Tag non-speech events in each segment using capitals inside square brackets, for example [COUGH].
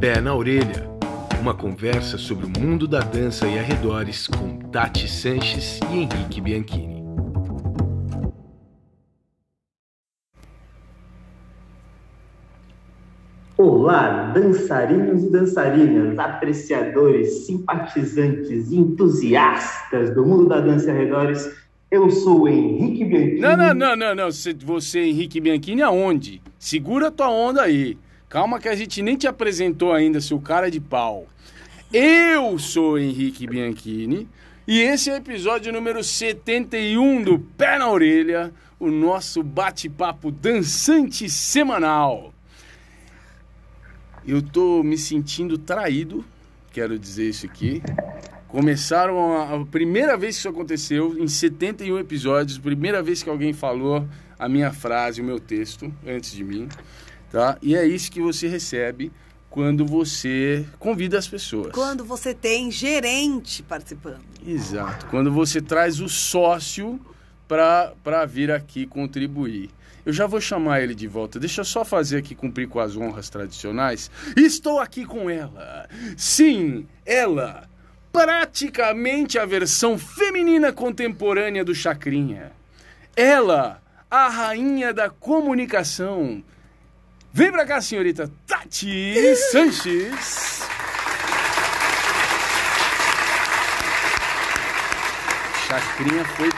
Pé na Orelha. Uma conversa sobre o mundo da dança e arredores com Tati Sanches e Henrique Bianchini. Olá, dançarinos e dançarinas, apreciadores, simpatizantes, entusiastas do mundo da dança e arredores. Eu sou o Henrique Bianchini. Não, não, não, não, não. Você, você Henrique Bianchini, aonde? Segura tua onda aí. Calma que a gente nem te apresentou ainda, seu cara de pau. Eu sou Henrique Bianchini e esse é o episódio número 71 do Pé na Orelha, o nosso bate-papo dançante semanal. Eu tô me sentindo traído, quero dizer isso aqui. Começaram a, a primeira vez que isso aconteceu, em 71 episódios, primeira vez que alguém falou a minha frase, o meu texto, antes de mim, tá? E é isso que você recebe quando você convida as pessoas. Quando você tem gerente participando. Exato. Quando você traz o sócio para vir aqui contribuir. Eu já vou chamar ele de volta. Deixa eu só fazer aqui cumprir com as honras tradicionais. Estou aqui com ela. Sim, ela. Praticamente a versão feminina contemporânea do Chacrinha. Ela, a rainha da comunicação. Vem pra cá, senhorita Tati Sanches. Chacrinha foi,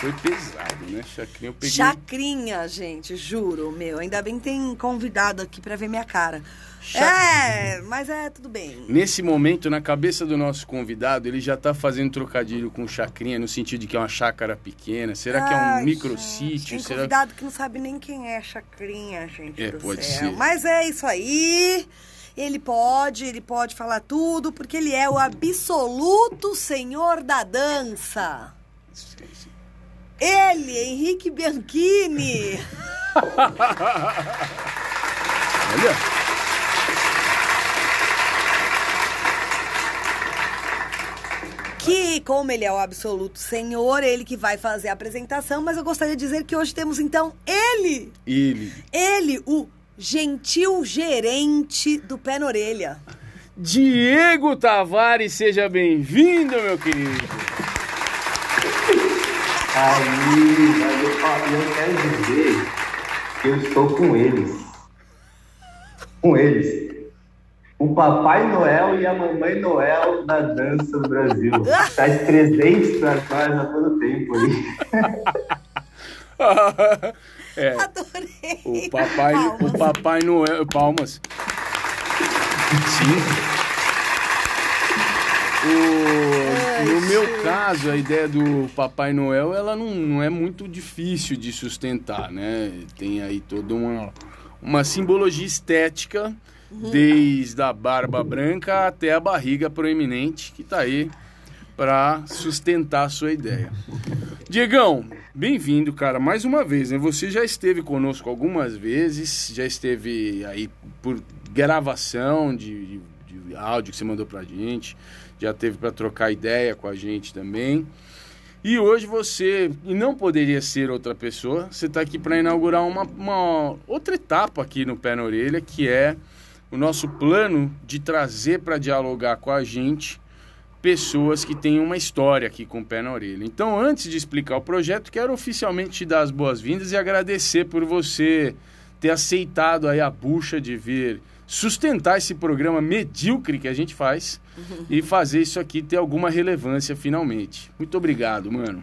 foi pesado, né? Chacrinha eu peguei. Chacrinha, gente, juro, meu. Ainda bem que tem convidado aqui pra ver minha cara. Chac- É, mas é tudo bem. Nesse momento, na cabeça do nosso convidado, ele já tá fazendo trocadilho com chacrinha, no sentido de que é uma chácara pequena. Será que é um Ai, microsítio? Tem Será... convidado que não sabe nem quem é Chacrinha, gente É, pode céu. ser. Mas é isso aí. Ele pode, ele pode falar tudo, porque ele é o absoluto senhor da dança. Ele, Henrique Bianchini. Olha, Que, como ele é o absoluto senhor, ele que vai fazer a apresentação, mas eu gostaria de dizer que hoje temos então ele, ele. ele, o gentil gerente do Pé na Orelha. Diego Tavares, seja bem-vindo, meu querido. Aí, mas eu, quero dizer que eu estou com eles. Com eles. O Papai Noel e a Mamãe Noel da dança do Brasil. Traz presentes pra nós há todo tempo aí. [LAUGHS] É, Adorei. o papai, Palmas. o papai Noel, palmas. Sim. O- no meu caso, a ideia do Papai Noel, ela não, não é muito difícil de sustentar, né? Tem aí toda uma, uma simbologia estética, desde a barba branca até a barriga proeminente, que tá aí para sustentar a sua ideia. Diegão, bem-vindo, cara, mais uma vez, né? Você já esteve conosco algumas vezes, já esteve aí por gravação de, de, de áudio que você mandou pra gente, já teve para trocar ideia com a gente também. E hoje você, e não poderia ser outra pessoa, você está aqui para inaugurar uma, uma outra etapa aqui no Pé na Orelha, que é o nosso plano de trazer para dialogar com a gente pessoas que têm uma história aqui com o pé na orelha. Então, antes de explicar o projeto, quero oficialmente te dar as boas-vindas e agradecer por você ter aceitado aí a bucha de vir sustentar esse programa medíocre que a gente faz [LAUGHS] e fazer isso aqui ter alguma relevância finalmente. Muito obrigado, mano.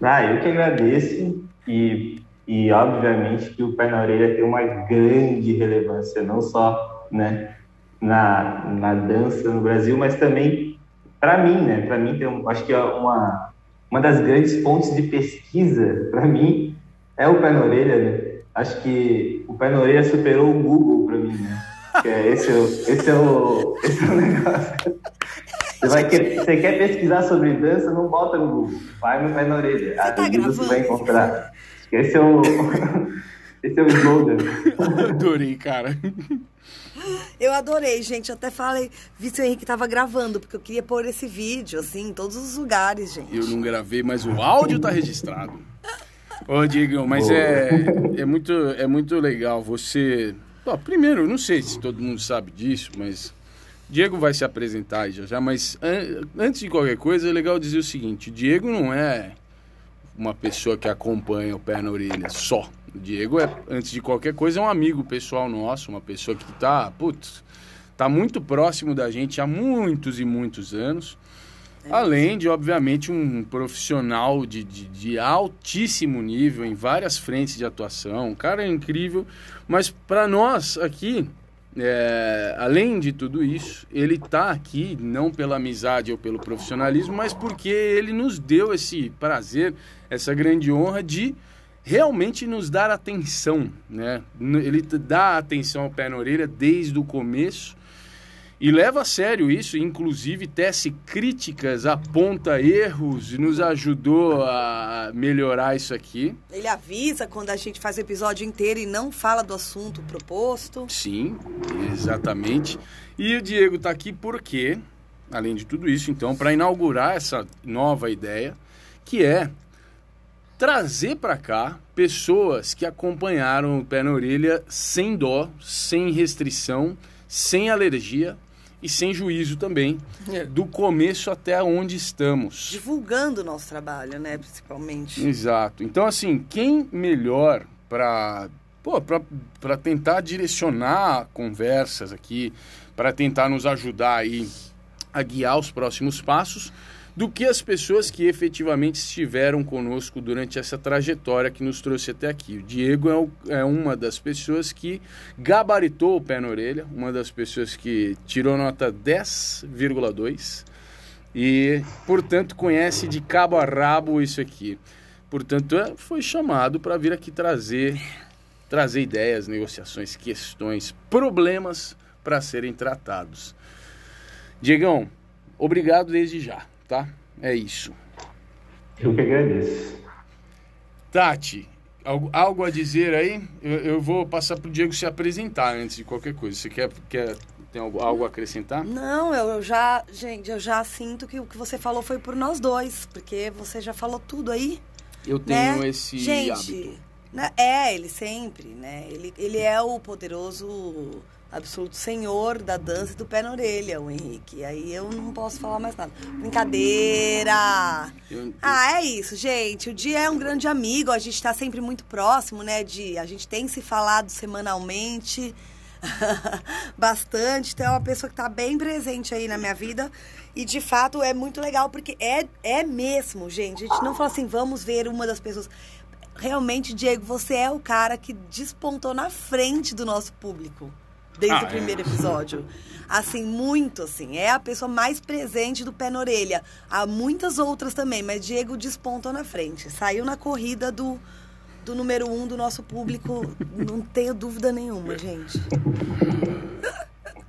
Ah, eu que agradeço e, e obviamente que o Pé na Orelha tem uma grande relevância, não só né, na, na dança no Brasil, mas também para mim, né? Para mim, tem um, acho que é uma, uma das grandes fontes de pesquisa, para mim, é o Pé na Orelha, né? Acho que o Pé na Orelha superou o Google para mim, né? Que é, esse, é o, esse, é o, esse é o negócio. Você, vai querer, você quer pesquisar sobre dança, não bota no Google. Vai no pé na orelha. Você tá Aí você vai gravando? encontrar. Esse é o, [LAUGHS] esse é o slogan. Adorei, cara. Eu adorei, gente. Até falei, vi se o Henrique tava gravando, porque eu queria pôr esse vídeo, assim, em todos os lugares, gente. Eu não gravei, mas o áudio tá registrado. Ô, Diego, mas é, é, muito, é muito legal você Bom, primeiro, não sei se todo mundo sabe disso, mas Diego vai se apresentar já já, mas an antes de qualquer coisa é legal dizer o seguinte, o Diego não é uma pessoa que acompanha o pé na orelha só. O Diego é, antes de qualquer coisa, é um amigo pessoal nosso, uma pessoa que tá, putz, tá muito próximo da gente há muitos e muitos anos. Além de, obviamente, um profissional de, de, de, altíssimo nível em várias frentes de atuação. Um cara é incrível. Mas para nós aqui, é, além de tudo isso, ele está aqui não pela amizade ou pelo profissionalismo, mas porque ele nos deu esse prazer, essa grande honra de realmente nos dar atenção. Né? Ele dá atenção ao pé na orelha desde o começo e leva a sério isso, inclusive tece críticas, aponta erros e nos ajudou a melhorar isso aqui. Ele avisa quando a gente faz o episódio inteiro e não fala do assunto proposto. Sim, exatamente. E o Diego está aqui porque, além de tudo isso, então, para inaugurar essa nova ideia, que é trazer para cá pessoas que acompanharam o pé na orelha sem dó, sem restrição, sem alergia e sem juízo também, é. do começo até onde estamos. Divulgando o nosso trabalho, né, principalmente. Exato. Então, assim, quem melhor para para tentar direcionar conversas aqui, para tentar nos ajudar aí a guiar os próximos passos, do que as pessoas que efetivamente estiveram conosco durante essa trajetória que nos trouxe até aqui. O Diego é, o, é, uma das pessoas que gabaritou o pé na orelha, uma das pessoas que tirou nota 10,2 e, portanto, conhece de cabo a rabo isso aqui. Portanto, é, foi chamado para vir aqui trazer, trazer ideias, negociações, questões, problemas para serem tratados. Diegão, obrigado desde já tá? É isso. Eu que agradeço. Tati, algo, algo a dizer aí? Eu, eu vou passar para o Diego se apresentar antes de qualquer coisa. Você quer, quer tem algo, algo a acrescentar? Não, eu, eu, já, gente, eu já sinto que o que você falou foi por nós dois, porque você já falou tudo aí. Eu tenho né? esse gente, hábito. Né? É, ele sempre, né? Ele, ele é o poderoso absoluto senhor da dança e do pé na orelha, o Henrique. Aí eu não posso falar mais nada. Brincadeira! Ah, é isso, gente. O Dia é um grande amigo, a gente está sempre muito próximo, né, Di? A gente tem se falado semanalmente [LAUGHS] bastante. Então é uma pessoa que está bem presente aí na minha vida. E de fato é muito legal, porque é, é mesmo, gente. A gente não fala assim, vamos ver uma das pessoas. Realmente, Diego, você é o cara que despontou na frente do nosso público desde ah, o primeiro é. episódio. Assim, muito assim. É a pessoa mais presente do pé na orelha. Há muitas outras também, mas Diego despontou na frente. Saiu na corrida do, do número um do nosso público. [LAUGHS] Não tenho dúvida nenhuma, gente.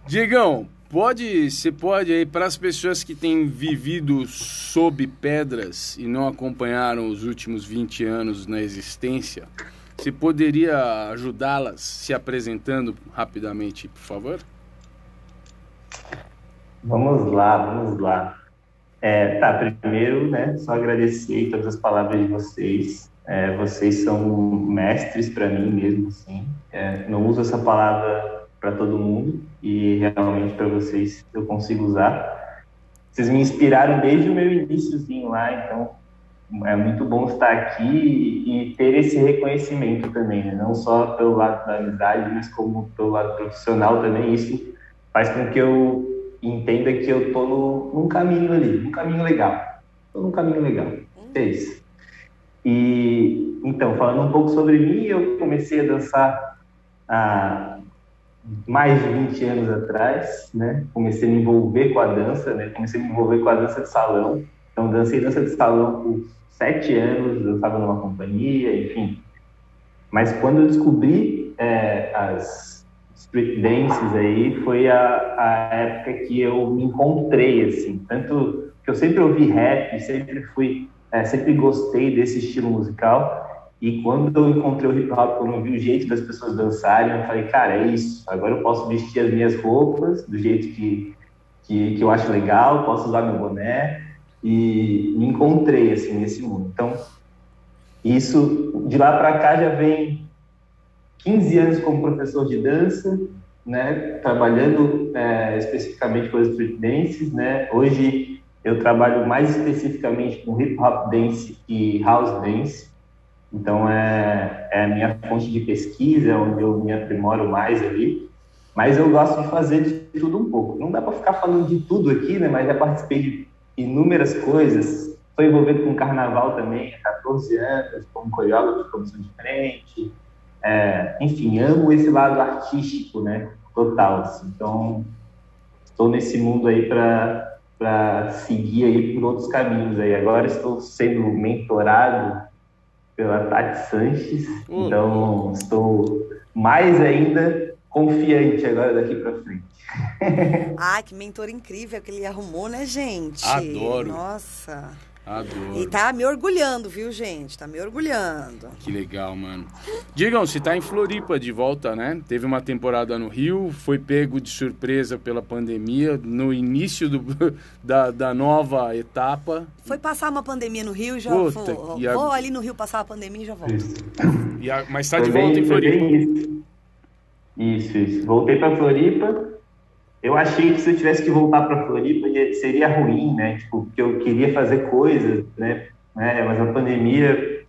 Diegão, pode, você pode aí para as pessoas que têm vivido sob pedras e não acompanharam os últimos 20 anos na existência, você poderia ajudá-las se apresentando rapidamente, por favor? Vamos lá, vamos lá. É, tá, primeiro, né, só agradecer todas as palavras de vocês. É, vocês são mestres para mim mesmo, assim. É, não uso essa palavra para todo mundo e realmente para vocês eu consigo usar. Vocês me inspiraram desde o meu iníciozinho lá, então é muito bom estar aqui e ter esse reconhecimento também, né? não só pelo lado da amizade, mas como pelo lado profissional também. Isso faz com que eu entenda que eu estou no, num caminho ali, num caminho legal. Estou num caminho legal. É isso. E então, falando um pouco sobre mim, eu comecei a dançar há mais de 20 anos atrás, né? Comecei a me envolver com a dança, né? Comecei a me envolver com a dança de salão. Então, dancei dança de salão por sete anos, estava numa companhia, enfim. Mas quando eu descobri é, as street dances aí, foi a, a época que eu me encontrei, assim. Tanto que eu sempre ouvi rap, sempre fui, é, sempre gostei desse estilo musical. E quando eu encontrei o hip hop, quando eu vi o jeito das pessoas dançarem, eu falei, cara, é isso. Agora eu posso vestir as minhas roupas do jeito que, que, que eu acho legal, posso usar meu boné e me encontrei assim nesse mundo. Então, isso de lá para cá já vem 15 anos como professor de dança, né, trabalhando é, especificamente com as dances, né. Hoje eu trabalho mais especificamente com hip hop dance e house dance. Então é, é a minha fonte de pesquisa, é onde eu me aprimoro mais ali. Mas eu gosto de fazer de tudo um pouco. Não dá para ficar falando de tudo aqui, né? Mas já participei de inúmeras coisas. Estou envolvido com carnaval também há 14 anos, como coreógrafo de comissão de frente. É, enfim, amo esse lado artístico, né? Total. Assim. Então, estou nesse mundo aí para seguir aí por outros caminhos aí. Agora estou sendo mentorado pela Tati Sanches, uhum. então estou mais ainda confiante agora daqui para frente. ah, que mentor incrível que ele arrumou, né, gente? Adoro. Nossa. Adoro. E tá me orgulhando, viu, gente? Tá me orgulhando. Que legal, mano. Digam, você tá em Floripa de volta, né? Teve uma temporada no Rio, foi pego de surpresa pela pandemia, no início do, [LAUGHS] da, da nova etapa. Foi passar uma pandemia no Rio, já Puta, vou, a... vou ali no Rio passar a pandemia e já volto. E a... Mas tá de volta em Floripa. Isso. isso. Voltei pra Floripa eu achei que se eu tivesse que voltar para Floripa seria ruim, né? Tipo, porque eu queria fazer coisas, né? né? Mas a pandemia,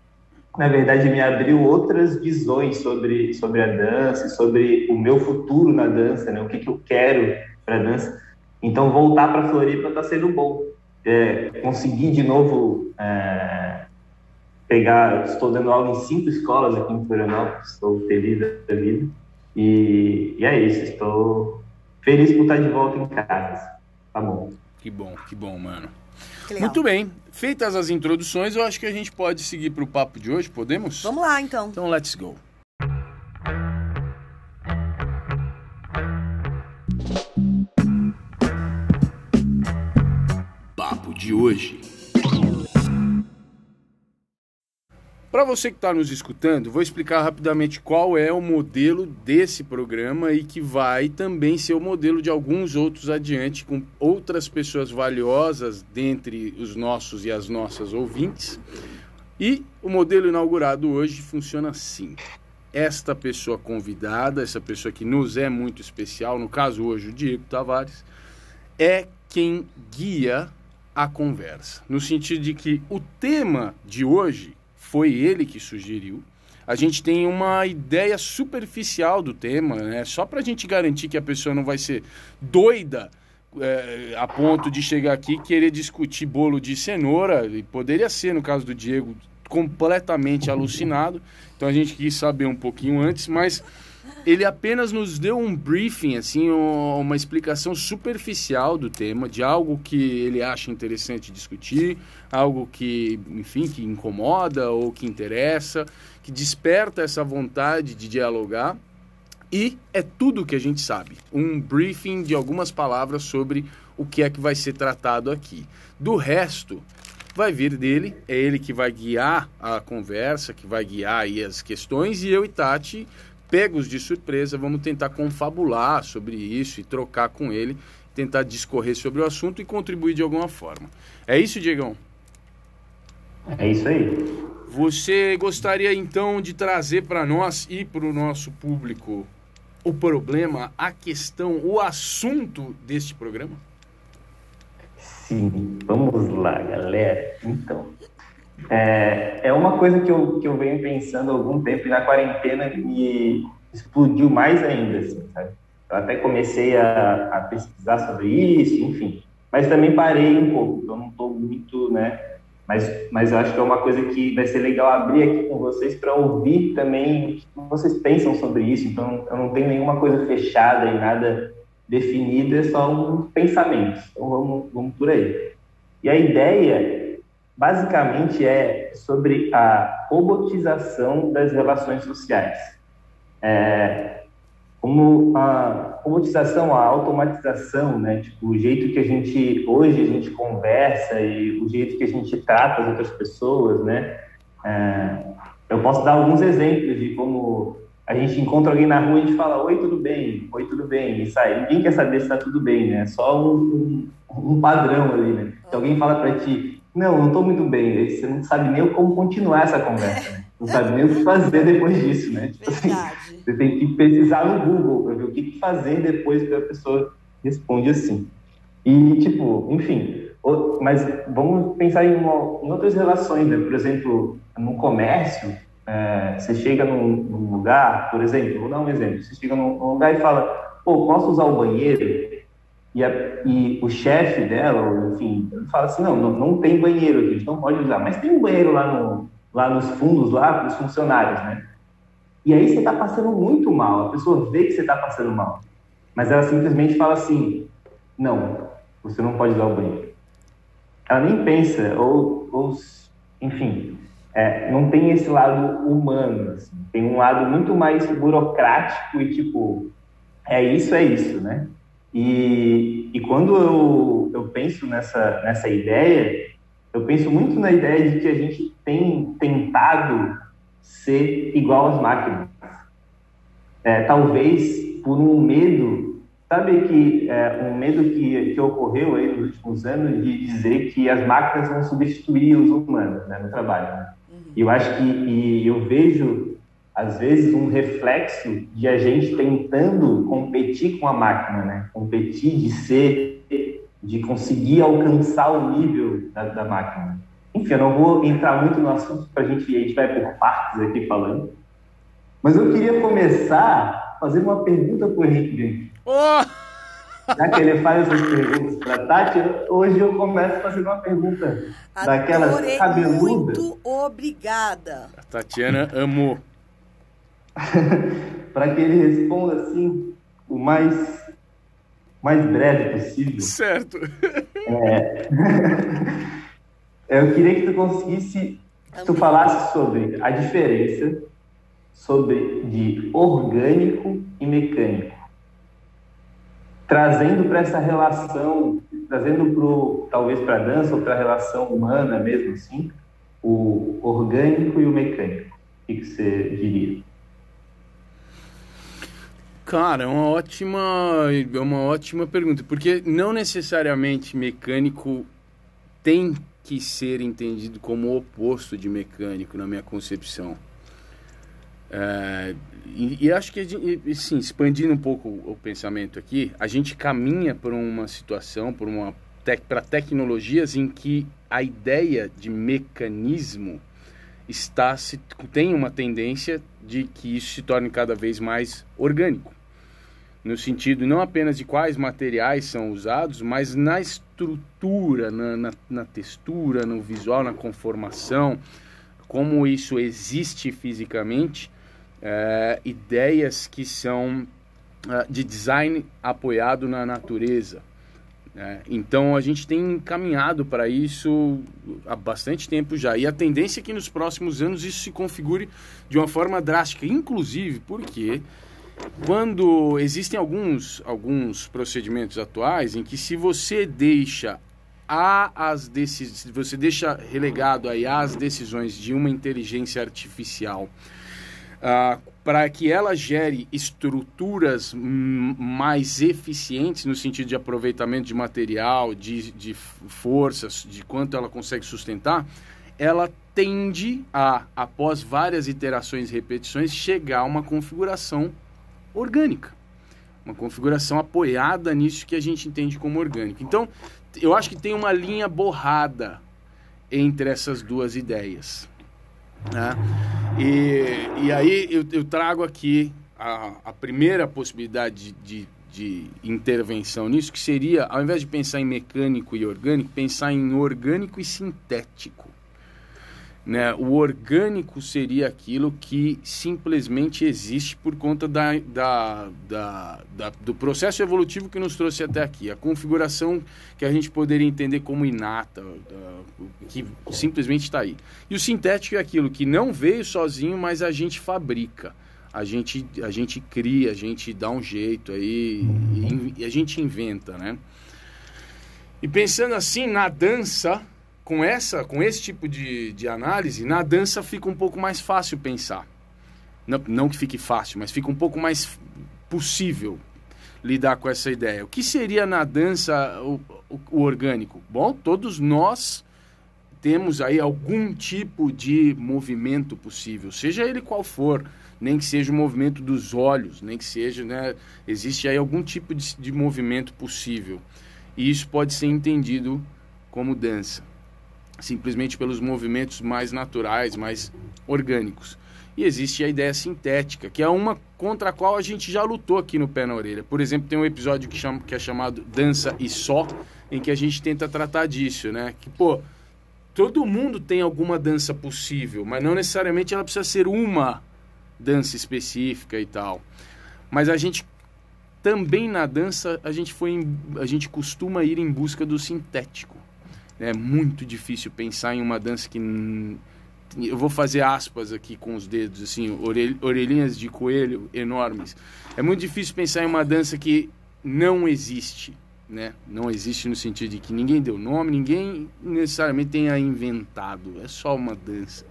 na verdade, me abriu outras visões sobre sobre a dança, sobre o meu futuro na dança, né? O que que eu quero para dança. Então, voltar para Floripa está sendo bom. É, conseguir de novo é, pegar. Estou dando aula em cinco escolas aqui em Florianópolis. Estou feliz da vida. E, e é isso. Estou feliz por estar de volta em casa. Tá bom. Que bom, que bom, mano. Que Muito bem. Feitas as introduções, eu acho que a gente pode seguir para o papo de hoje, podemos? Vamos lá, então. Então, let's go. Papo de hoje. Para você que está nos escutando, vou explicar rapidamente qual é o modelo desse programa e que vai também ser o modelo de alguns outros adiante, com outras pessoas valiosas dentre os nossos e as nossas ouvintes. E o modelo inaugurado hoje funciona assim. Esta pessoa convidada, essa pessoa que nos é muito especial, no caso hoje o Diego Tavares, é quem guia a conversa. No sentido de que o tema de hoje foi ele que sugeriu. A gente tem uma ideia superficial do tema, né? Só para a gente garantir que a pessoa não vai ser doida é, a ponto de chegar aqui e querer discutir bolo de cenoura. E poderia ser, no caso do Diego, completamente alucinado. Então a gente quis saber um pouquinho antes, mas ele apenas nos deu um briefing, assim, uma explicação superficial do tema, de algo que ele acha interessante discutir, algo que, enfim, que incomoda ou que interessa, que desperta essa vontade de dialogar. E é tudo o que a gente sabe. Um briefing de algumas palavras sobre o que é que vai ser tratado aqui. Do resto, vai vir dele, é ele que vai guiar a conversa, que vai guiar as questões, e eu e Tati pegos de surpresa, vamos tentar confabular sobre isso e trocar com ele, tentar discorrer sobre o assunto e contribuir de alguma forma. É isso, Diegão? É isso aí. Você gostaria então de trazer para nós e para o nosso público o problema, a questão, o assunto deste programa? Sim, vamos lá, galera. Então, é, é uma coisa que eu, que eu venho pensando há algum tempo e na quarentena me explodiu mais ainda, assim, sabe? Eu até comecei a, a pesquisar sobre isso, enfim, mas também parei um pouco, então não estou muito, né? Mas, mas eu acho que é uma coisa que vai ser legal abrir aqui com vocês para ouvir também o que vocês pensam sobre isso. Então, eu não tenho nenhuma coisa fechada e nada definido, é só um pensamento. Então, vamos, vamos por aí. E a ideia basicamente é sobre a robotização das relações sociais. É, como a robotização, a automatização, né? Tipo, o jeito que a gente hoje a gente conversa e o jeito que a gente trata as outras pessoas, né? É, eu posso dar alguns exemplos de como a gente encontra alguém na rua e a gente fala oi tudo bem, oi tudo bem e sai. Ninguém quer saber se está tudo bem, né? É só um, um, um padrão ali, né? Se alguém fala para ti não, não estou muito bem. Você não sabe nem como continuar essa conversa. Né? não sabe nem o que fazer depois disso, né? Tipo assim, você tem que pesquisar no Google para ver o que fazer depois que a pessoa responde assim. E, tipo, enfim, mas vamos pensar em, uma, em outras relações, né? Por exemplo, no comércio, é, você chega num, num, lugar, por exemplo, vou dar um exemplo, você chega num, num lugar e fala, pô, posso usar o banheiro? E, a, e o chefe dela, enfim, fala assim, não, não, não tem banheiro aqui, a gente não pode usar, mas tem um banheiro lá, no, lá nos fundos, lá para os funcionários, né? E aí você está passando muito mal, a pessoa vê que você está passando mal, mas ela simplesmente fala assim, não, você não pode usar o banheiro. Ela nem pensa, ou, ou enfim, é, não tem esse lado humano, assim. tem um lado muito mais burocrático e tipo, é isso, é isso, né? E, e quando eu, eu penso nessa, nessa ideia, eu penso muito na ideia de que a gente tem tentado ser igual às máquinas. É, talvez por um medo, sabe que é, um medo que, que ocorreu aí nos últimos anos de dizer que as máquinas vão substituir os humanos né, no trabalho. Né? E eu acho que e eu vejo, às vezes, um reflexo de a gente tentando competir com a máquina, né? Competir de ser, de conseguir alcançar o nível da, da máquina. Enfim, eu não vou entrar muito no assunto para a gente, a gente vai por partes aqui falando. Mas eu queria começar fazendo uma pergunta para o Henrique. Oh! Já que ele faz essas perguntas para Tati, hoje eu começo fazendo uma pergunta daquela cabeluda. Muito obrigada. A Tatiana amou. [LAUGHS] para que ele responda assim o mais mais breve possível. Certo. É... [LAUGHS] eu queria que tu conseguisse, que tu falasse sobre a diferença sobre de orgânico e mecânico trazendo para essa relação, trazendo pro, talvez para a dança ou para a relação humana mesmo assim, o orgânico e o mecânico. O que, que você diria? Cara, é uma ótima, é uma ótima pergunta, porque não necessariamente mecânico tem que ser entendido como o oposto de mecânico na minha concepção. É, e, e, acho que, sim, expandindo um pouco o pensamento aqui, a gente caminha por uma situação, por uma para tecnologias em que a ideia de mecanismo está se, tem uma tendência de que isso se torne cada vez mais orgânico. No sentido não apenas de quais materiais são usados, mas na estrutura, na, na, na textura, no visual, na conformação, como isso existe fisicamente é, ideias que são é, de design apoiado na natureza. É, então a gente tem caminhado para isso há bastante tempo já. E a tendência é que nos próximos anos isso se configure de uma forma drástica, inclusive porque quando existem alguns, alguns procedimentos atuais em que se você deixa as decisões, você deixa relegado aí as decisões de uma inteligência artificial ah, para que ela gere estruturas mais eficientes no sentido de aproveitamento de material, de, de forças, de quanto ela consegue sustentar, ela tende a, após várias iterações e repetições, chegar a uma configuração orgânica. Uma configuração apoiada nisso que a gente entende como orgânico. Então, eu acho que tem uma linha borrada entre essas duas ideias. Né? E, e aí eu, eu trago aqui a, a primeira possibilidade de, de, de intervenção nisso, que seria, ao invés de pensar em mecânico e orgânico, pensar em orgânico e sintético. Né? O orgânico seria aquilo que simplesmente existe por conta da, da, da, da, do processo evolutivo que nos trouxe até aqui. A configuração que a gente poderia entender como inata, que simplesmente está aí. E o sintético é aquilo que não veio sozinho, mas a gente fabrica. A gente, a gente cria, a gente dá um jeito aí e, e a gente inventa, né? E pensando assim, na dança, com essa, com esse tipo de, de análise, na dança fica um pouco mais fácil pensar. Não, não que fique fácil, mas fica um pouco mais possível lidar com essa ideia. O que seria na dança o, o, o orgânico? Bom, todos nós temos aí algum tipo de movimento possível, seja ele qual for, nem que seja o movimento dos olhos, nem que seja, né, existe aí algum tipo de, de movimento possível. E isso pode ser entendido como dança, simplesmente pelos movimentos mais naturais, mais orgânicos. E existe a ideia sintética, que é uma contra a qual a gente já lutou aqui no Pé na Orelha. Por exemplo, tem um episódio que, chama, que é chamado Dança e Só, em que a gente tenta tratar disso, né? Que, pô, todo mundo tem alguma dança possível, mas não necessariamente ela precisa ser uma dança específica e tal. Mas a gente também na dança a gente foi em, a gente costuma ir em busca do sintético. É muito difícil pensar em uma dança que eu vou fazer aspas aqui com os dedos, assim, orelhinhas de coelho enormes. É muito difícil pensar em uma dança que não existe, né? Não existe no sentido de que ninguém deu nome, ninguém necessariamente tenha inventado. É só uma dança.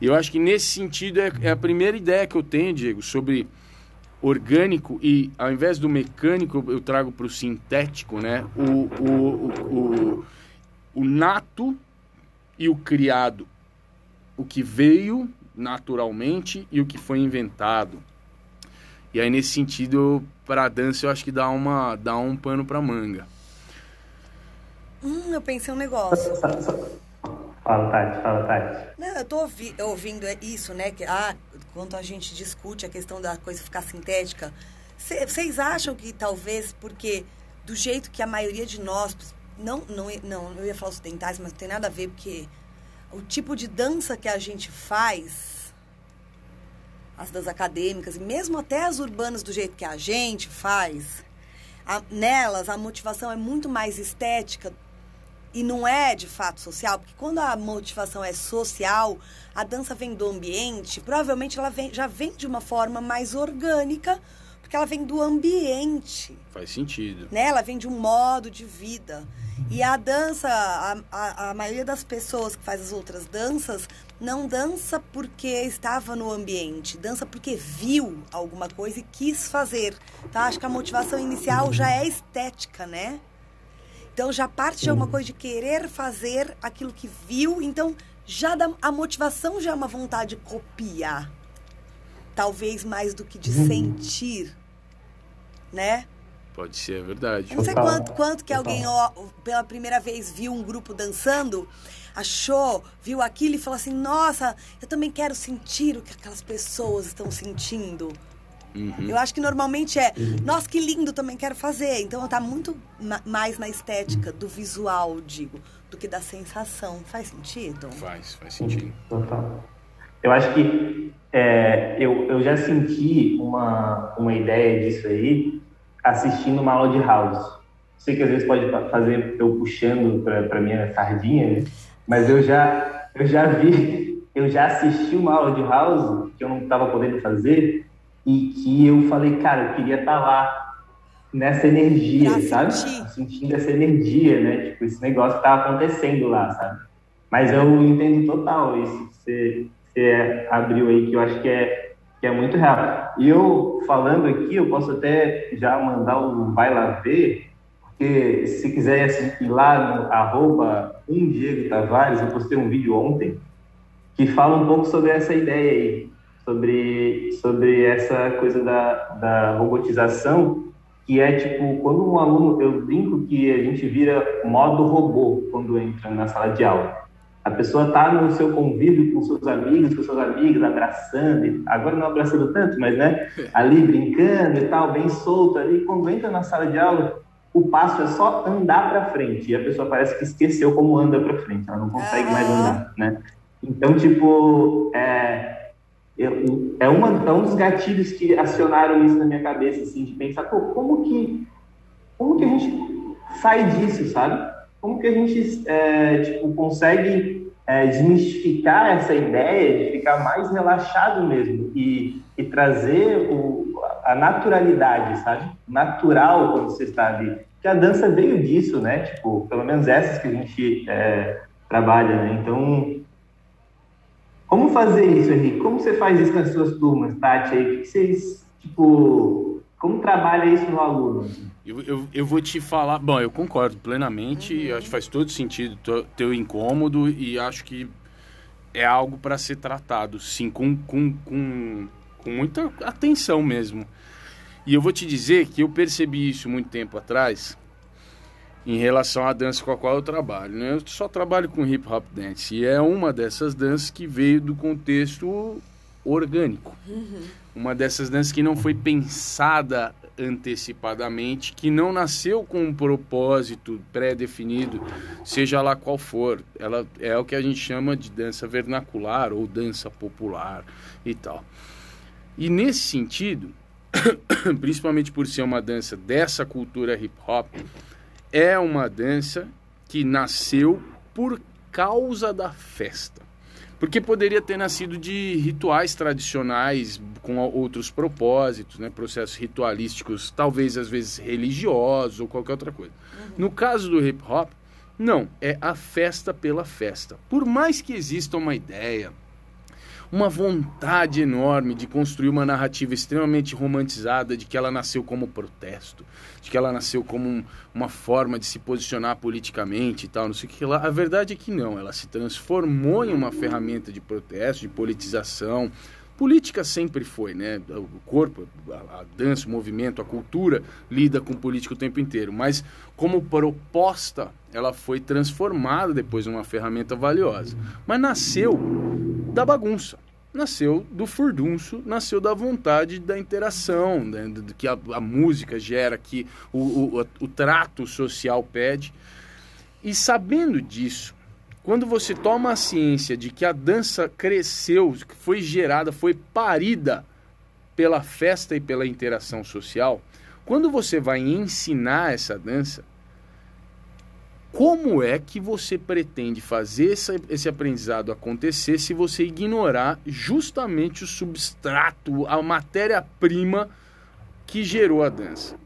E eu acho que nesse sentido é, é a primeira ideia que eu tenho, Diego, sobre orgânico e ao invés do mecânico eu trago para o sintético, né? O, o, o, o, o nato e o criado o que veio naturalmente e o que foi inventado. E aí nesse sentido, para a dança eu acho que dá uma dá um pano para manga. Hum, eu pensei um negócio. Fala, Tati, fala, Tati. Não, eu tô ouvi ouvindo isso, né? Que, ah, quando a gente discute a questão da coisa ficar sintética, vocês acham que talvez porque do jeito que a maioria de nós, não, não, não, eu ia falar ocidentais, mas não tem nada a ver, porque o tipo de dança que a gente faz, as danças acadêmicas, e mesmo até as urbanas do jeito que a gente faz, a, nelas a motivação é muito mais estética e não é de fato social, porque quando a motivação é social, a dança vem do ambiente, provavelmente ela vem, já vem de uma forma mais orgânica, porque ela vem do ambiente. Faz sentido. Né? Ela vem de um modo de vida. E a dança, a, a, a, maioria das pessoas que faz as outras danças não dança porque estava no ambiente, dança porque viu alguma coisa e quis fazer. Tá? Acho que a motivação inicial já é estética, né? Então já parte de alguma coisa de querer fazer aquilo que viu, então já dá, a motivação já é uma vontade de copiar. Talvez mais do que de uhum. sentir, né? Pode ser, é verdade. Eu não sei quanto, quanto que alguém ó, pela primeira vez viu um grupo dançando, achou, viu aquilo e falou assim: Nossa, eu também quero sentir o que aquelas pessoas estão sentindo. Uhum. Eu acho que normalmente é, nossa, que lindo, também quero fazer. Então tá muito mais na estética do visual, digo, do que da sensação. Faz sentido? Faz, faz sentido. Total. Eu acho que é, eu, eu já senti uma, uma ideia disso aí assistindo uma aula de house. Sei que às vezes pode fazer eu puxando para minha sardinha, né? mas eu já, eu já vi, [LAUGHS] eu já assisti uma aula de house que eu não estava podendo fazer e que eu falei, cara, eu queria estar tá lá nessa energia, pra sabe? Sentir. Sentindo essa energia, né? Tipo, esse negócio que estava acontecendo lá, sabe? Mas eu entendo total isso que você, você abriu aí, que eu acho que é que é muito real. E eu falando aqui, eu posso até já mandar um vai lá ver, porque se quiser ir lá no arroba um Diego Tavares, eu postei um vídeo ontem que fala um pouco sobre essa ideia aí, sobre, sobre essa coisa da, da robotização, que é tipo, quando um aluno, eu brinco que a gente vira modo robô quando entra na sala de aula. A pessoa está no seu convívio com seus amigos, com seus amigos, abraçando, agora não abraçando tanto, mas né, [LAUGHS] ali brincando e tal, bem solto ali. Quando entra na sala de aula, o passo é só andar para frente. E a pessoa parece que esqueceu como anda para frente, ela não consegue mais andar, né? Então, tipo, é, é, uma, é um dos gatilhos que acionaram isso na minha cabeça, assim, de pensar, pô, como que, como que a gente sai disso, sabe? Como que a gente é, tipo, consegue é, desmistificar essa ideia de ficar mais relaxado mesmo e, e trazer o, a naturalidade, sabe? Natural quando você está ali. Que a dança veio disso, né? Tipo, pelo menos essas que a gente é, trabalha, né? Então, como fazer isso, Henrique? Como você faz isso nas suas turmas, Tati? O que vocês, tipo, como trabalha isso no aluno? Eu, eu, eu vou te falar. Bom, eu concordo plenamente. Uhum. Acho que faz todo sentido teu, incômodo e acho que é algo para ser tratado, sim, com, com, com, com muita atenção mesmo. E eu vou te dizer que eu percebi isso muito tempo atrás em relação à dança com a qual eu trabalho. Né? Eu só trabalho com hip hop dance e é uma dessas danças que veio do contexto orgânico. Uhum. Uma dessas danças que não foi pensada antecipadamente, que não nasceu com um propósito pré-definido, seja lá qual for. Ela é o que a gente chama de dança vernacular ou dança popular e tal. E nesse sentido, [COUGHS] principalmente por ser uma dança dessa cultura hip hop, é uma dança que nasceu por causa da festa. Porque poderia ter nascido de rituais tradicionais com outros propósitos, né? processos ritualísticos, talvez às vezes religiosos ou qualquer outra coisa. Uhum. No caso do hip hop, não, é a festa pela festa. Por mais que exista uma ideia, uma vontade enorme de construir uma narrativa extremamente romantizada de que ela nasceu como protesto, de que ela nasceu como um, uma forma de se posicionar politicamente e tal, não sei o que lá. A verdade é que não, ela se transformou em uma ferramenta de protesto, de politização. Política sempre foi, né? O corpo, a, dança, o movimento, a cultura lida com política o tempo inteiro, mas como proposta, ela foi transformada depois em uma ferramenta valiosa. Mas nasceu da bagunça. Nasceu do furdunço, nasceu da vontade da interação, né, que a, a, música gera, que o, o, o trato social pede. E sabendo disso, quando você toma a ciência de que a dança cresceu, foi gerada, foi parida pela festa e pela interação social, quando você vai ensinar essa dança, como é que você pretende fazer esse, esse aprendizado acontecer se você ignorar justamente o substrato, a matéria-prima que gerou a dança?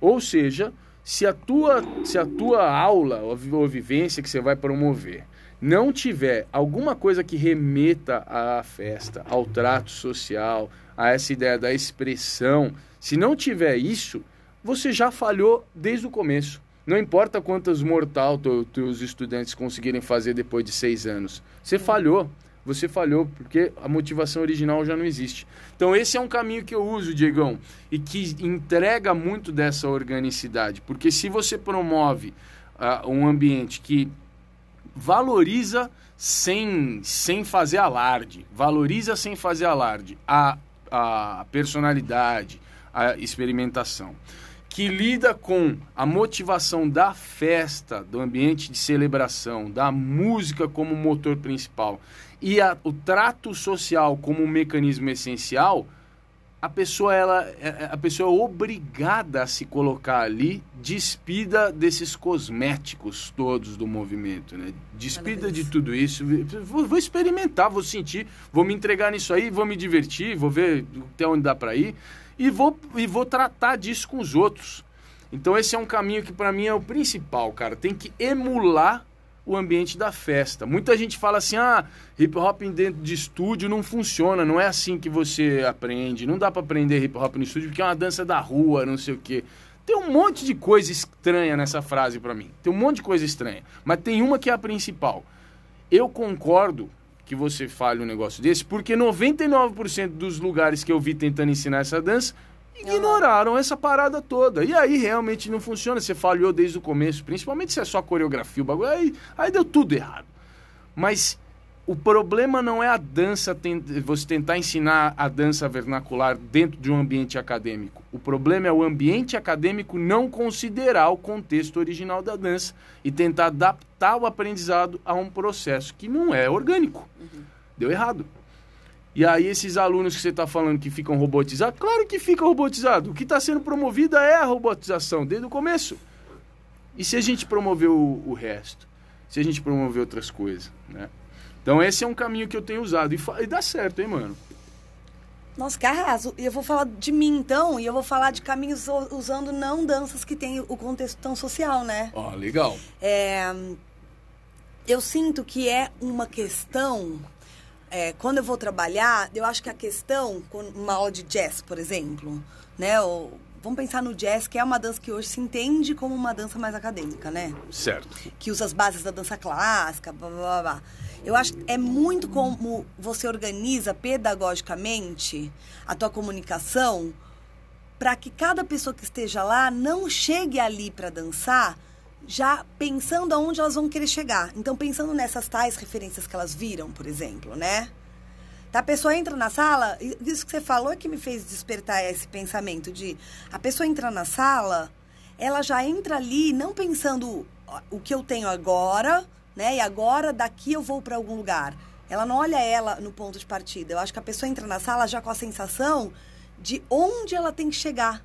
Ou seja, se a tua, se a tua aula ou, vivência que você vai promover não tiver alguma coisa que remeta à festa, ao trato social, a essa ideia da expressão, se não tiver isso, você já falhou desde o começo. Não importa quantos mortal os estudantes conseguirem fazer depois de seis anos. Você falhou. Você falhou porque a motivação original já não existe. Então esse é um caminho que eu uso, Diegão, e que entrega muito dessa organicidade. Porque se você promove uh, um ambiente que valoriza sem, sem fazer alarde, valoriza sem fazer alarde a, a personalidade, a experimentação que lida com a motivação da festa, do ambiente de celebração, da música como motor principal e a, o trato social como um mecanismo essencial, a pessoa ela é, é, a pessoa é obrigada a se colocar ali despida desses cosméticos todos do movimento, né? Despida de tudo isso. Vou, vou, experimentar, vou sentir, vou me entregar nisso aí, vou me divertir, vou ver até onde dá para ir e vou, e vou tratar disso com os outros. Então esse é um caminho que para mim é o principal, cara. Tem que emular o ambiente da festa. Muita gente fala assim: "Ah, hip hop dentro de estúdio não funciona, não é assim que você aprende. Não dá para aprender hip hop no estúdio porque é uma dança da rua, não sei o quê". Tem um monte de coisa estranha nessa frase para mim. Tem um monte de coisa estranha, mas tem uma que é a principal. Eu concordo que você fale um negócio desse, porque 99% dos lugares que eu vi tentando ensinar essa dança ignoraram essa parada toda. E aí realmente não funciona, você falhou desde o começo, principalmente se é só coreografia, o bagulho, aí, aí deu tudo errado. Mas o problema não é a dança, você tentar ensinar a dança vernacular dentro de um ambiente acadêmico. O problema é o ambiente acadêmico não considerar o contexto original da dança e tentar adaptar o aprendizado a um processo que não é orgânico. Uhum. Deu errado. E aí esses alunos que você está falando que ficam robotizados, claro que ficam robotizados. O que está sendo promovido é a robotização desde o começo. E se a gente promover o, o resto? Se a gente promover outras coisas, né? Então esse é um caminho que eu tenho usado. E, e dá certo, hein, mano? Nossa, que arraso. E eu vou falar de mim, então, e eu vou falar de caminhos usando não danças que têm o contexto tão social, né? Ó, oh, legal. É, eu sinto que é uma questão é, quando eu vou trabalhar, eu acho que a questão, com uma aula de jazz, por exemplo, né? Ou, vamos pensar no jazz, que é uma dança que hoje se entende como uma dança mais acadêmica, né? Certo. Que usa as bases da dança clássica, blá, blá, blá. Eu acho que é muito como você organiza pedagogicamente a tua comunicação para que cada pessoa que esteja lá não chegue ali para dançar já pensando aonde elas vão querer chegar. Então, pensando nessas tais referências que elas viram, por exemplo, né? Tá, a pessoa entra na sala, isso que você falou é que me fez despertar esse pensamento de a pessoa entra na sala, ela já entra ali não pensando o que eu tenho agora, né? E agora daqui eu vou para algum lugar. Ela não olha ela no ponto de partida. Eu acho que a pessoa entra na sala já com a sensação de onde ela tem que chegar.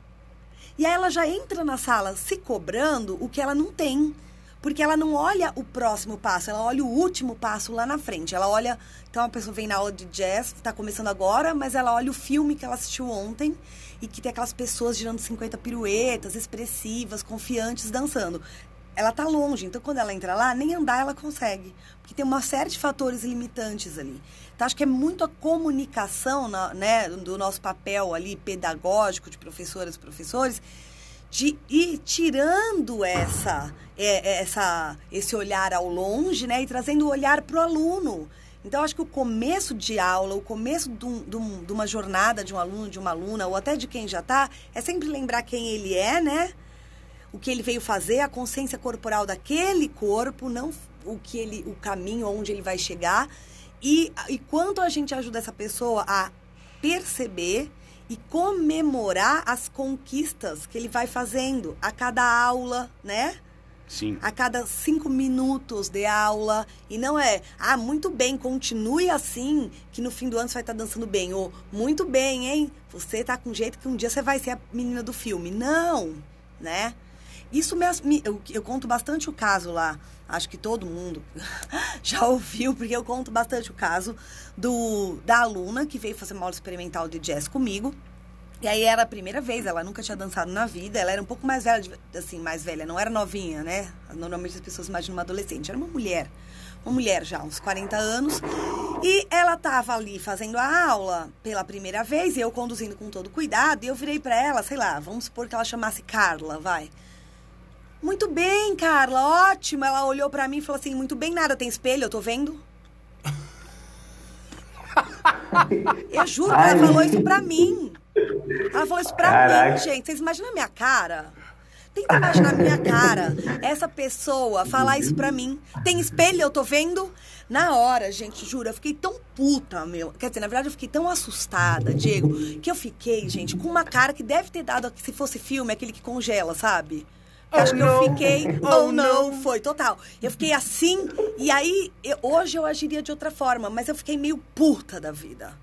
E aí ela já entra na sala se cobrando o que ela não tem. Porque ela não olha o próximo passo, ela olha o último passo lá na frente. Ela olha. Então a pessoa vem na aula de jazz, está começando agora, mas ela olha o filme que ela assistiu ontem e que tem aquelas pessoas girando 50 piruetas, expressivas, confiantes, dançando ela tá longe. Então, quando ela entra lá, nem andar ela consegue. Porque tem uma série de fatores limitantes ali. Então, acho que é muito a comunicação né, do nosso papel ali pedagógico de professoras e professores de ir tirando essa, é, essa, esse olhar ao longe né, e trazendo o olhar para o aluno. Então, acho que o começo de aula, o começo de, uma jornada de um aluno, de uma aluna, ou até de quem já está, é sempre lembrar quem ele é, né? O que ele veio fazer, a consciência corporal daquele corpo, não o que ele, o caminho onde ele vai chegar e, e quanto a gente ajuda essa pessoa a perceber e comemorar as conquistas que ele vai fazendo a cada aula, né? Sim. A cada cinco minutos de aula. E não é, ah, muito bem, continue assim, que no fim do ano você vai estar dançando bem. Ou, muito bem, hein? Você tá com jeito que um dia você vai ser a menina do filme. Não, né? Isso me, eu, eu conto bastante o caso lá. Acho que todo mundo [LAUGHS] já ouviu, porque eu conto bastante o caso do da aluna que veio fazer uma aula experimental de jazz comigo. E aí era a primeira vez, ela nunca tinha dançado na vida, ela era um pouco mais velha, assim, mais velha, não era novinha, né? Normalmente as pessoas imaginam uma adolescente, era uma mulher. Uma mulher já, uns 40 anos. E ela estava ali fazendo a aula pela primeira vez, e eu conduzindo com todo cuidado, e eu virei para ela, sei lá, vamos supor que ela chamasse Carla, vai. Muito bem, Carla, ótimo. Ela olhou para mim e falou assim: Muito bem, nada, tem espelho, eu tô vendo. [LAUGHS] eu juro que ela falou isso pra mim. Ela falou isso pra Caraca. mim, gente. Vocês imaginam a minha cara? Tenta imaginar a minha cara. Essa pessoa falar isso pra mim. Tem espelho, eu tô vendo. Na hora, gente, juro, eu fiquei tão puta, meu. Quer dizer, na verdade, eu fiquei tão assustada, Diego, que eu fiquei, gente, com uma cara que deve ter dado, se fosse filme, aquele que congela, sabe? Oh, acho que eu fiquei, [LAUGHS] oh, oh não, foi total. Eu fiquei assim, e aí eu, hoje eu agiria de outra forma, mas eu fiquei meio puta da vida,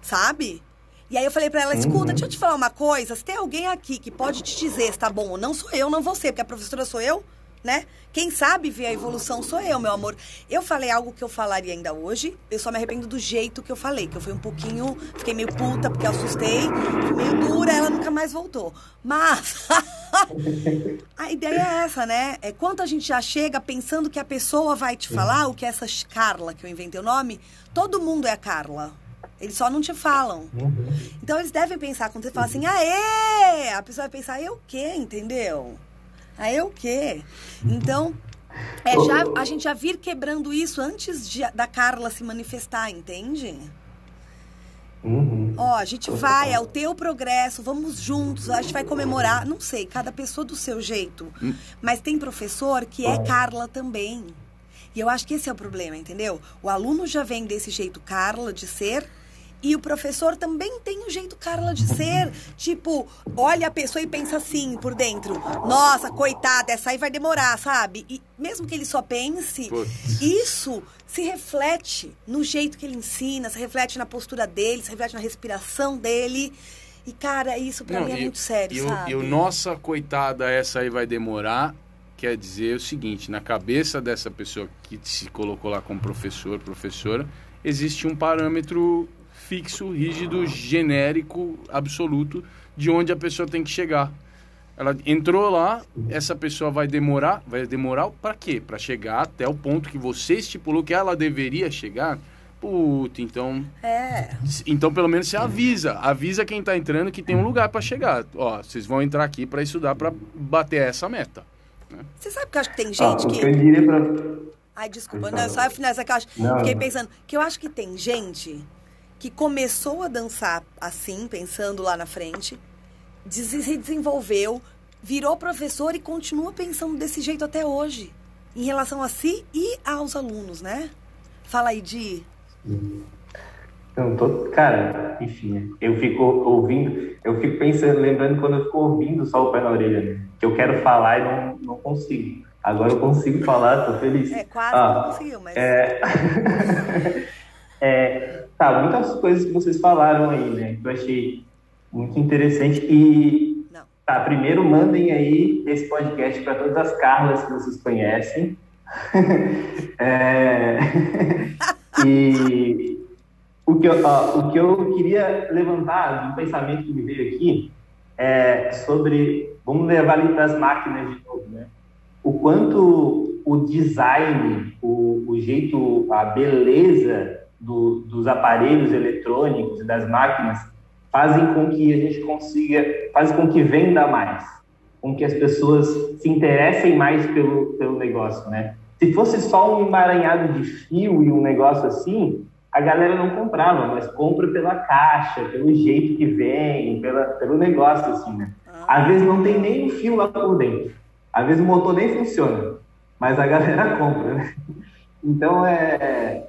sabe? E aí eu falei pra ela, escuta, uhum. deixa eu te falar uma coisa, se tem alguém aqui que pode te dizer se tá bom ou não, sou eu, não você, porque a professora sou eu, né? Quem sabe ver a evolução sou eu, meu amor. Eu falei algo que eu falaria ainda hoje, eu só me arrependo do jeito que eu falei, que eu fui um pouquinho, fiquei meio puta porque eu assustei, fui meio dura, ela nunca mais voltou. Mas [LAUGHS] a ideia é essa, né? É quanto a gente já chega pensando que a pessoa vai te falar o que é essa Carla, que eu inventei o nome, todo mundo é a Carla. Eles só não te falam. Uhum. Então eles devem pensar, quando você fala assim, aê! A pessoa vai pensar, eu o quê? Entendeu? Aí o quê? Então, é, já, a gente já vir quebrando isso antes de, da Carla se manifestar, entende? Uhum. Ó, a gente vai, é o teu progresso, vamos juntos, a gente vai comemorar. Não sei, cada pessoa do seu jeito. Hum. Mas tem professor que é Carla também. E eu acho que esse é o problema, entendeu? O aluno já vem desse jeito Carla de ser e o professor também tem o jeito Carla de ser. [LAUGHS] Tipo, olha a pessoa e pensa assim por dentro. Nossa, coitada, essa aí vai demorar, sabe? E mesmo que ele só pense, Putz. isso se reflete no jeito que ele ensina, se reflete na postura dele, se reflete na respiração dele. E, cara, isso pra Não, mim é e, muito sério, e sabe? E o nossa coitada, essa aí vai demorar, quer dizer o seguinte, na cabeça dessa pessoa que se colocou lá como professor, professora, existe um parâmetro fixo, rígido, genérico, absoluto de onde a pessoa tem que chegar. Ela entrou lá, essa pessoa vai demorar, vai demorar para quê? Para chegar até o ponto que você estipulou que ela deveria chegar, Puta, então. É. Então, pelo menos você avisa. Avisa quem tá entrando que tem um lugar para chegar. Ó, vocês vão entrar aqui para estudar para bater essa meta. Você sabe que eu acho que tem gente o que. eu diria pra... Ai, desculpa, não, só finalizar que eu acho. Não, Fiquei não. pensando que eu acho que tem gente que começou a dançar assim, pensando lá na frente, se desenvolveu, virou professor e continua pensando desse jeito até hoje, em relação a si e aos alunos, né? Fala aí, Di. Não, tô, cara, enfim, eu fico ouvindo, eu fico pensando, lembrando quando eu fico ouvindo só o pé na orelha, né? Que eu quero falar e não, não consigo. Agora eu consigo falar, tô feliz. É, quase Ah, não conseguiu, mas. É... [LAUGHS] é, tá, muitas coisas que vocês falaram aí, né? Que eu achei muito interessante. E, Não. tá, primeiro mandem aí esse podcast para todas as Carlas que vocês conhecem. [LAUGHS] É, [LAUGHS] e o que, eu, ó, o que eu queria levantar um pensamento que me veio aqui é sobre. Vamos levar ali para as máquinas de novo, né? o quanto o design, o, o jeito, a beleza do, dos aparelhos eletrônicos e das máquinas fazem com que a gente consiga, fazem com que venda mais, com que as pessoas se interessem mais pelo, pelo negócio, né? Se fosse só um emaranhado de fio e um negócio assim, a galera não comprava, mas compra pela caixa, pelo jeito que vem, pela, pelo negócio, assim, né? Às vezes não tem nem um fio lá por dentro. Às vezes o motor nem funciona, mas a galera [LAUGHS] compra, né? Então, é,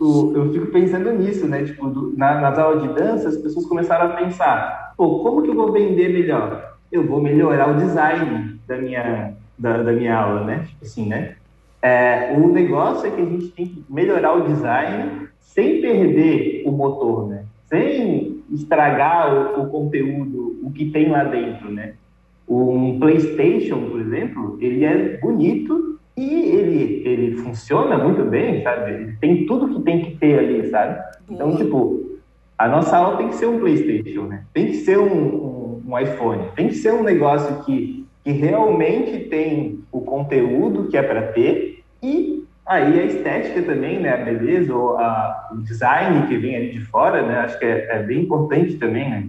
o- eu fico pensando nisso, né? Tipo, do- na- nas aulas de dança, as pessoas começaram a pensar, pô, como que eu vou vender melhor? Eu vou melhorar o design da minha, da, da minha aula, né? Tipo assim, né? É, o negócio é que a gente tem que melhorar o design sem perder o motor, né? Sem estragar o, o conteúdo, o que tem lá dentro, né? Um PlayStation, por exemplo, ele é bonito e ele, ele funciona muito bem, sabe? Ele tem tudo que tem que ter ali, sabe? Então, tipo, a nossa aula tem que ser um PlayStation, né? Tem que ser um, um, um iPhone, tem que ser um negócio que, que realmente tem o conteúdo que é para ter e aí a estética também, né? A beleza, ou a, o design que vem ali de fora, né? Acho que é, é bem importante também, né?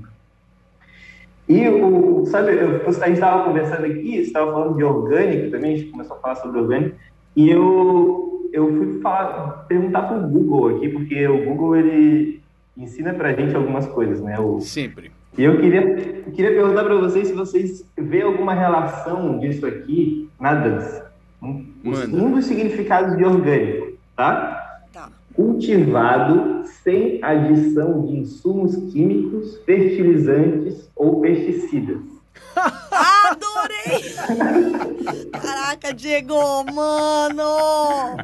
E o, sabe, eu, a gente estava conversando aqui, você estava falando de orgânico também, a gente começou a falar sobre orgânico, e eu, eu fui falar, perguntar para o Google aqui, porque o Google ele ensina para a gente algumas coisas, né? O, Sempre. e eu queria, queria perguntar para vocês se vocês vê alguma relação disso aqui na dança. Um, um dos significados de orgânico, tá? Cultivado sem adição de insumos químicos, fertilizantes ou pesticidas. Adorei! Caraca, Diego, mano!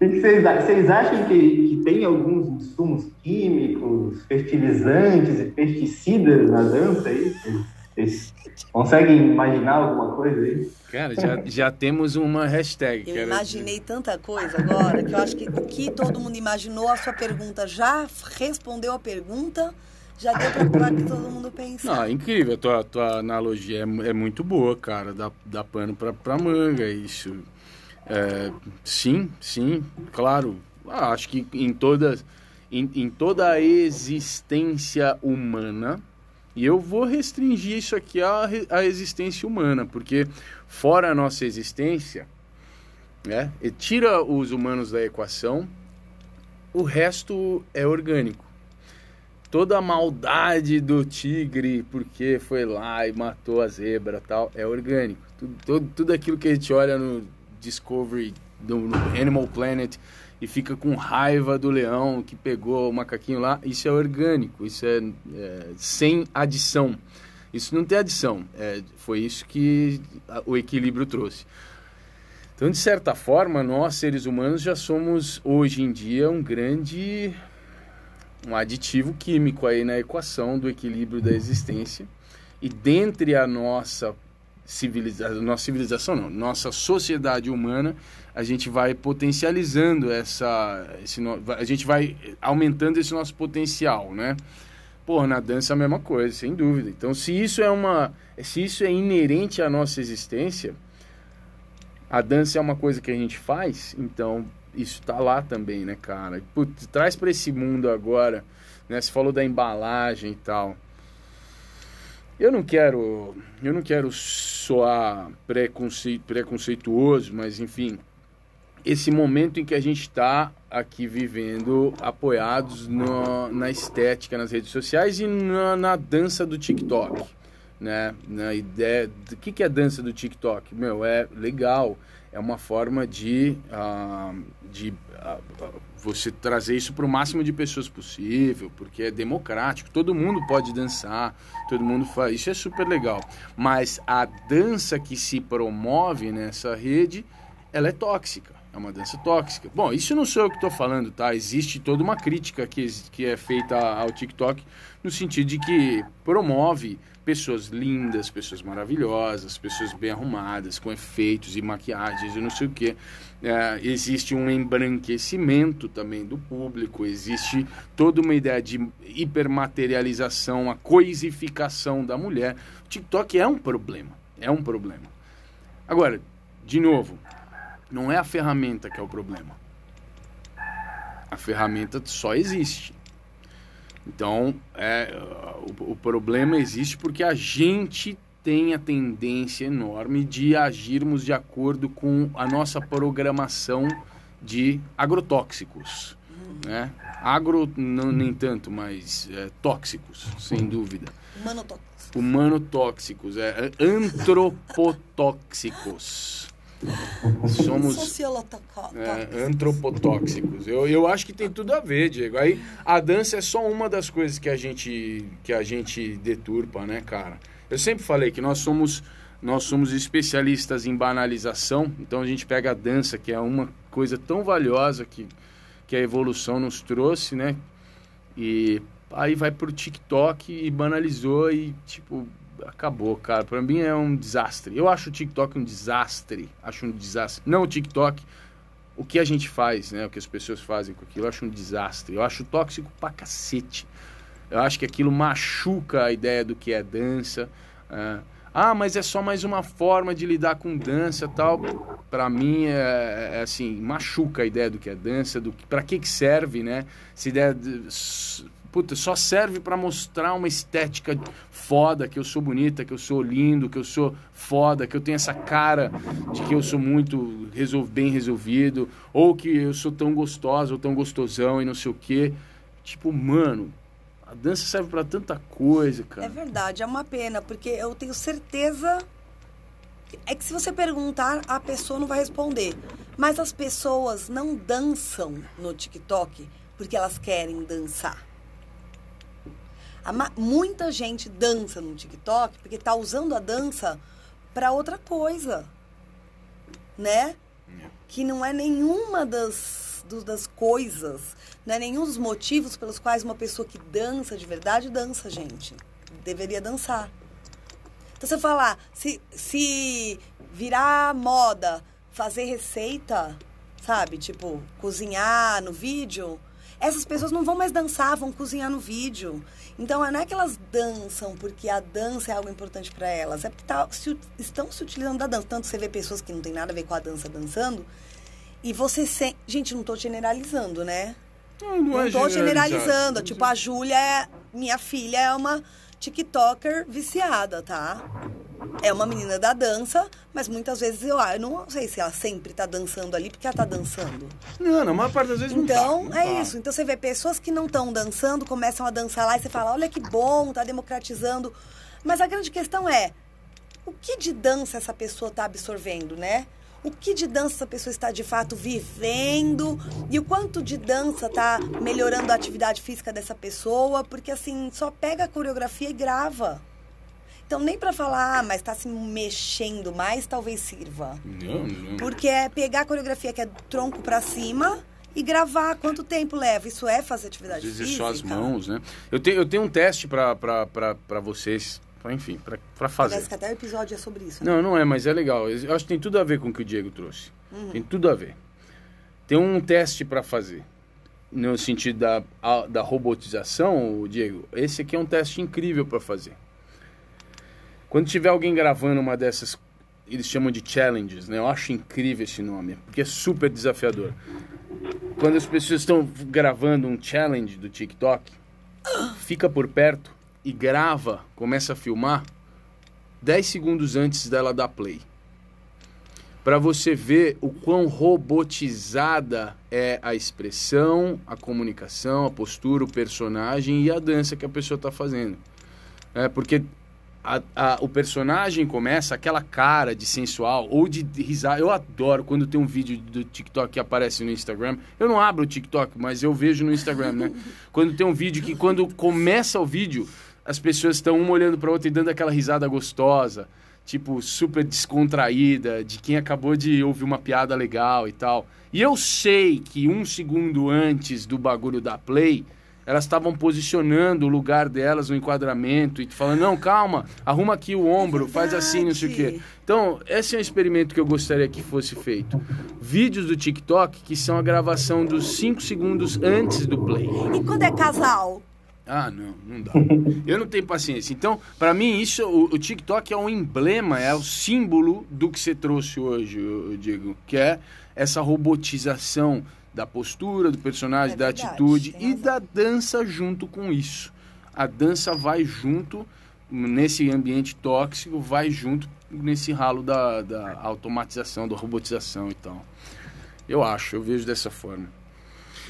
Vocês, vocês acham que, que tem alguns insumos químicos, fertilizantes e pesticidas na dança aí? Vocês- conseguem imaginar alguma coisa aí? Cara, já, já temos uma hashtag. Eu imaginei tanta coisa agora que eu acho que o que todo mundo imaginou, a sua pergunta já respondeu a pergunta, já deu pra, pra que todo mundo pense. Não, é incrível. A tua, tua analogia é, é muito boa, cara. Dá, dá pano pra, pra manga, isso. É, sim, sim, claro. Ah, acho que em toda, em, em toda a existência humana, e eu vou restringir isso aqui à, à existência humana, porque fora a nossa existência, né, tira os humanos da equação, o resto é orgânico. Toda a maldade do tigre porque foi lá e matou a zebra tal é orgânico. Tudo, tudo, tudo aquilo que a gente olha no Discovery no Animal Planet e fica com raiva do leão que pegou o macaquinho lá. Isso é orgânico isso é, é, sem adição. Isso não tem adição é, foi isso que o equilíbrio trouxe. Então de certa forma nós seres humanos já somos hoje em dia um grande um aditivo químico aí na equação do equilíbrio da existência. E dentre a nossa civilização, nossa civilização não, nossa sociedade humana, a gente vai potencializando essa, esse, no- a gente vai aumentando esse nosso potencial, né? Pô, na dança é a mesma coisa, sem dúvida. Então, se isso é uma, se isso é inerente à nossa existência, A dança é uma coisa que a gente faz, então isso tá lá também, né, cara? Putz, traz para esse mundo agora, né? Você falou da embalagem e tal. Eu não quero, eu não quero soar preconce, preconceituoso, mas enfim, esse momento em que a gente está aqui vivendo apoiados no, na estética nas redes sociais e na, na, dança do TikTok, né? Na ideia do que, que é dança do TikTok? Meu, é legal, é uma forma de, uh, de uh, você trazer isso para o máximo de pessoas possível, porque é democrático, todo mundo pode dançar, todo mundo faz, isso é super legal. Mas a dança que se promove nessa rede, ela é tóxica. É uma dança tóxica. Bom, isso não sou eu que estou falando, tá? Existe toda uma crítica que, que é feita ao TikTok no sentido de que promove pessoas lindas, pessoas maravilhosas, pessoas bem arrumadas, com efeitos e maquiagens e não sei o que. É, existe um embranquecimento também do público, existe toda uma ideia de hipermaterialização, a coisificação da mulher. O TikTok é um problema, é um problema. Agora, de novo, não é a ferramenta que é o problema. A ferramenta só existe. Então, é, o, o problema existe porque a gente tem a tendência enorme de agirmos de acordo com a nossa programação de agrotóxicos. Né? Agro, não, nem tanto, mas é, tóxicos, sem dúvida. Humanotóxicos. Humanotóxicos, é, antropotóxicos. Somos é, antropotóxicos. Eu, eu acho que tem tudo a ver, Diego. Aí a dança é só uma das coisas que a gente que a gente deturpa, né, cara? Eu sempre falei que nós somos nós somos especialistas em banalização. Então a gente pega a dança, que é uma coisa tão valiosa que que a evolução nos trouxe, né? E aí vai pro TikTok e banalizou e tipo acabou, cara. Para mim é um desastre. Eu acho o TikTok um desastre. Acho um desastre. Não o TikTok, o que a gente faz, né? O que as pessoas fazem com aquilo, eu acho um desastre. Eu acho tóxico pra cacete. Eu acho que aquilo machuca a ideia do que é dança. É. Ah, mas é só mais uma forma de lidar com dança tal. Para mim é, é, assim, machuca a ideia do que é dança, do para que que serve, né? Se ideia de, puta, só serve para mostrar uma estética foda, que eu sou bonita, que eu sou lindo, que eu sou foda, que eu tenho essa cara de que eu sou muito resol bem resolvido, ou que eu sou tão gostosa ou tão gostosão e não sei o quê. Tipo, mano, a dança serve para tanta coisa, cara. É verdade, é uma pena, porque eu tenho certeza é que se você perguntar, a pessoa não vai responder. Mas as pessoas não dançam no TikTok porque elas querem dançar muita gente dança no TikTok porque está usando a dança para outra coisa, né? Que não é nenhuma das, do, das coisas, não é nenhum dos motivos pelos quais uma pessoa que dança de verdade dança, gente. Deveria dançar. Então você falar, se, se virar moda, fazer receita, sabe? Tipo, cozinhar no vídeo, essas pessoas não vão mais dançar, vão cozinhar no vídeo. Então, não é que elas dançam porque a dança é algo importante para elas, é porque tá, se, estão se utilizando da dança. Tanto você vê pessoas que não tem nada a ver com a dança dançando, e você se... Gente, não estou generalizando, né? Não, não, é tô generalizando. Tipo, a Júlia, é... minha filha, é uma TikToker viciada, tá? É uma menina da dança, mas muitas vezes eu, ah, eu não sei se ela sempre tá dançando ali porque ela tá dançando. Não, na maior parte das vezes então, não tá. é tá. isso. Então você vê pessoas que não estão dançando, começam a dançar lá e você fala, olha que bom, tá democratizando. Mas a grande questão é, o que de dança essa pessoa tá absorvendo, né? O que de dança essa pessoa está de fato vivendo e o quanto de dança está melhorando a atividade física dessa pessoa, porque assim, só pega a coreografia e grava. Então, nem para falar, ah, mas está se mexendo mais, talvez sirva. Não, não. Porque é pegar a coreografia que é tronco para cima e gravar. Quanto tempo leva? Isso é fazer atividade Às vezes física? só as mãos, né? Eu tenho, eu tenho um teste para vocês enfim, para fazer. Parece que até o episódio é sobre isso. Né? Não, não é, mas é legal. Eu acho que tem tudo a ver com o que o Diego trouxe. Uhum. Tem tudo a ver. Tem um teste para fazer. No sentido da, a, da robotização, Diego, esse aqui é um teste incrível para fazer. Quando tiver alguém gravando uma dessas eles chamam de challenges, né? Eu acho incrível esse nome, porque é super desafiador. Quando as pessoas estão gravando um challenge do TikTok, fica por perto e grava, começa a filmar 10 segundos antes dela dar play. Para você ver o quão robotizada é a expressão, a comunicação, a postura, o personagem e a dança que a pessoa está fazendo. É, porque a, a, o personagem começa aquela cara de sensual ou de, de risada. Eu adoro quando tem um vídeo do TikTok que aparece no Instagram. Eu não abro o TikTok, mas eu vejo no Instagram, né? [LAUGHS] quando tem um vídeo que quando começa o vídeo, as pessoas estão uma olhando para outra e dando aquela risada gostosa, tipo super descontraída, de quem acabou de ouvir uma piada legal e tal. E eu sei que um segundo antes do bagulho da play, elas estavam posicionando o lugar delas no enquadramento e falando, não, calma, arruma aqui o ombro, é faz assim, não sei o quê. Então, esse é um experimento que eu gostaria que fosse feito. Vídeos do TikTok que são a gravação dos 5 segundos antes do play. E quando é casal? Ah, não, não dá. Eu não tenho paciência. Então, para mim, isso, o, o, TikTok é um emblema, é o símbolo do que você trouxe hoje, eu, eu digo, que é essa robotização da postura, do personagem, é da verdade, atitude e da dança junto com isso. A dança vai junto nesse ambiente tóxico, vai junto nesse ralo da, da automatização, da robotização e tal. Eu acho, eu vejo dessa forma.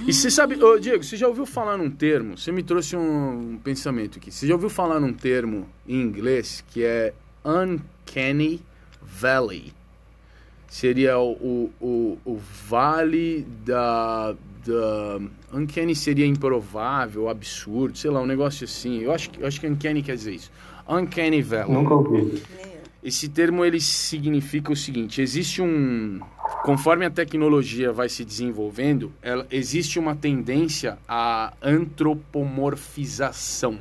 E você sabe, ô, Diego, você já ouviu falar num termo? Você me trouxe um, um pensamento aqui. Você já ouviu falar num termo em inglês que é uncanny valley? seria o, o, o vale da, da. Uncanny seria improvável, absurdo, sei lá, um negócio assim. Eu acho, eu acho que Uncanny quer dizer isso. Uncanny Valley. Nunca ouvi. Esse termo ele significa o seguinte: existe um. Conforme a tecnologia vai se desenvolvendo, ela, existe uma tendência à antropomorfização.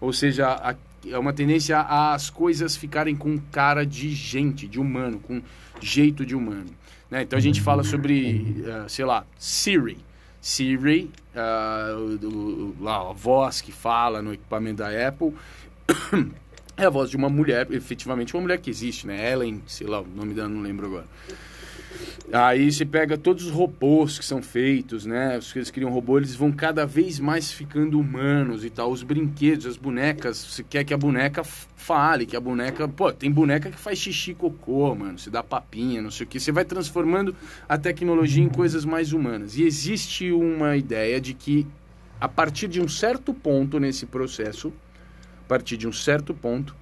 Ou seja, a, é uma tendência às coisas ficarem com cara de gente, de humano, com jeito de humano. Né? Então a gente fala sobre, uh, sei lá, Siri. Siri, uh, lá, a voz que fala no equipamento da Apple, [COUGHS] é a voz de uma mulher, efetivamente uma mulher que existe, né? Ellen, sei lá, o nome dela não lembro agora. Aí você pega todos os robôs que são feitos, né? Os que eles criam robô, eles vão cada vez mais ficando humanos e tal. Os brinquedos, as bonecas, você quer que a boneca fale, que a boneca. Pô, tem boneca que faz xixi cocô, mano. Você dá papinha, não sei o que. Você vai transformando a tecnologia em coisas mais humanas. E existe uma ideia de que a partir de um certo ponto nesse processo, a partir de um certo ponto,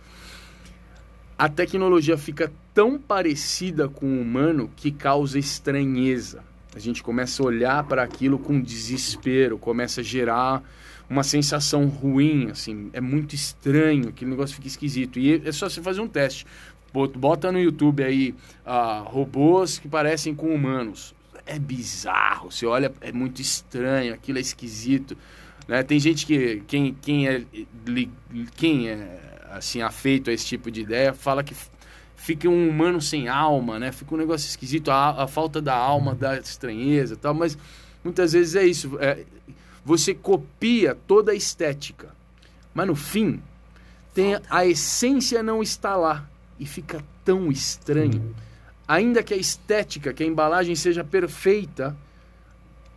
a tecnologia fica tão parecida com o humano que causa estranheza. A gente começa a olhar para aquilo com desespero, começa a gerar uma sensação ruim, assim, é muito estranho, aquele negócio fica esquisito. E é só você fazer um teste. Bota no YouTube aí uh, robôs que parecem com humanos. É bizarro, você olha, é muito estranho, aquilo é esquisito. Né? Tem gente que, quem, quem, é, quem é assim afeito a esse tipo de ideia, fala que fica um humano sem alma, né? Fica um negócio esquisito, a, a falta da alma, da estranheza, tal. Mas muitas vezes é isso. É, você copia toda a estética, mas no fim tem a essência não está lá e fica tão estranho. Ainda que a estética, que a embalagem seja perfeita,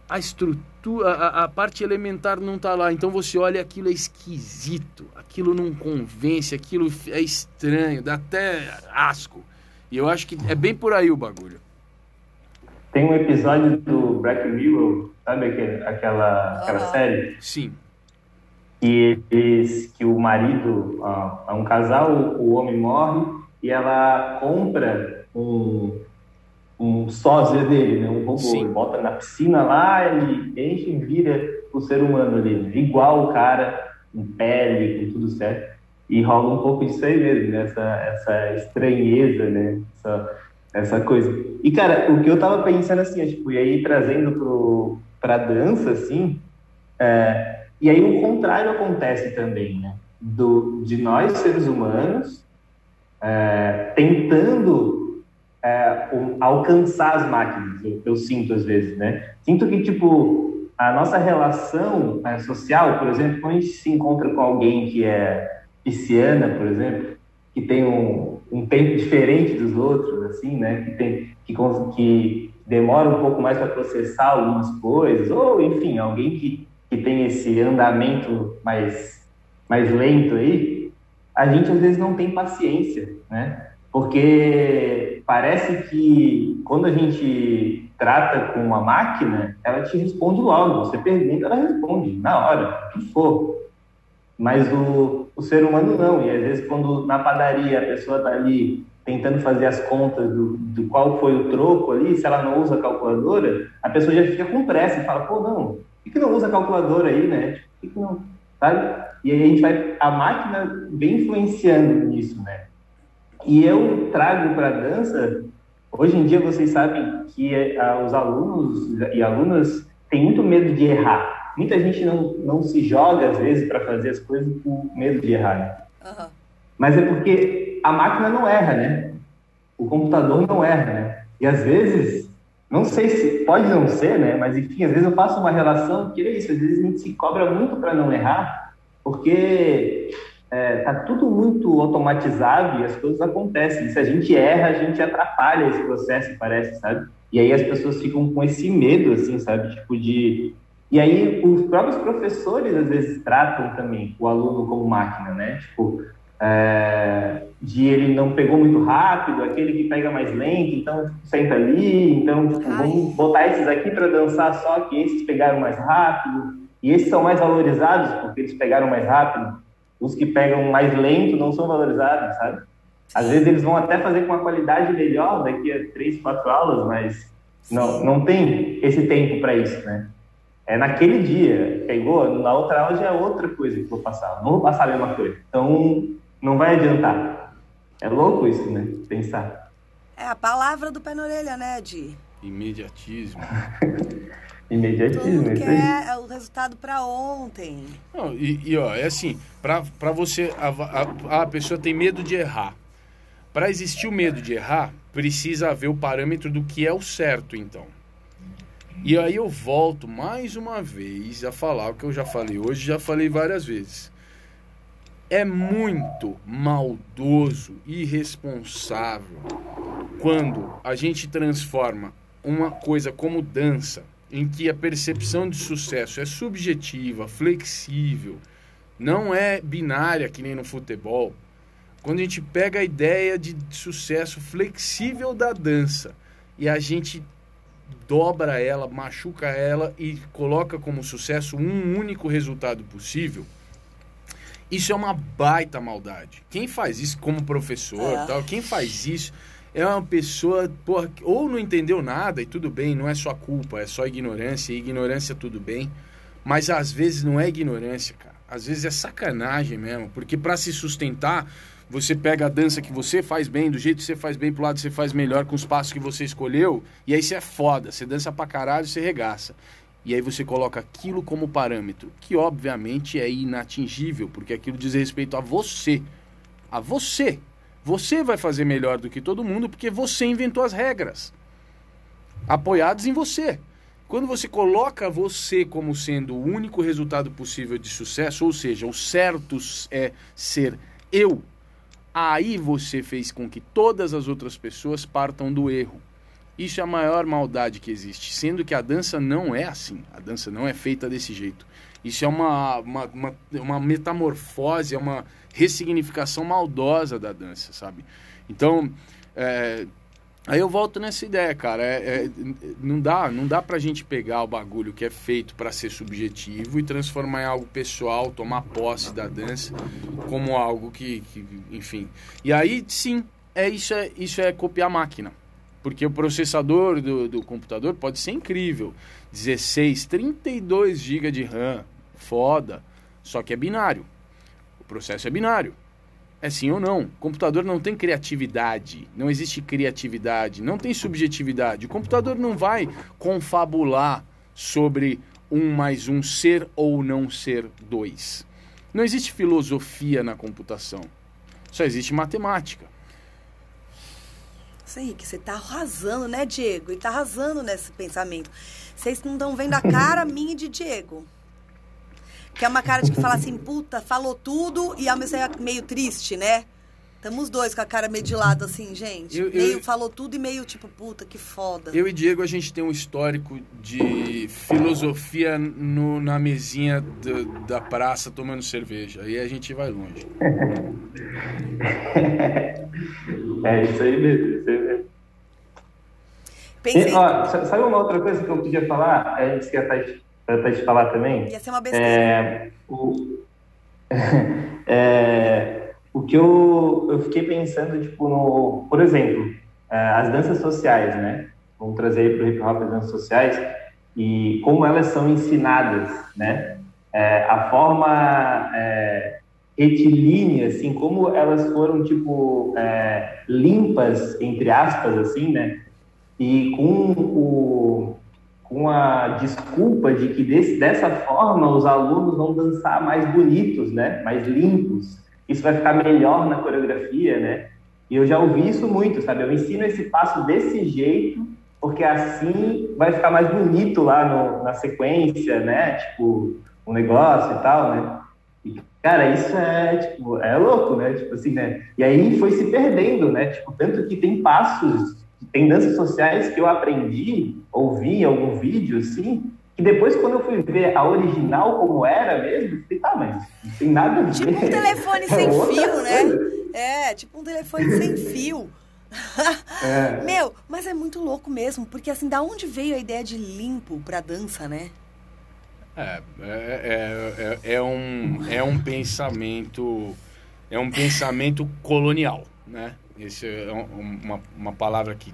a estrutura, a, a, parte elementar não está lá. Então você olha aquilo é esquisito, aquilo não convence, aquilo é estranho, dá até asco. E eu acho que é bem por aí o bagulho. Tem um episódio do Black Mirror, sabe aquela, aquela série? Sim. Que, eles, que o marido, é um casal, o homem morre e ela compra um, um sósia dele, né? um robô. Sim. Bota na piscina lá, ele enche e vira o ser humano ali. Igual o cara, com pele, com tudo certo. E rola um pouco disso aí mesmo, né? essa, essa estranheza, né? Essa, essa coisa. E, cara, o que eu tava pensando assim, é, tipo, e aí trazendo pro, pra dança, assim, é, e aí o contrário acontece também, né? Do, de nós, seres humanos, é, tentando é, alcançar as máquinas, eu, eu, sinto às vezes, né? Sinto que, tipo, a nossa relação é, social, por exemplo, quando a gente se encontra com alguém que é pisciana, por exemplo, que tem um, um tempo diferente dos outros, assim, né? Que, tem, que, que demora um pouco mais para processar algumas coisas, ou enfim, alguém que, que tem esse andamento mais, mais lento aí, a gente às vezes não tem paciência, né? Porque parece que quando a gente trata com uma máquina, ela te responde logo. Você pergunta, ela responde na hora, o que for. Mas o, o ser humano não. E às vezes, quando na padaria a pessoa está ali tentando fazer as contas do, do qual foi o troco ali, se ela não usa a calculadora, a pessoa já fica com pressa e fala, pô, não, por que, que não usa a calculadora aí, né? Por que, que não? Sabe? E aí a gente vai, a máquina vem influenciando nisso, né? E eu trago para a dança, hoje em dia vocês sabem que uh, os alunos e alunas têm muito medo de errar. Muita gente não, não se joga, às vezes, para fazer as coisas por medo de errar. Uhum. Mas é porque a máquina não erra, né? O computador não erra, né? E às vezes, não sei se pode não ser, né? Mas enfim, às vezes eu faço uma relação que é isso, às vezes a gente se cobra muito para não errar, porque é, tá tudo muito automatizado e as coisas acontecem. Se a gente erra, a gente atrapalha esse processo, parece, sabe? E aí as pessoas ficam com esse medo, assim, sabe? Tipo de e aí os próprios professores às vezes tratam também o aluno como máquina, né? Tipo, é, de ele não pegou muito rápido, aquele que pega mais lento, então tipo, senta ali, então tipo, vamos botar esses aqui para dançar só que esses pegaram mais rápido e esses são mais valorizados porque eles pegaram mais rápido. Os que pegam mais lento não são valorizados, sabe? Às vezes eles vão até fazer com uma qualidade melhor daqui a três, quatro aulas, mas não, não tem esse tempo para isso, né? É naquele dia, pegou, na outra aula já é outra coisa que eu vou passar. Não vou passar a mesma coisa. Então, não vai adiantar. É louco isso, né? Pensar. É a palavra do pé na orelha, né, Di? Imediatismo. [LAUGHS] Imediatismo, Tudo quer é o resultado para ontem. Não, e, e, ó, é assim, para você, a, a, a pessoa tem medo de errar. Para existir o medo de errar, precisa haver o parâmetro do que é o certo, então. E aí eu volto mais uma vez a falar o que eu já falei hoje, já falei várias vezes é muito maldoso, irresponsável quando a gente transforma uma coisa como dança, em que a percepção de sucesso é subjetiva, flexível, não é binária que nem no futebol. Quando a gente pega a ideia de sucesso flexível da dança e a gente dobra ela, machuca ela e coloca como sucesso um único resultado possível, isso é uma baita maldade. Quem faz isso como professor, é. tal, quem faz isso é uma pessoa, porra, ou não entendeu nada e tudo bem, não é sua culpa, é só ignorância, e ignorância tudo bem. Mas às vezes não é ignorância, cara. Às vezes é sacanagem mesmo, porque para se sustentar, você pega a dança que você faz bem, do jeito que você faz bem, pro lado você faz melhor, com os passos que você escolheu, e aí você é foda, você dança pra caralho, você regaça. E aí você coloca aquilo como parâmetro, que obviamente é inatingível, porque aquilo diz respeito a você. A você. Você vai fazer melhor do que todo mundo porque você inventou as regras. Apoiados em você. Quando você coloca você como sendo o único resultado possível de sucesso, ou seja, o certo é ser eu, aí você fez com que todas as outras pessoas partam do erro. Isso é a maior maldade que existe, sendo que a dança não é assim. A dança não é feita desse jeito. Isso é uma, uma, uma, uma metamorfose, é uma ressignificação maldosa da dança, sabe? Então, é, aí eu volto nessa ideia, cara. É, é, não dá, não dá pra gente pegar o bagulho que é feito para ser subjetivo e transformar em algo pessoal, tomar posse da dança como algo que, que enfim. E aí, sim, é isso é, isso é copiar a máquina. Porque o processador do, do computador pode ser incrível. 16, 32 GB de RAM, foda. Só que é binário. O processo é binário. É sim ou não. O computador não tem criatividade. Não existe criatividade. Não tem subjetividade. O computador não vai confabular sobre um mais um ser ou não ser dois. Não existe filosofia na computação. Só existe matemática. Nossa, Henrique, você tá arrasando, né, Diego? E tá arrasando nesse pensamento. Vocês não estão vendo a cara [LAUGHS] minha de Diego. Que é uma cara de que fala assim, puta, falou tudo e ao mesmo tempo é meio triste, né? Tamo os dois com a cara meio de lado, assim, gente. Eu- eu- meio falou tudo e meio tipo, puta, que foda. Eu e Diego, a gente tem um histórico de filosofia no- na mesinha do- da praça tomando cerveja. Aí a gente vai longe. [LAUGHS] É isso aí mesmo. Isso aí mesmo. Pensei E, ó, sa- sabe uma outra coisa que eu podia falar? É, antes que a Tati, a Tati falar também? ia ser uma besteira. É, o, [LAUGHS] é, o que eu, eu fiquei pensando, tipo, no, por exemplo, é, as danças sociais, né? Vamos trazer para o hip hop as danças sociais e como elas são ensinadas, né? É, a forma é, retilínea, assim, como elas foram, tipo, é, limpas, entre aspas, assim, né? E com o, com a desculpa de que desse, dessa forma os alunos vão dançar mais bonitos, né? Mais limpos. Isso vai ficar melhor na coreografia, né? E eu já ouvi isso muito, sabe? Eu ensino esse passo desse jeito, porque assim vai ficar mais bonito lá no, na sequência, né? Tipo, o negócio e tal, né? E, cara, isso é, tipo, é louco, né? Tipo assim, né? E aí foi se perdendo, né? Tipo, tanto que tem passos tem danças sociais que eu aprendi, ouvi em algum vídeo, assim, que depois, quando eu fui ver a original como era mesmo, falei, tá, mas não tem nada a ver. Tipo um telefone sem [LAUGHS] É fio, né? coisa. É, tipo um telefone sem fio. É. [LAUGHS] Meu, mas é muito louco mesmo, porque assim, da onde veio a ideia de limpo pra dança, né? É, é, é, é, é um, é um pensamento é um pensamento colonial, né? Esse é um- uma, uma palavra que,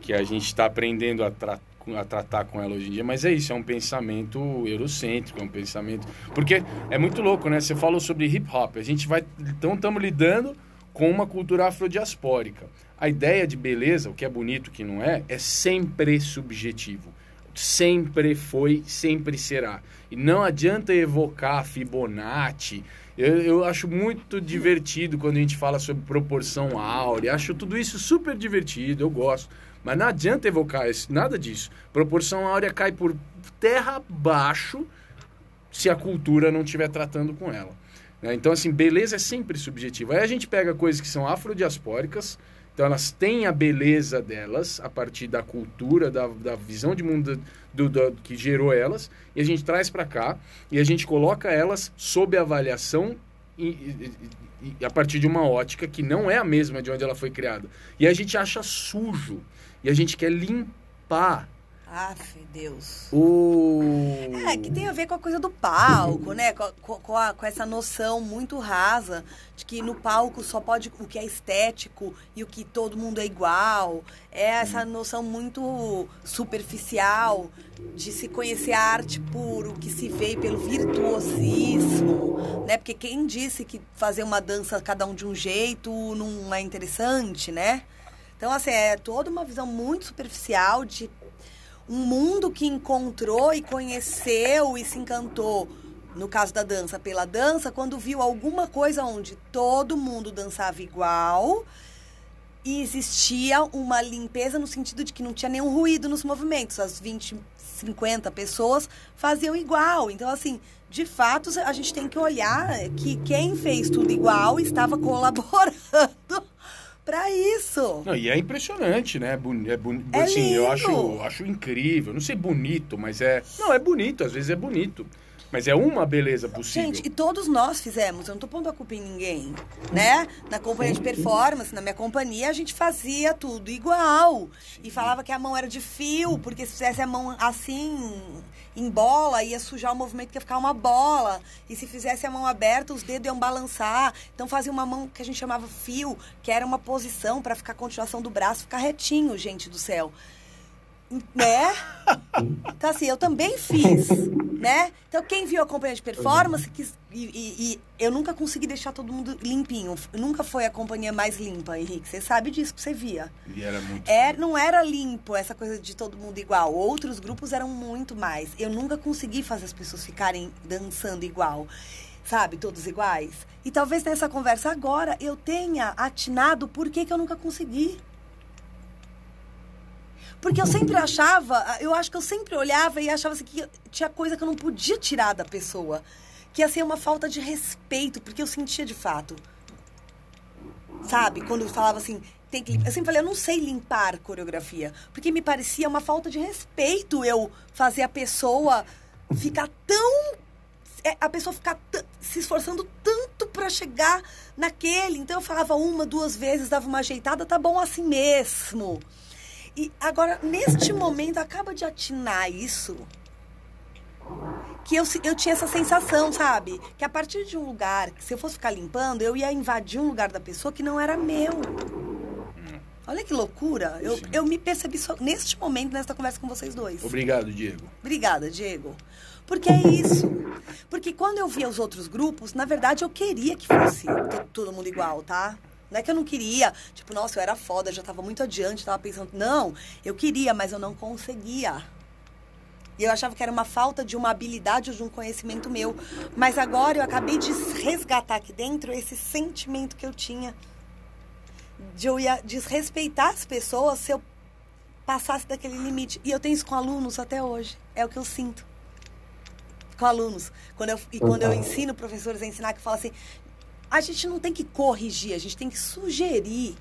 que a gente está aprendendo a, tra a tratar com ela hoje em dia, mas é isso, é um pensamento eurocêntrico, é um pensamento... Porque é muito louco, né? Você falou sobre hip hop, a gente vai... Então estamos lidando com uma cultura afrodiaspórica. A ideia de beleza, o que é bonito, o que não é, é sempre subjetivo sempre foi, sempre será. E não adianta evocar Fibonacci. Eu, eu acho muito divertido quando a gente fala sobre proporção áurea. Acho tudo isso super divertido, eu gosto. Mas não adianta evocar isso, nada disso. Proporção áurea cai por terra abaixo se a cultura não estiver tratando com ela. né? Então, assim, beleza é sempre subjetiva. Aí a gente pega coisas que são afrodiaspóricas, então elas têm a beleza delas a partir da cultura, da, da visão de mundo do, do- que gerou elas, e a gente traz para cá e a gente coloca elas sob avaliação e, e- e- a partir de uma ótica que não é a mesma de onde ela foi criada. E a gente acha sujo e a gente quer limpar Aff, Deus. o. É, que tem a ver com a coisa do palco, né? Com, com- a- com essa noção muito rasa de que no palco só pode o que é estético e o que todo mundo é igual. É essa noção muito superficial de se conhecer a arte por o que se vê pelo virtuosismo, né? Porque quem disse que fazer uma dança cada um de um jeito não é interessante, né? Então, assim, é toda uma visão muito superficial de um mundo que encontrou e conheceu e se encantou, no caso da dança, pela dança, quando viu alguma coisa onde todo mundo dançava igual e existia uma limpeza no sentido de que não tinha nenhum ruído nos movimentos. As 20, 50 pessoas faziam igual. Então, assim, de fato, a gente tem que olhar que quem fez tudo igual estava [LAUGHS] colaborando para isso. Não, e é impressionante, né? Boni- É boni- É assim, eu lindo. acho, acho incrível. Não sei bonito, mas é. Não, é bonito, às vezes é bonito. Mas é uma beleza possível. Gente, e todos nós fizemos, eu não tô pondo a culpa em ninguém, né? Na companhia de performance, na minha companhia, a gente fazia tudo igual. E falava que a mão era de fio, porque se fizesse a mão assim, em bola, ia sujar o movimento que ia ficar uma bola. E se fizesse a mão aberta, os dedos iam balançar. Então fazia uma mão que a gente chamava fio, que era uma posição para ficar a continuação do braço ficar retinho, gente do céu. Né? Então, assim, eu também fiz, né? Então, quem viu a companhia de performance, quis, e, e- e eu nunca consegui deixar todo mundo limpinho. Nunca foi a companhia mais limpa, Henrique. Você sabe disso que você via. E era muito. É, não era limpo essa coisa de todo mundo igual. Outros grupos eram muito mais. Eu nunca consegui fazer as pessoas ficarem dançando igual. Sabe, todos iguais. E talvez nessa conversa agora eu tenha atinado por que, que eu nunca consegui. Porque eu sempre achava, eu acho que eu sempre olhava e achava assim, que tinha coisa que eu não podia tirar da pessoa. Que ia ser uma falta de respeito, porque eu sentia de fato. Sabe? Quando falava assim, tem que. Eu sempre falei, eu não sei limpar coreografia. Porque me parecia uma falta de respeito eu fazer a pessoa ficar tão. é, A pessoa ficar se esforçando tanto pra chegar naquele. Então eu falava uma, duas vezes, dava uma ajeitada, tá bom assim mesmo. E agora, neste momento, acaba de atinar isso. Que eu, eu tinha essa sensação, sabe? Que a partir de um lugar, que se eu fosse ficar limpando, eu ia invadir um lugar da pessoa que não era meu. Olha que loucura. Eu, Sim. eu me percebi só neste momento, nesta conversa com vocês dois. Obrigado, Diego. Obrigada, Diego. Porque é isso. Porque quando eu via os outros grupos, na verdade eu queria que fosse to- todo mundo igual, tá? Não é que eu não queria, tipo, nossa, eu era foda, já tava muito adiante, tava pensando. Não, eu queria, mas eu não conseguia. E eu achava que era uma falta de uma habilidade ou de um conhecimento meu. Mas agora eu acabei de resgatar aqui dentro esse sentimento que eu tinha. De eu ia desrespeitar as pessoas se eu passasse daquele limite. E eu tenho isso com alunos até hoje. É o que eu sinto. Com alunos. Quando eu, e quando eu ensino professores a ensinar, que fala assim: a gente não tem que corrigir, a gente tem que sugerir.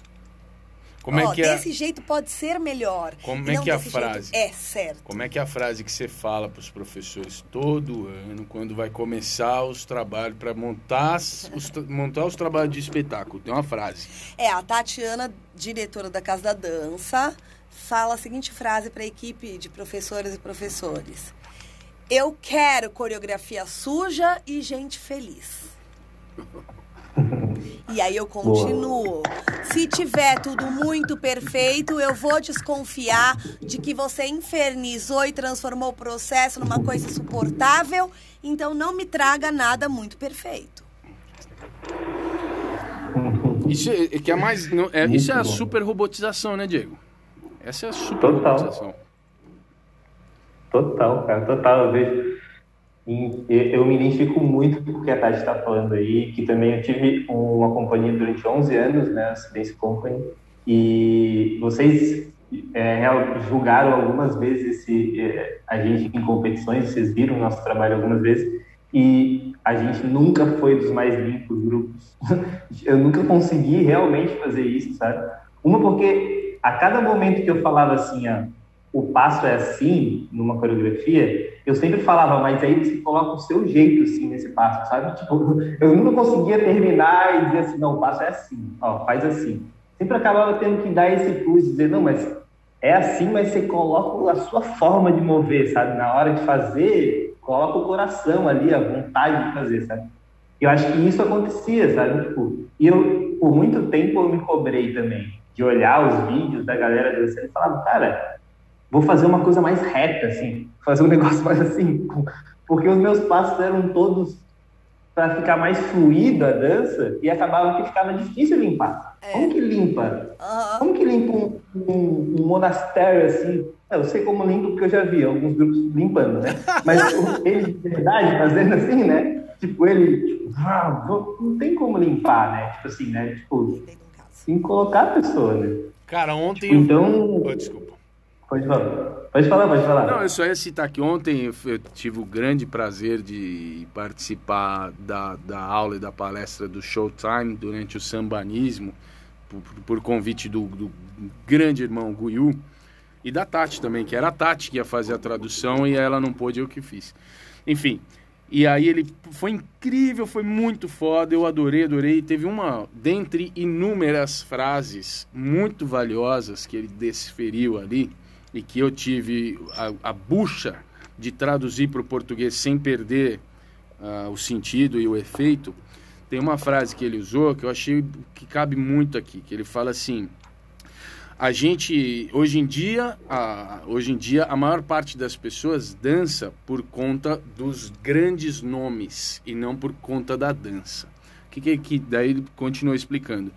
Como Ó, é que é, desse jeito pode ser melhor. Como é que é a frase? É certo. como é que é a frase que você fala para os professores todo ano, quando vai começar os trabalhos para montar os, montar os trabalhos de espetáculo? Tem uma frase. É, a Tatiana, diretora da Casa da Dança, fala a seguinte frase para a equipe de professoras e professores: Eu quero coreografia suja e gente feliz. [LAUGHS] E aí eu continuo. Se tiver tudo muito perfeito, eu vou desconfiar de que você infernizou e transformou o processo numa coisa insuportável. Então não me traga nada muito perfeito. [LAUGHS] Isso é, é que é mais. não- é- Muito isso é a bom. super robotização, né, Diego? Essa é a super Total. robotização. Total, cara, total. Eu vejo. Eu- me identifico muito com o que a Tati está falando aí, que também eu tive uma companhia durante 11 anos, né, a Dance Company, e vocês é, julgaram algumas vezes esse, é, a gente em competições, vocês viram nosso trabalho algumas vezes, e a gente nunca foi dos mais limpos grupos. [LAUGHS] Eu nunca consegui realmente fazer isso, sabe? Uma porque a cada momento que eu falava assim, ó, o passo é assim, numa coreografia, eu sempre falava, mas aí você coloca o seu jeito, assim, nesse passo, sabe? [LAUGHS] Tipo, eu nunca conseguia terminar e dizer assim, não, o passo é assim, ó, faz assim. Sempre acabava tendo que dar esse plus, dizer, não, mas é assim, mas você coloca a sua forma de mover, sabe? Na hora de fazer, coloca o coração ali, a vontade de fazer, sabe? Eu acho que isso acontecia, sabe? Tipo, e eu, por muito tempo, eu me cobrei também de olhar os vídeos da galera dançando e falava, cara, vou fazer uma coisa mais reta, assim, fazer um [LAUGHS] negócio mais assim, porque os meus passos eram todos para ficar mais fluido a dança e acabava que ficava difícil limpar. É. Como que limpa? Aham. Como que limpa um, um- um monastério assim? Eu sei como limpa porque eu já vi alguns grupos limpando, né? Mas [LAUGHS] ele de verdade fazendo assim, né? Tipo, ele, tipo, ah, não tem como limpar, né? Tipo assim, né? Tipo, tem que colocar a pessoa, né? Cara, ontem. eu- Então, Oh, desculpa. Pode falar. Pode falar, pode falar. Não, eu só ia citar que ontem eu, tive o grande prazer de participar da, da aula e da palestra do Showtime durante o sambanismo, por, por convite do, do grande irmão Guiu e da Tati também, que era a Tati que ia fazer a tradução e ela não pôde, eu que fiz. Enfim, e aí ele foi incrível, foi muito foda, eu adorei, adorei. Teve uma, dentre inúmeras frases muito valiosas que ele desferiu ali, e que eu tive a, a bucha de traduzir para o português sem perder ah, o sentido e o efeito, tem uma frase que ele usou que eu achei que cabe muito aqui, que ele fala assim: a gente hoje em dia, a, hoje em dia a maior parte das pessoas dança por conta dos grandes nomes e não por conta da dança. Que que, que daí ele continua explicando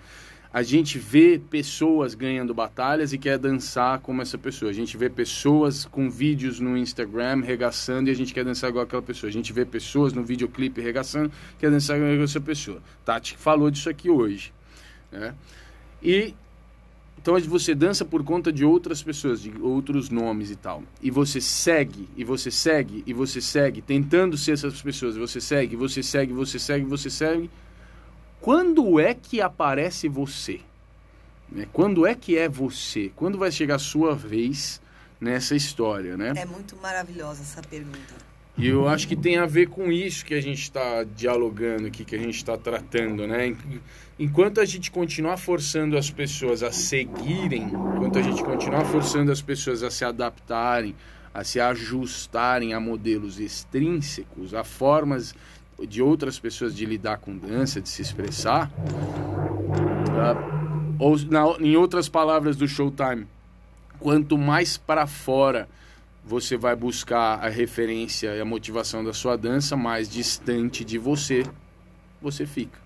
a gente vê pessoas ganhando batalhas e quer dançar como essa pessoa. A gente vê pessoas com vídeos no Instagram regaçando e a gente quer dançar igual aquela pessoa. A gente vê pessoas no videoclipe regaçando quer dançar igual essa pessoa. Tati falou disso aqui hoje. Né? E então você dança por conta de outras pessoas, de outros nomes e tal. E você segue, e você segue, e você segue, tentando ser essas pessoas. Você segue, você segue, você segue, você segue. Quando é que aparece você? Né? Quando é que é você? Quando vai chegar a sua vez nessa história, né? É muito maravilhosa essa pergunta. E eu acho que tem a ver com isso que a gente está dialogando aqui, que a gente está tratando, né? Enquanto a gente continuar forçando as pessoas a seguirem, enquanto a gente continuar forçando as pessoas a se adaptarem, a se ajustarem a modelos extrínsecos, a formas de outras pessoas de lidar com dança, de se expressar, uh, ou na, em outras palavras do Showtime, quanto mais para fora você vai buscar a referência e a motivação da sua dança, mais distante de você você fica.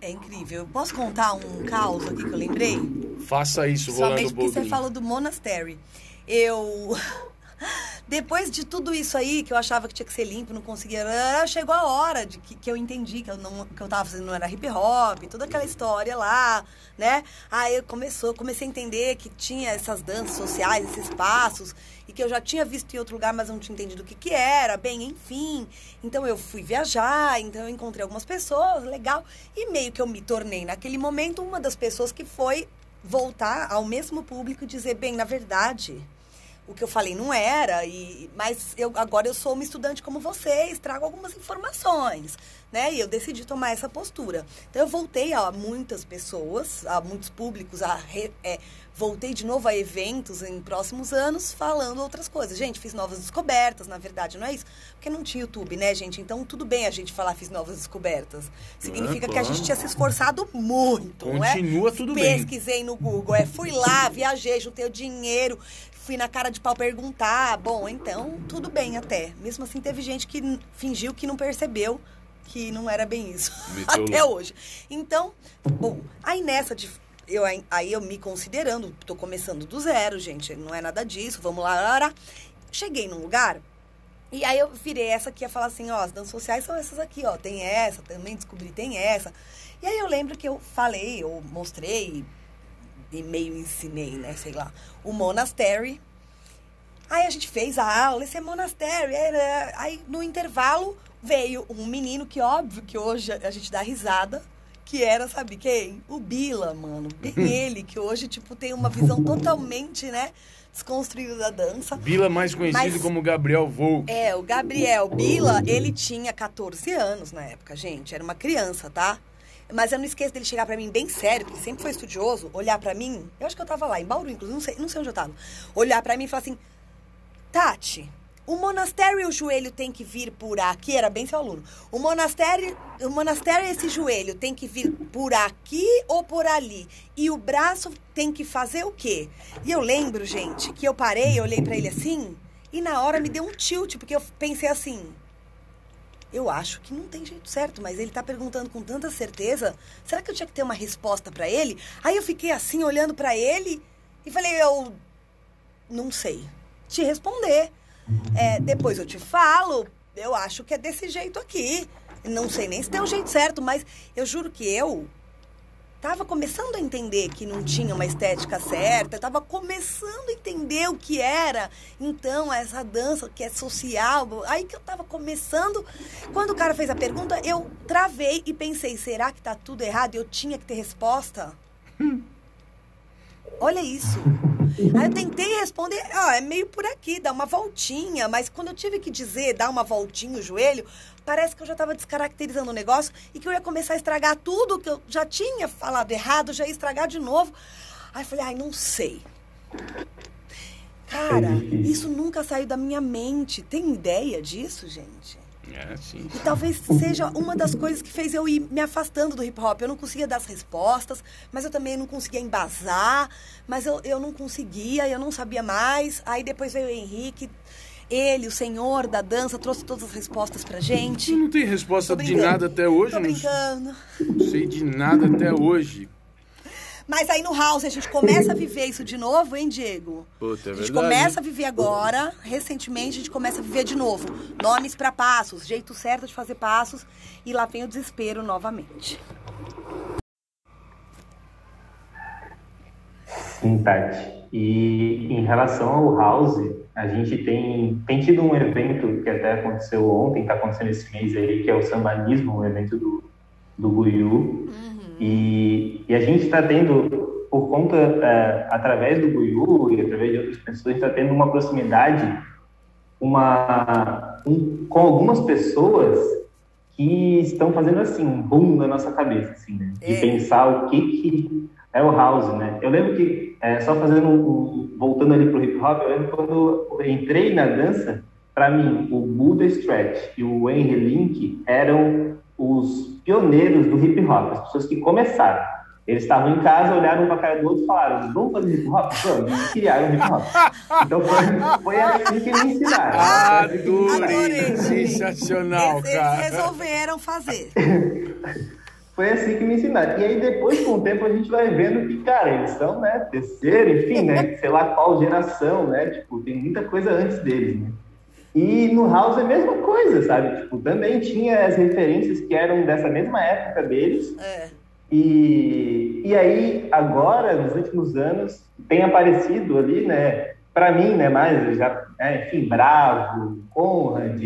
É incrível. Posso contar um caos aqui que eu lembrei? Faça isso, Somente porque Boldrin. você falou do Monastery. Eu Depois de tudo isso aí, que eu achava que tinha que ser limpo, não conseguia. Chegou a hora de que, que eu entendi que eu, não, que eu tava fazendo não era hip hop, toda aquela história lá, né? Aí começou, comecei a entender que tinha essas danças sociais, esses passos, e que eu já tinha visto em outro lugar, mas não tinha entendido o que, que era. Bem, enfim. Então eu fui viajar, então eu encontrei algumas pessoas, legal. E meio que eu me tornei, naquele momento, uma das pessoas que foi voltar ao mesmo público e dizer, bem, na verdade o que eu falei não era, e, mas eu, agora eu sou uma estudante como vocês, trago algumas informações, né? E eu decidi tomar essa postura. Então eu voltei a muitas pessoas, a muitos públicos, a re, é, voltei de novo a eventos em próximos anos falando outras coisas. Gente, fiz novas descobertas, na verdade, não é isso? Porque não tinha YouTube, né, gente? Então tudo bem a gente falar fiz novas descobertas. Significa que a gente tinha se esforçado muito, Continua não é? Tudo bem. Pesquisei no Google, é, fui lá, viajei, juntei o dinheiro, fui na cara de pau perguntar. Bom, então, tudo bem até. Mesmo assim, teve gente que fingiu que não percebeu que não era bem isso. [LAUGHS] Até hoje. Então, bom, aí nessa de. Eu, aí eu me considerando, tô começando do zero, gente. Não é nada disso, vamos lá, lá, lá. Cheguei num lugar e aí eu virei essa aqui a falar assim, ó, as danças sociais são essas aqui, ó. Tem essa, também descobri, tem essa. E aí eu lembro que eu falei, eu mostrei, e meio ensinei, né, sei lá, o Monastery. Aí a gente fez a aula, esse é Monastery. Aí no intervalo veio um menino que, óbvio, que hoje a gente dá risada, que era, sabe quem? O Bila, mano. Bem [LAUGHS] ele, que hoje, tipo, tem uma visão totalmente, né, desconstruída da dança. Bila mais conhecido Mas- como Gabriel Volk. É, o Gabriel Bila, ele tinha 14 anos na época, gente. Era uma criança, tá? Mas eu não esqueço dele chegar pra mim bem sério, porque sempre foi estudioso, olhar pra mim. Eu acho que eu tava lá, em Bauru, inclusive, não sei, não sei onde eu tava. Olhar pra mim e falar assim: Tati, o monastério e o joelho tem que vir por aqui, era bem seu aluno. O monastério, o monastério e esse joelho tem que vir por aqui ou por ali. E o braço tem que fazer o quê? E eu lembro, gente, que eu parei, olhei pra ele assim, e na hora me deu um tilt, porque eu pensei assim: eu acho que não tem jeito certo, mas ele tá perguntando com tanta certeza. Será que eu tinha que ter uma resposta pra ele? Aí eu fiquei assim olhando pra ele e falei, eu não sei te responder. É, depois eu te falo, eu acho que é desse jeito aqui. Não sei nem se tem o jeito certo, mas eu juro que eu tava começando a entender que não tinha uma estética certa, tava começando a entender o que era, então, essa dança que é social. Aí que eu tava começando, quando o cara fez a pergunta, eu travei e pensei, será que tá tudo errado? Eu tinha que ter resposta? Olha isso. Aí eu tentei responder, ó, é meio por aqui, dá uma voltinha, mas quando eu tive que dizer, dar uma voltinha o joelho, parece que eu já estava descaracterizando o negócio e que eu ia começar a estragar tudo que eu já tinha falado errado, já ia estragar de novo. Aí eu falei, ai, não sei. Cara, É isso nunca saiu da minha mente. Tem ideia disso, gente? É, sim. E talvez seja uma das coisas que fez eu ir me afastando do hip hop. Eu não conseguia dar as respostas, mas eu também não conseguia embasar, mas eu, eu não conseguia, eu não sabia mais. Aí depois veio o Henrique, ele, o senhor da dança, trouxe todas as respostas pra gente. Você não tem resposta de nada até hoje, Tô brincando. não sei de nada até hoje. Mas aí no House a gente começa a viver isso de novo, hein, Diego? Puta, é a gente verdade. começa a viver agora, recentemente a gente começa a viver de novo. Nomes pra passos, jeito certo de fazer passos, e lá vem o desespero novamente. Sim, Tati. E em relação ao House, a gente tem, tem tido um evento que até aconteceu ontem, está acontecendo esse mês aí, que é o Sambanismo, um evento do, do Guiú. Uhum. E, e a gente está tendo, por conta, é, através do Guiú e através de outras pessoas, está tendo uma proximidade uma, um, com algumas pessoas que estão fazendo assim, um boom na nossa cabeça, assim, né? De é. pensar o que que é o house, né? Eu lembro que, é, só fazendo um, voltando ali pro hip hop, eu lembro quando eu entrei na dança, para mim, o Buddha Stretch e o Henry Link eram os pioneiros do hip hop, as pessoas que começaram. Eles estavam em casa, olharam um para a cara do outro e falaram: Vamos fazer hip hop? Vamos. E criaram hip hop. [LAUGHS] Então foi, foi assim que me ensinaram. Adorei! Sensacional, eles, cara. Eles resolveram fazer. [LAUGHS] foi assim que me ensinaram. E aí depois, com o tempo, a gente vai vendo que, cara, eles são, né, terceiro, enfim, né, sei lá qual geração, né, tipo, tem muita coisa antes deles, né. E no House é a mesma coisa, sabe? Tipo, também tinha as referências que eram dessa mesma época deles. É. E, e aí, agora, nos últimos anos, tem aparecido ali, né? Para mim, né? Mais, já, é, enfim, Bravo, Conrad,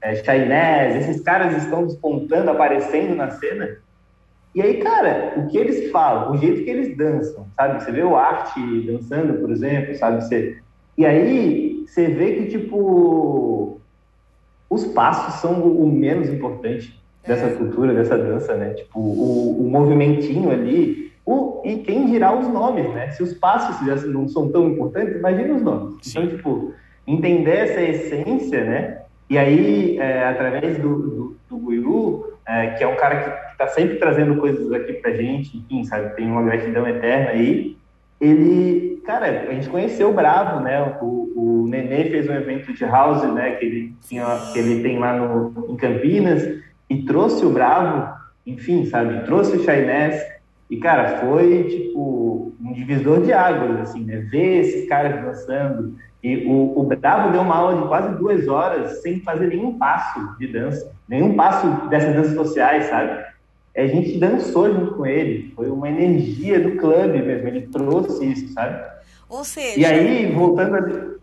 é, Chainés, esses caras estão despontando, aparecendo na cena. E aí, cara, o que eles falam, o jeito que eles dançam, sabe? Você vê o Arte dançando, por exemplo, sabe? Você... E aí, você vê que, tipo, os passos são o menos importante dessa é. cultura, dessa dança, né? Tipo, o, o movimentinho ali, o, e quem dirá os nomes, né? Se os passos já não são tão importantes, imagina os nomes. Sim. Então, tipo, entender essa essência, né? E aí, é, através do, do, do é, que é um cara que está sempre trazendo coisas aqui pra gente, enfim, sabe? Tem uma gratidão eterna aí. Ele, cara, a gente conheceu o Bravo, né? O, o Nenê fez um evento de house, né? Que ele, tinha, que ele tem lá no, em Campinas e trouxe o Bravo, enfim, sabe? Trouxe o Chainés e, cara, foi, tipo, um divisor de águas, assim, né? Ver esses caras dançando. E o, o Bravo deu uma aula de quase duas horas sem fazer nenhum passo de dança, nenhum passo dessas danças sociais, sabe? A gente dançou junto com ele, foi uma energia do clube mesmo, ele trouxe isso, sabe? Ou seja... E aí, voltando.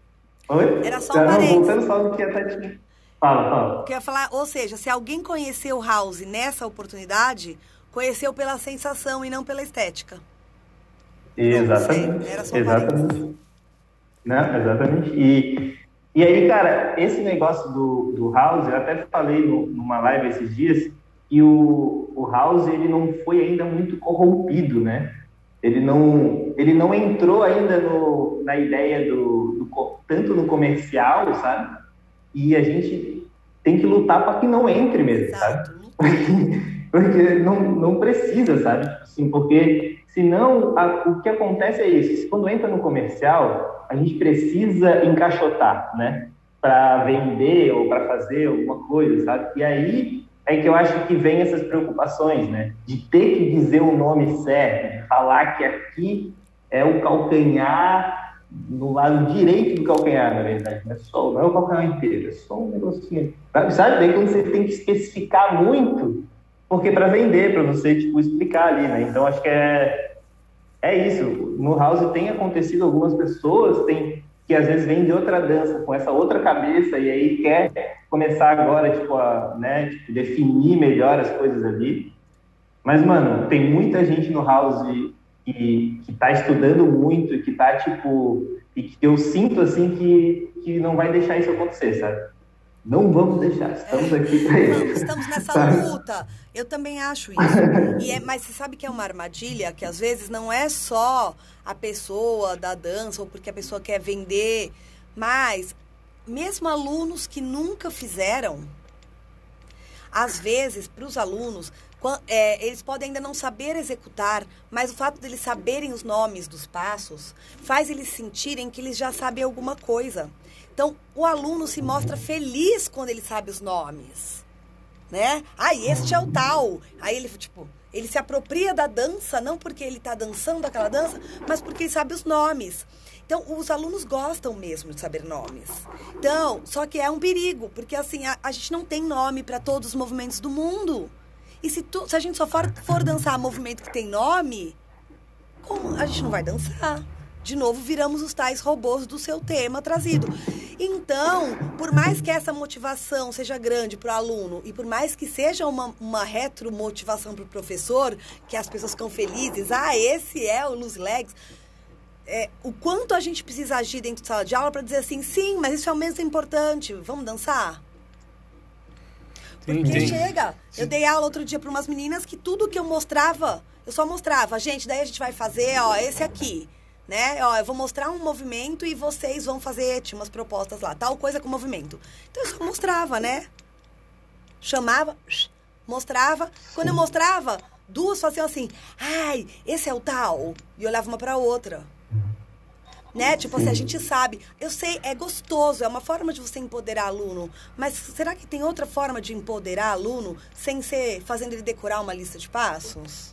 Oi? Era só um Voltando só no que a Tati Fala, fala. Quer falar, ou seja, se alguém conheceu House nessa oportunidade, conheceu pela sensação e não pela estética. Exatamente. Sei, era só exatamente. Não, exatamente. E, e aí, cara, esse negócio do, do House, eu até falei no, numa live esses dias, que o, o House ele não foi ainda muito corrompido, né? Ele não, ele não entrou ainda no, na ideia do, do tanto no comercial, sabe? E a gente tem que lutar para que não entre mesmo, Exato. sabe? [LAUGHS] porque não, não precisa, sabe? Tipo assim, porque senão a, o que acontece é isso. Quando entra no comercial, a gente precisa encaixotar, né? Para vender ou para fazer alguma coisa, sabe? E aí é que eu acho que vem essas preocupações, né? De ter que dizer o nome certo, de falar que aqui é o calcanhar no lado direito do calcanhar, na verdade. Não é só, não é o calcanhar inteiro, é só um negocinho. Sabe? Daí quando você tem que especificar muito, porque para vender, para você, tipo, explicar ali, né? Então, acho que é, é isso. No house tem acontecido algumas pessoas tem, que às vezes vêm de outra dança, com essa outra cabeça, e aí quer começar agora, tipo, a né, tipo, definir melhor as coisas ali. Mas, mano, tem muita gente no house que, que tá estudando muito que tá, tipo, e que eu sinto, assim, que, que não vai deixar isso acontecer, sabe? Não vamos deixar, estamos é, aqui para isso. Estamos nessa sabe? [LAUGHS] luta. Eu também acho isso. E é, mas você sabe que é uma armadilha que às vezes não é só a pessoa da dança ou porque a pessoa quer vender, mas mesmo alunos que nunca fizeram, às vezes, para os alunos, é, eles podem ainda não saber executar, mas o fato deles saberem os nomes dos passos faz eles sentirem que eles já sabem alguma coisa. Então, o aluno se mostra feliz quando ele sabe os nomes, né? Ah, este é o tal. Aí ele, tipo, ele se apropria da dança, não porque ele está dançando aquela dança, mas porque ele sabe os nomes. Então, os alunos gostam mesmo de saber nomes. Então, só que é um perigo, porque assim, a, a gente não tem nome para todos os movimentos do mundo. E se, tu, se a gente só for, for dançar movimento que tem nome, como a gente não vai dançar. de novo viramos os tais robôs do seu tema trazido. Então, por mais que essa motivação seja grande para o aluno e por mais que seja uma, uma retromotivação para o professor, que as pessoas ficam felizes, ah, esse é o Luz Legs, é, o quanto a gente precisa agir dentro de sala de aula para dizer assim, sim, mas isso é o menos importante, vamos dançar? Porque chega. Eu dei aula outro dia para umas meninas que tudo que eu mostrava, eu só mostrava, gente, daí a gente vai fazer, ó, esse aqui, né? Ó, eu vou mostrar um movimento e vocês vão fazer, tinha umas propostas lá, tal coisa com movimento. Então eu só mostrava, né? Chamava, mostrava. Quando eu mostrava, duas faziam assim, ai, esse é o tal. E olhava uma para outra. Né? Tipo assim, a gente sabe. Eu sei, é gostoso, é uma forma de você empoderar aluno. Mas será que tem outra forma de empoderar aluno sem ser fazendo ele decorar uma lista de passos?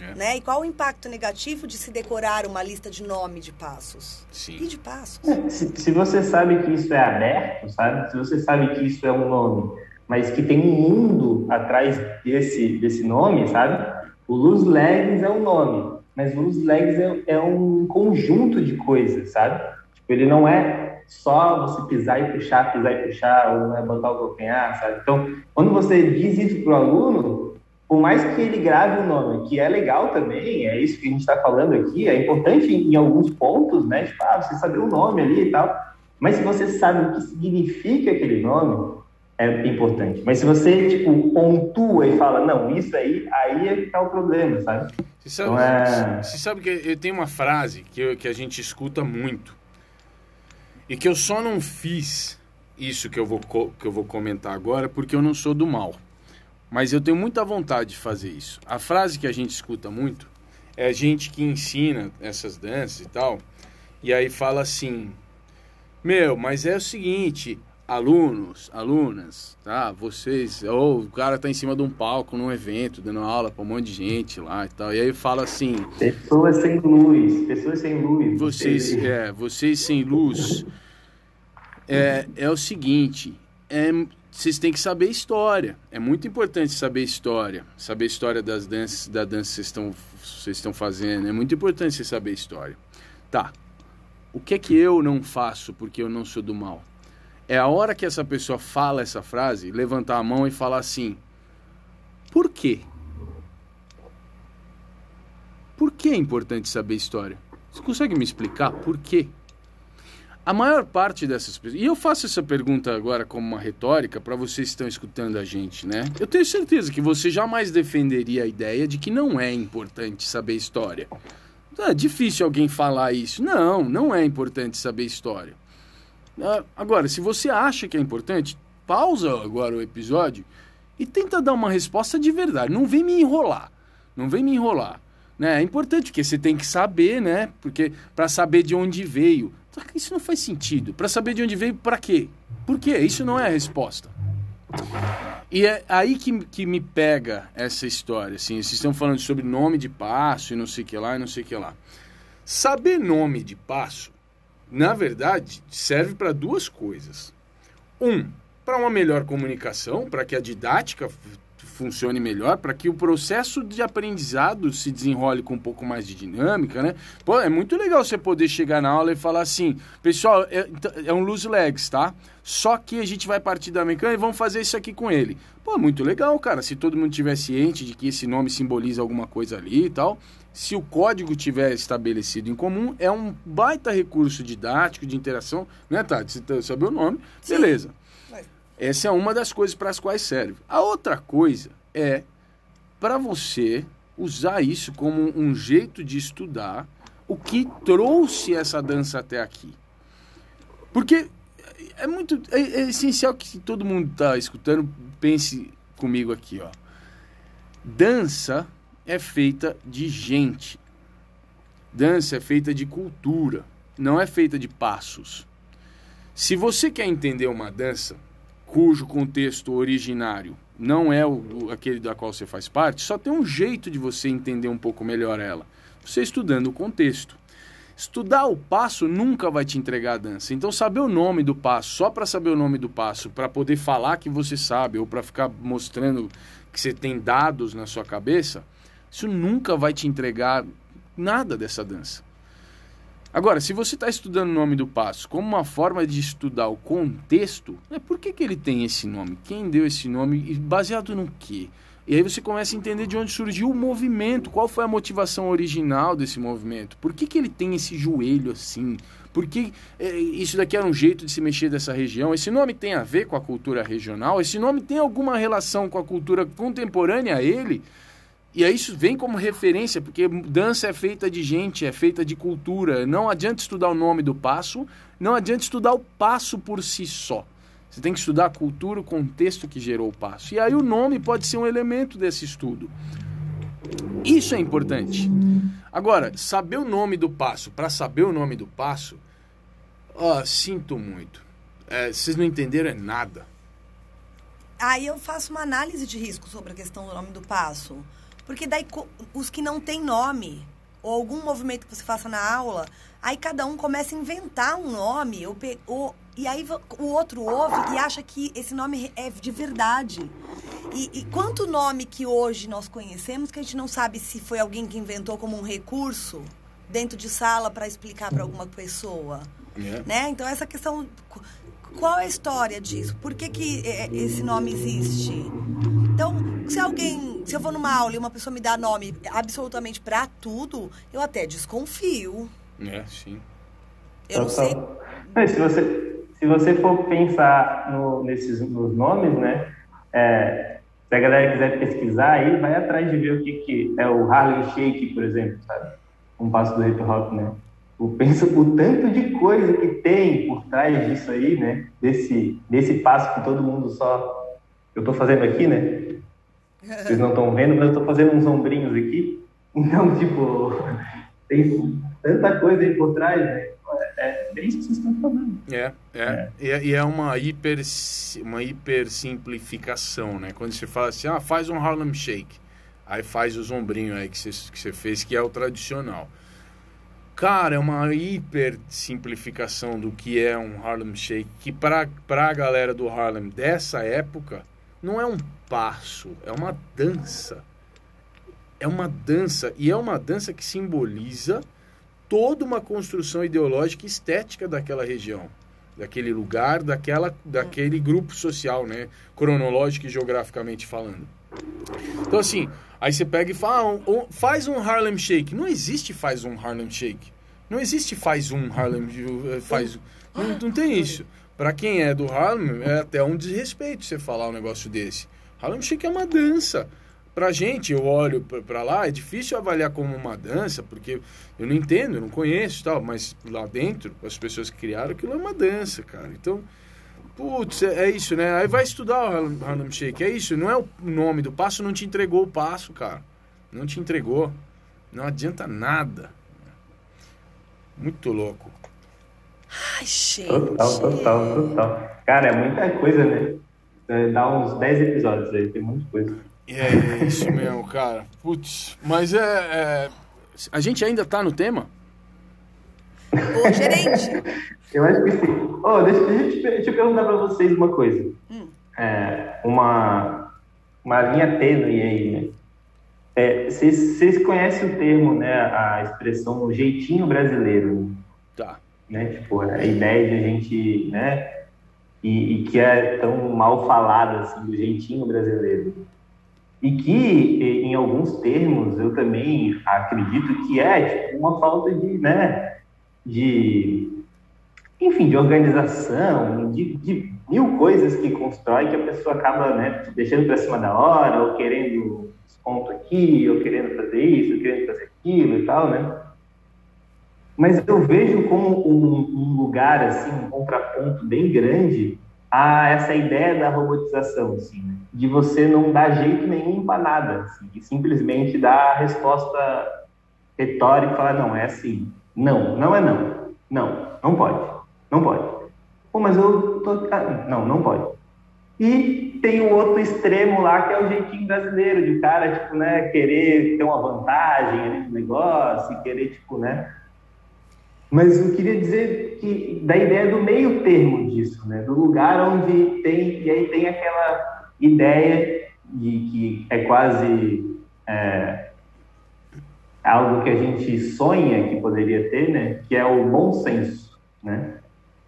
É. Né? E qual o impacto negativo de se decorar uma lista de nome de passos? Sim. E de passos? Se, se você sabe que isso é aberto, sabe? Se você sabe que isso é um nome, mas que tem um mundo atrás desse, desse nome, sabe? O Luz Legs é um nome, mas o Luz Legs é, é um conjunto de coisas, sabe? Tipo, ele não é só você pisar e puxar, pisar e puxar, ou não é botar o calcanhar, sabe? Então, quando você diz isso para o aluno, por mais que ele grave o nome, que é legal também, é isso que a gente está falando aqui, é importante em, em alguns pontos, né? Tipo, ah, você saber o nome ali e tal. Mas se você sabe o que significa aquele nome, é importante. Mas se você, tipo, pontua e fala, não, isso aí, aí é que tá o problema, sabe? Você sabe, Então é- você sabe que eu tenho uma frase que, eu- que a gente escuta muito e que eu só não fiz isso que eu, vou, que eu vou comentar agora porque eu não sou do mal. Mas eu tenho muita vontade de fazer isso. A frase que a gente escuta muito é a gente que ensina essas danças e tal, e aí fala assim: Meu, mas é o seguinte, alunos, alunas, tá? Vocês, ou o cara tá em cima de um palco num evento, dando aula pra um monte de gente lá e tal. E aí fala assim: Pessoas sem luz, pessoas sem luz. vocês, é, vocês sem luz. É, é o seguinte, é, vocês têm que saber história. É muito importante saber história, saber história das danças, da dança que vocês estão, vocês estão fazendo. É muito importante saber história. Tá. O que é que eu não faço porque eu não sou do mal? É a hora que essa pessoa fala essa frase, levantar a mão e falar assim: Por quê? Por que é importante saber história? Você consegue me explicar por quê? A maior parte dessas pessoas. E eu faço essa pergunta agora como uma retórica para vocês que estão escutando a gente, né? Eu tenho certeza que você jamais defenderia a ideia de que não é importante saber história. É difícil alguém falar isso. Não, não é importante saber história. Ah, Agora, se você acha que é importante, pausa agora o episódio e tenta dar uma resposta de verdade. Não vem me enrolar. Não vem me enrolar. Né? É importante porque você tem que saber, né? Porque para saber de onde veio. Isso não faz sentido. Para saber de onde veio, para quê? Por quê? Isso não é a resposta. E é aí que, que me pega essa história. Assim, vocês estão falando sobre nome de passo e não sei o que lá e não sei o que lá. Saber nome de passo, na verdade, serve para duas coisas. Um, para uma melhor comunicação, para que a didática funcione melhor, para que o processo de aprendizado se desenrole com um pouco mais de dinâmica, né? Pô, é muito legal você poder chegar na aula e falar assim, pessoal, é, é um loose legs, tá? Só que a gente vai partir da mecânica e vamos fazer isso aqui com ele. Pô, muito legal, cara. Se todo mundo tiver ciente de que esse nome simboliza alguma coisa ali e tal, se o código tiver estabelecido em comum, é um baita recurso didático de interação, né, Tati? Você tá- sabe o nome, Sim. beleza. Essa é uma das coisas para as quais serve. A outra coisa é para você usar isso como um jeito de estudar o que trouxe essa dança até aqui. Porque é muito é, é essencial que todo mundo está escutando pense comigo aqui, ó. Dança é feita de gente. Dança é feita de cultura, não é feita de passos. Se você quer entender uma dança cujo contexto originário não é o, aquele da qual você faz parte, só tem um jeito de você entender um pouco melhor ela. Você estudando o contexto. Estudar o passo nunca vai te entregar a dança. Então, saber o nome do passo, só para saber o nome do passo, para poder falar que você sabe, ou para ficar mostrando que você tem dados na sua cabeça, isso nunca vai te entregar nada dessa dança. Agora, se você está estudando o nome do passo como uma forma de estudar o contexto, né, por que, que ele tem esse nome? Quem deu esse nome? E baseado no quê? E aí você começa a entender de onde surgiu o movimento, qual foi a motivação original desse movimento, por que, que ele tem esse joelho assim, por que é, isso daqui era um jeito de se mexer dessa região, esse nome tem a ver com a cultura regional, esse nome tem alguma relação com a cultura contemporânea a ele, e aí isso vem como referência, porque dança é feita de gente, é feita de cultura. Não adianta estudar o nome do passo, não adianta estudar o passo por si só. Você tem que estudar a cultura, o contexto que gerou o passo. E aí o nome pode ser um elemento desse estudo. Isso é importante. Agora, saber o nome do passo, para saber o nome do passo, ó, sinto muito. É, vocês não entenderam é nada. Aí eu faço uma análise de risco sobre a questão do nome do passo. Porque daí os que não têm nome, ou algum movimento que você faça na aula, aí cada um começa a inventar um nome, ou, ou, e aí o outro ouve e acha que esse nome é de verdade. E, e quanto nome que hoje nós conhecemos que a gente não sabe se foi alguém que inventou como um recurso dentro de sala para explicar para alguma pessoa. Yeah. É. Né? Então, essa questão. Qual é a história disso? Por que, que é, esse nome existe? Então, se alguém, se eu vou numa aula e uma pessoa me dá nome absolutamente para tudo, eu até desconfio. É, sim. Eu não sei. Se você, se você for pensar no, nesses nos nomes, né? É, se a galera quiser pesquisar aí, vai atrás de ver o que, que é o Harlem Shake, por exemplo, sabe? Um passo do hip hop, né? O, pensa o tanto de coisa que tem por trás disso aí, né? Desse, desse passo que todo mundo só eu estou fazendo aqui, né? Vocês não estão vendo, mas eu estou fazendo uns ombrinhos aqui. Então, tipo, [LAUGHS] tem tanta coisa aí por trás, né? É, é isso que vocês estão falando. É, é. é. E, é uma hiper, uma hiper simplificação, né? Quando você fala assim, ah, faz um Harlem Shake. Aí faz os ombrinhos aí que você, que você fez, que é o tradicional. Cara, é uma hiper simplificação do que é um Harlem Shake, que para a galera do Harlem dessa época não é um passo, é uma dança. É uma dança, e é uma dança que simboliza toda uma construção ideológica e estética daquela região, daquele lugar, daquela, daquele grupo social, né? Cronológico e geograficamente falando. Então, assim, aí você pega e fala, ah, um, faz um Harlem Shake. Não existe faz um Harlem Shake. Não existe faz um Harlem faz não, não tem isso. Para quem é do Harlem, é até um desrespeito você falar um negócio desse. Harlem Shake é uma dança. Pra gente, eu olho para lá, é difícil avaliar como uma dança, porque eu não entendo, eu não conheço tal, mas lá dentro, as pessoas que criaram, aquilo é uma dança, cara. Então, putz, é, é isso, né? Aí vai estudar o Harlem Shake, é isso, não é o nome do passo, não te entregou o passo, cara. Não te entregou. Não adianta nada. Muito louco. Ai, gente. Total, total, total. Cara, é muita coisa, né? É, dá uns 10 episódios aí, tem muita coisa. É isso mesmo, cara. Putz, mas é, é, A gente ainda tá no tema? Ô, gerente. eu acho que sim. Oh, deixa, deixa, deixa eu perguntar pra vocês uma coisa. Hum. É, uma, uma linha tênue aí, né? É, vocês, conhecem o termo, né, a expressão jeitinho brasileiro? Tá. Né? Tipo, a ideia de a gente, né, e, e, que é tão mal falada, assim, do jeitinho brasileiro. E que, em alguns termos, eu também acredito que é, tipo, uma falta de, né, de, enfim, de organização, de, de mil coisas que constrói que a pessoa acaba, né, deixando para cima da hora, ou querendo desconto aqui, ou querendo fazer isso, ou querendo fazer aquilo e tal, né? Mas eu vejo como um, um lugar, assim, um contraponto bem grande a essa ideia da robotização, assim, né? de você não dar jeito nenhum para nada, assim, e simplesmente dar a resposta retórica e falar, não, é assim, não, não é não, não, não pode, não pode. Pô, mas eu tô... Ah, não, não pode. E tem o outro extremo lá, que é o jeitinho brasileiro, de cara, tipo, né, querer ter uma vantagem ali no negócio, querer, tipo, né. Mas eu queria dizer que da ideia do meio termo disso, né, do lugar onde tem, e aí tem aquela ideia de que é quase. É, algo que a gente sonha que poderia ter, né? Que é o bom senso, né?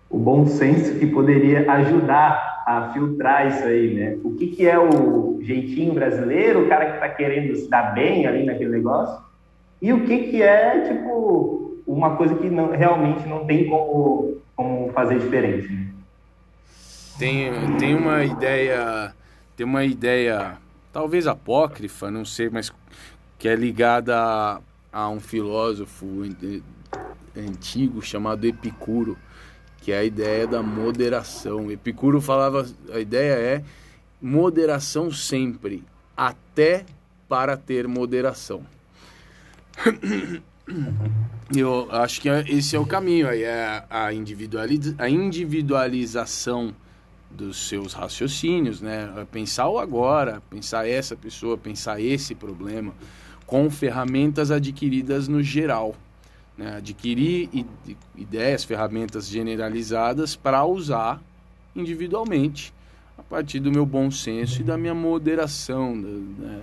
O bom senso que poderia ajudar a filtrar isso aí, né? O que, que é o jeitinho brasileiro, o cara que está querendo se dar bem ali naquele negócio, e o que, que é, tipo, uma coisa que não, realmente não tem como, como fazer diferente. Né? Tem, tem uma ideia, tem uma ideia, talvez apócrifa, não sei, mas que é ligada a, a um filósofo antigo chamado Epicuro, que é a ideia da moderação. Epicuro falava, a ideia é moderação sempre, até para ter moderação. [COUGHS] Eu acho que esse é o caminho aí, é a, a individualização dos seus raciocínios, né? É pensar o agora, pensar essa pessoa, pensar esse problema com ferramentas adquiridas no geral. Né? Adquirir ideias, ferramentas generalizadas para usar individualmente, a partir do meu bom senso e da minha moderação, né?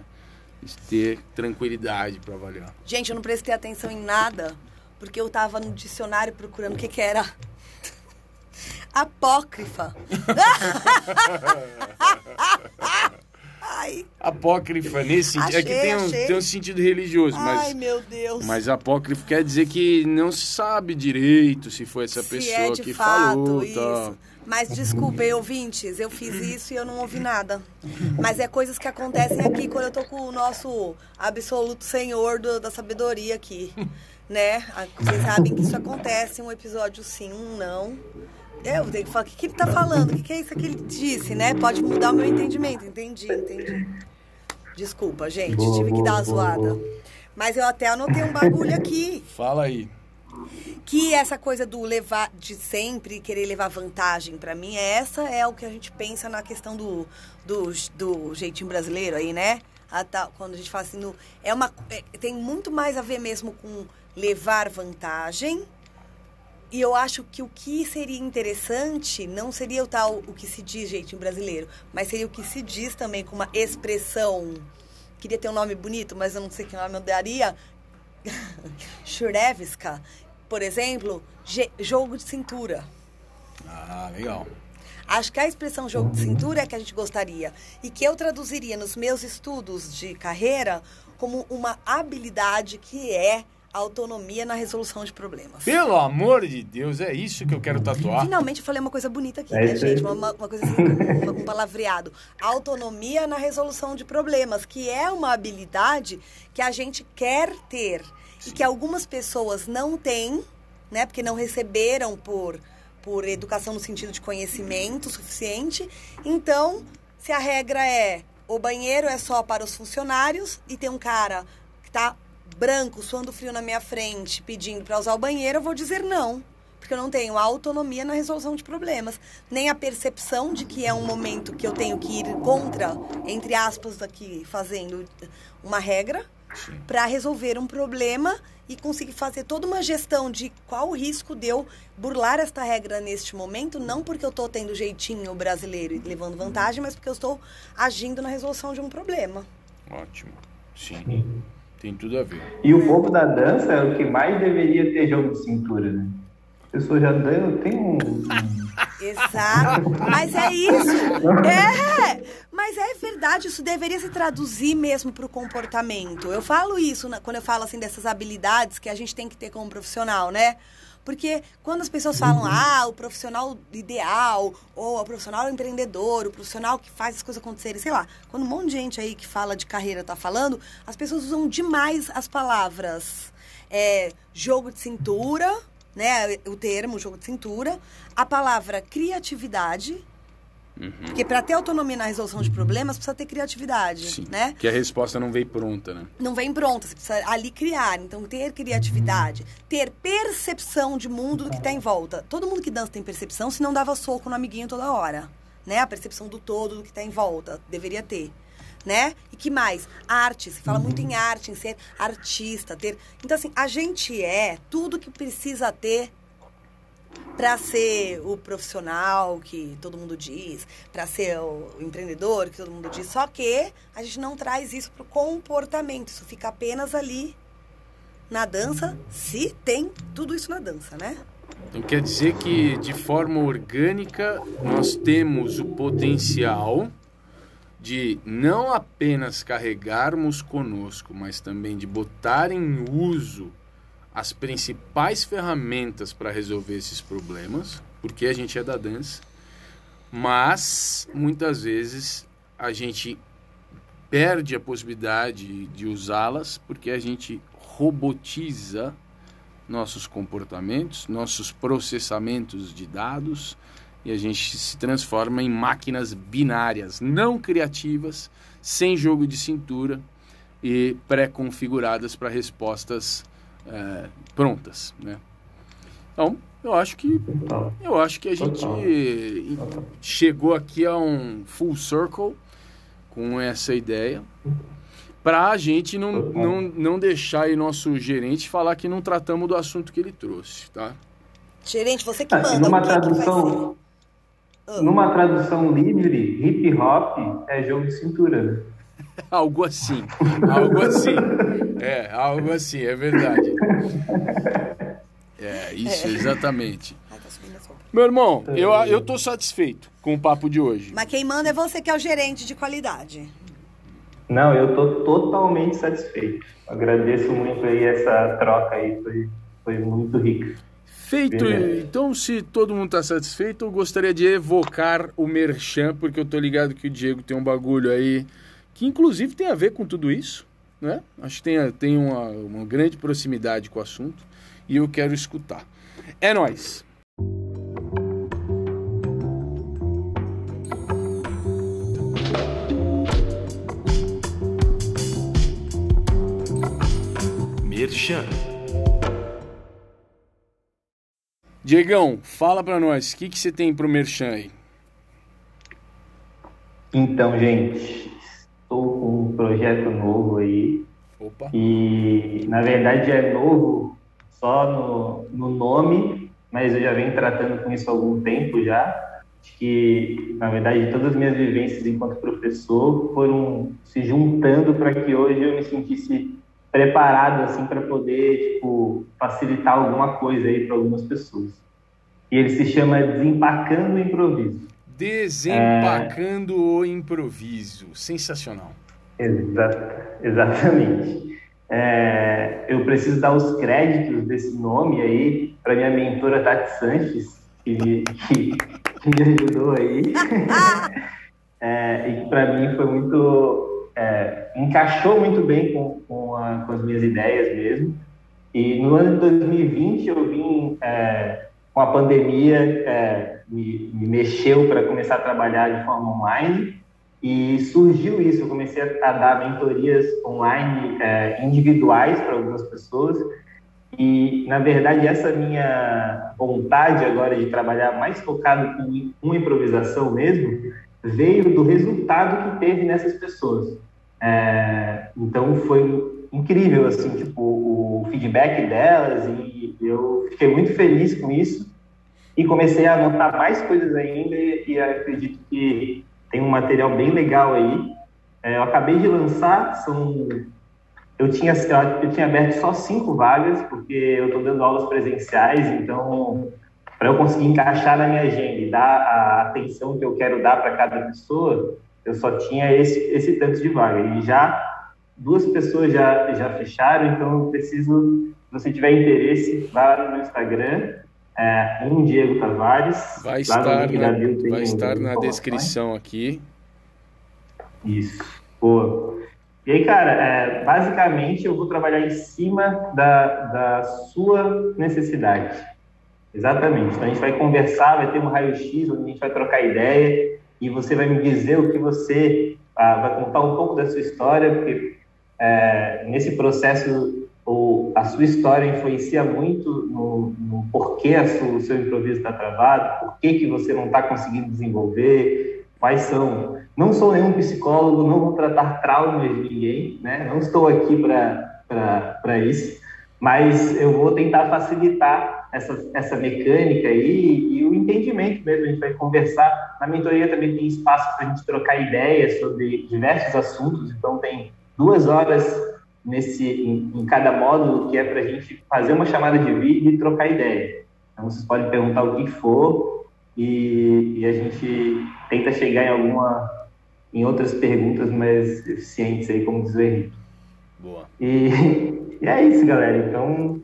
Ter tranquilidade para avaliar. Gente, eu não prestei atenção em nada, porque eu estava no dicionário procurando o que, que era apócrifa. Ai. Apócrifa, nesse sentido. é que tem um, tem um sentido religioso, mas. Ai, meu Deus. Mas apócrifo quer dizer que não se sabe direito se foi essa se pessoa é que fato, falou. Isso. Tá. Mas desculpem, ouvintes, eu fiz isso e eu não ouvi nada. Mas é coisas que acontecem aqui quando eu tô com o nosso absoluto senhor do, da sabedoria aqui. Né? Vocês sabem que isso acontece, um episódio sim, um não. Eu tenho que falar, o que, que ele tá falando? O que, que é isso que ele disse, né? Pode mudar o meu entendimento. Entendi, entendi. Desculpa, gente, tive que dar uma zoada. Mas eu até anotei um bagulho aqui. Fala aí. Que essa coisa do levar de sempre querer levar vantagem para mim, essa é o que a gente pensa na questão do, do, do jeitinho brasileiro aí, né? A tal, quando a gente fala assim, no, é uma, é, tem muito mais a ver mesmo com levar vantagem e eu acho que o que seria interessante não seria o tal o que se diz jeitinho brasileiro, mas seria o que se diz também com uma expressão. Queria ter um nome bonito, mas eu não sei que nome eu daria. [LAUGHS] Churevska, por exemplo, jogo de cintura. Ah, legal. Acho que a expressão jogo de cintura é que a gente gostaria e que eu traduziria nos meus estudos de carreira como uma habilidade que é autonomia na resolução de problemas. Pelo amor de Deus, é isso que eu quero tatuar. Finalmente eu falei uma coisa bonita aqui, é né, gente? Uma, uma, coisa assim, um, um palavreado. Autonomia na resolução de problemas, que é uma habilidade que a gente quer ter Sim. e que algumas pessoas não têm, né? Porque não receberam por, por educação no sentido de conhecimento suficiente. Então, se a regra é o banheiro é só para os funcionários e tem um cara que está branco suando frio na minha frente pedindo para usar o banheiro, eu vou dizer não. Porque eu não tenho autonomia na resolução de problemas, nem a percepção de que é um momento que eu tenho que ir contra, entre aspas, aqui, fazendo uma regra para resolver um problema e conseguir fazer toda uma gestão de qual o risco de eu burlar esta regra neste momento, não porque eu estou tendo jeitinho brasileiro e levando vantagem, mas porque eu estou agindo na resolução de um problema. Ótimo. Sim. Tem tudo a ver. E o povo da dança é o que mais deveria ter jogo de cintura, né? A pessoa já dança, tem um. Exato. Mas é isso. É. Mas é verdade, isso deveria se traduzir mesmo para o comportamento. Eu falo isso quando eu falo assim dessas habilidades que a gente tem que ter como profissional, né? Porque quando as pessoas falam, uhum. ah, o profissional ideal, ou o profissional empreendedor, o profissional que faz as coisas acontecerem, sei lá, quando um monte de gente aí que fala de carreira tá falando, as pessoas usam demais as palavras é, jogo de cintura, né? O termo jogo de cintura, a palavra criatividade Uhum. Porque para ter autonomia na resolução de problemas, precisa ter criatividade, Sim, né? Que a resposta não vem pronta, né? Não vem pronta, você precisa ali criar. Então, ter criatividade, uhum. ter percepção de mundo do que está em volta. Todo mundo que dança tem percepção, se não dava soco no amiguinho toda hora, né? A percepção do todo, do que está em volta, deveria ter. Né? E que mais? Arte, se fala muito em uhum. arte, em ser artista, ter. Então, assim, a gente é tudo que precisa ter para ser o profissional que todo mundo diz, para ser o empreendedor que todo mundo diz. Só que a gente não traz isso para o comportamento, isso fica apenas ali na dança, se tem tudo isso na dança, né? Então quer dizer que de forma orgânica nós temos o potencial de não apenas carregarmos conosco, mas também de botar em uso as principais ferramentas para resolver esses problemas, porque a gente é da dança, mas muitas vezes a gente perde a possibilidade de usá-las porque a gente robotiza nossos comportamentos, nossos processamentos de dados e a gente se transforma em máquinas binárias, não criativas, sem jogo de cintura e pré-configuradas para respostas é, prontas, né? Então, eu acho que eu acho que a gente chegou aqui a um full circle com essa ideia para a gente não, não, não deixar aí nosso gerente falar que não tratamos do assunto que ele trouxe, tá? Gerente, você que Ah, manda. numa que vai tradução, ser? Numa tradução livre, hip hop é jogo de cintura. [LAUGHS] Algo assim, algo assim. É, algo assim, é verdade. É, isso, exatamente. Ai, tá. Meu irmão, eu, eu tô satisfeito com o papo de hoje. Mas quem manda é você que é o gerente de qualidade. Não, eu estou totalmente satisfeito. Agradeço muito aí essa troca aí, foi, foi muito rica. Feito, Verdade. então se todo mundo tá satisfeito, eu gostaria de evocar o Merchan, porque eu tô ligado que o Diego tem um bagulho aí que inclusive tem a ver com tudo isso, né? Acho que tem, tem uma, uma grande proximidade com o assunto e eu quero escutar. É nóis! Merchan. Diegão, fala pra nós, o que, que você tem pro Merchan aí? Então, gente, estou com um projeto novo aí. Opa! E na verdade é novo só no, no nome, mas eu já venho tratando com isso há algum tempo já. Acho que, na verdade, todas as minhas vivências enquanto professor foram se juntando para que hoje eu me sentisse preparado assim para poder tipo, facilitar alguma coisa aí para algumas pessoas. E ele se chama Desempacando o Improviso. Desempacando o improviso. Sensacional. Exa- exatamente. É, eu preciso dar os créditos desse nome aí para minha mentora Tati Sanches, que me, que, que me ajudou aí. [LAUGHS] É, e que para mim foi muito. É, encaixou muito bem com, com, a- com as minhas ideias mesmo. E no ano de 2020 eu vim é, com a pandemia, é, me, me mexeu para começar a trabalhar de forma online. E surgiu isso, eu comecei a, a dar mentorias online é, individuais para algumas pessoas. E, na verdade, essa minha vontade agora de trabalhar mais focado com, com improvisação mesmo, veio do resultado que teve nessas pessoas. É, então, foi incrível, assim, tipo, o feedback delas e eu fiquei muito feliz com isso e comecei a anotar mais coisas ainda e, acredito que tem um material bem legal aí. É, eu acabei de lançar, são eu tinha eu tinha aberto só cinco vagas porque eu estou dando aulas presenciais, então para eu conseguir encaixar na minha agenda e dar a atenção que eu quero dar para cada pessoa, eu só tinha esse esse tanto de vaga e já duas pessoas já já fecharam, então eu preciso, se você tiver interesse, vá no meu Instagram é, um Diego Tavares. Vai estar na, vai estar na descrição aqui. Isso. Boa. E aí, cara, é, basicamente eu vou trabalhar em cima da, da sua necessidade. Exatamente. Então a gente vai conversar, vai ter um raio-x onde a gente vai trocar ideia e você vai me dizer o que você ah, vai contar um pouco da sua história, porque é, nesse processo o, a sua história influencia muito no, no porquê sua- o seu improviso está travado, por que, que você não está conseguindo desenvolver, quais são. Não sou nenhum psicólogo, não vou tratar traumas de ninguém, né? não estou aqui para isso, mas eu vou tentar facilitar essa, essa mecânica aí e o entendimento mesmo. A gente vai conversar. Na mentoria também tem espaço para a gente trocar ideias sobre diversos assuntos, então tem duas horas nesse em, em cada módulo que é para a gente fazer uma chamada de vídeo e trocar ideia. Então vocês podem perguntar o que for e, e a gente tenta chegar em alguma em outras perguntas mais eficientes aí, como diz o Henrique. Boa. E, [LAUGHS] e é isso, galera. Então,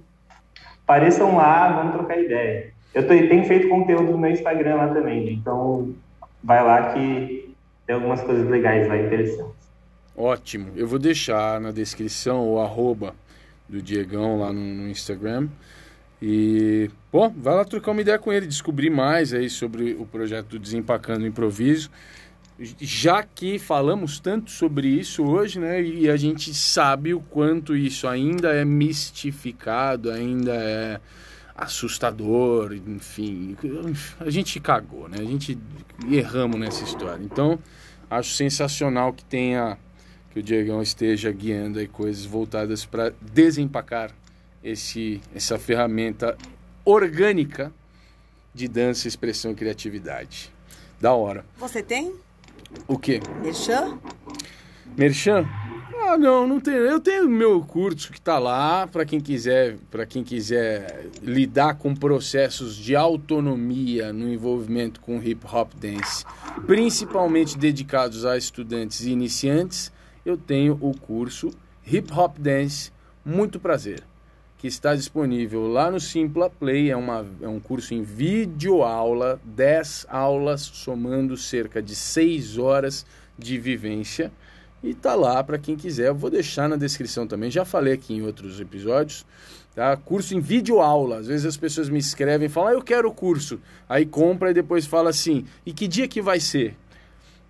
apareçam lá, vamos trocar ideia. Eu tô, tenho feito conteúdo no meu Instagram lá também, então vai lá que tem algumas coisas legais lá, interessantes. Ótimo. Eu vou deixar na descrição o arroba do Diegão lá no, no Instagram. E, pô, vai lá trocar uma ideia com ele, descobrir mais aí sobre o projeto do Desempacando Improviso. Já que falamos tanto sobre isso hoje, né, e a gente sabe o quanto isso ainda é mistificado, ainda é assustador, enfim, a gente cagou, né? A gente erramos nessa história. Então, acho sensacional que tenha que o Diegão esteja guiando aí coisas voltadas para desempacar esse essa ferramenta orgânica de dança, expressão e criatividade. Da hora. Você tem? O quê? Merchan? Merchan? Ah, não, não tenho. Eu tenho meu curso que está lá para quem quiser, para quem quiser lidar com processos de autonomia no envolvimento com hip hop dance, principalmente dedicados a estudantes e iniciantes. Eu tenho o curso Hip Hop Dance Muito Prazer, que está disponível lá no Simpla Play. É, uma, é um curso em vídeo aula, 10 aulas, somando cerca de 6 horas de vivência e tá lá para quem quiser. Eu vou deixar na descrição também. Já falei aqui em outros episódios. Tá? Curso em vídeo aula. Às vezes as pessoas me escrevem e falam: ah, "Eu quero o curso". Aí compra e depois fala assim: "E que dia que vai ser?"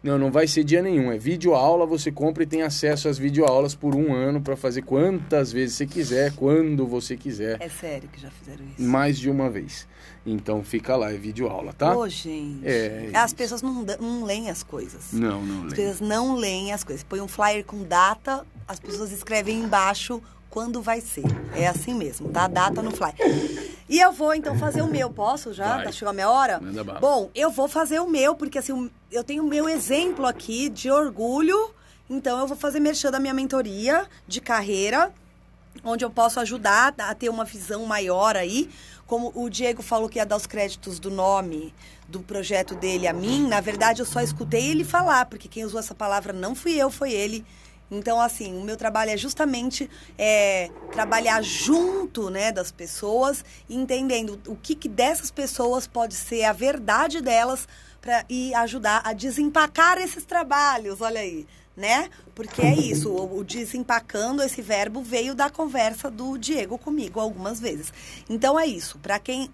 Não, não vai ser dia nenhum. É vídeo aula, você compra e tem acesso às videoaulas por um ano para fazer quantas vezes você quiser, quando você quiser. É sério que já fizeram isso? Mais de uma vez. Então fica lá, é vídeo aula, tá? Ô, gente. É, As isso. pessoas não, não leem as coisas. Não, não As lembro. pessoas não leem as coisas. Põe um flyer com data, as pessoas escrevem embaixo quando vai ser. É assim mesmo, tá? Data no flyer. E eu vou então fazer o meu, posso já? Vai. Tá chegando a minha hora? Bom, eu vou fazer o meu, porque assim, eu tenho o meu exemplo aqui de orgulho. Então eu vou fazer merchan da minha mentoria de carreira onde eu posso ajudar a ter uma visão maior aí. Como o Diego falou que ia dar os créditos do nome do projeto dele a mim, na verdade eu só escutei ele falar, porque quem usou essa palavra não fui eu, foi ele. Então, assim, o meu trabalho é justamente é, trabalhar junto né, das pessoas, entendendo o que, que dessas pessoas pode ser a verdade delas pra, e ajudar a desempacar esses trabalhos, olha aí né? Porque é isso, o, o desempacando esse verbo veio da conversa do Diego comigo algumas vezes. Então é isso, para quem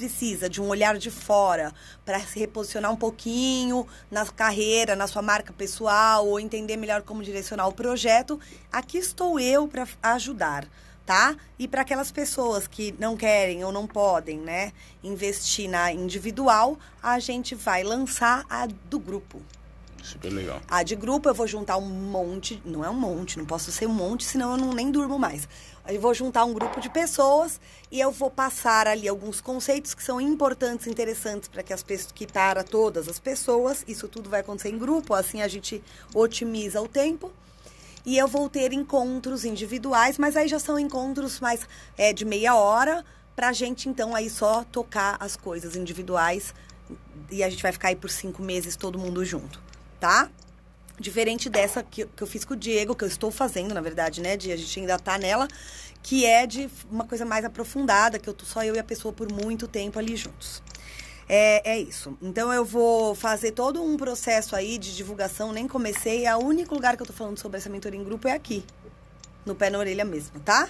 precisa de um olhar de fora para se reposicionar um pouquinho na carreira, na sua marca pessoal ou entender melhor como direcionar o projeto, aqui estou eu para ajudar. Tá? E para aquelas pessoas que não querem ou não podem, né, investir na individual, a gente vai lançar a do grupo. Super legal. A de grupo eu vou juntar um monte, não é um monte, não posso ser um monte, senão eu não, nem durmo mais. Eu vou juntar um grupo de pessoas e eu vou passar ali alguns conceitos que são importantes, interessantes para que as pessoas quitar a todas as pessoas. Isso tudo vai acontecer em grupo, assim a gente otimiza o tempo. E eu vou ter encontros individuais, mas aí já são encontros mais é, de meia hora pra gente então aí só tocar as coisas individuais e a gente vai ficar aí por cinco meses todo mundo junto, tá? Diferente dessa que, que eu fiz com o Diego, que eu estou fazendo, na verdade, né? De, a gente ainda tá nela, que é de uma coisa mais aprofundada, que eu tô só eu e a pessoa por muito tempo ali juntos. É, é isso. Então eu vou fazer todo um processo aí de divulgação, nem comecei. O único lugar que eu tô falando sobre essa mentoria em grupo é aqui. No pé na orelha mesmo, tá?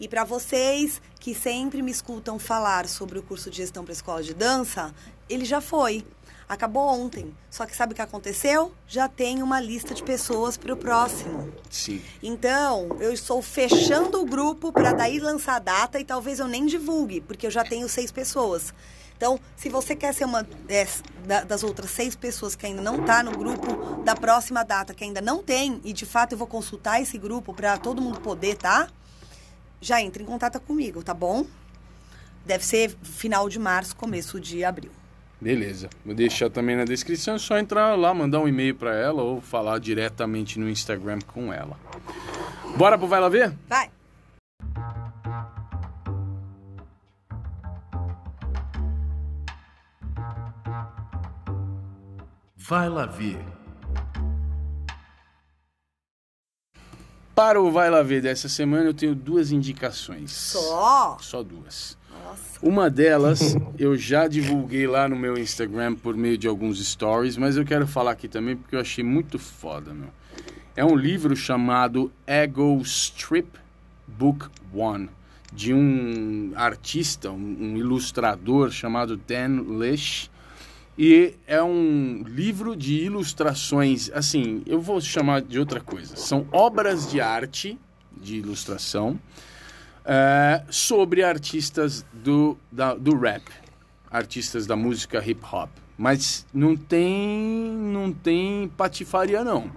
E para vocês que sempre me escutam falar sobre o curso de gestão para escola de dança, ele já foi. Acabou ontem. Só que sabe o que aconteceu? Já tem uma lista de pessoas para o próximo. Sim. Então, eu estou fechando o grupo para daí lançar a data e talvez eu nem divulgue, porque eu já tenho seis pessoas. Então, se você quer ser uma é, da- das outras seis pessoas que ainda não está no grupo da próxima data, que ainda não tem, e de fato eu vou consultar esse grupo para todo mundo poder, tá? Já entre em contato comigo, tá bom? Deve ser final de março, começo de abril. Beleza. Vou deixar também na descrição. É só entrar lá, mandar um e-mail para ela ou falar diretamente no Instagram com ela. Bora pro Vai Lá Ver? Vai. Vai lá ver. Para o Vai Lá Ver dessa semana eu tenho duas indicações. Só? Só duas. Nossa. Uma delas eu já divulguei lá no meu Instagram por meio de alguns stories, mas eu quero falar aqui também porque eu achei muito foda, meu. É um livro chamado Ego Strip Book One, de um artista, um, ilustrador chamado Dan Lish. E é um livro de ilustrações, assim, eu vou chamar de outra coisa. São obras de arte, de ilustração, é, sobre artistas do, da, do rap, artistas da música hip hop. Mas não tem, não tem patifaria não.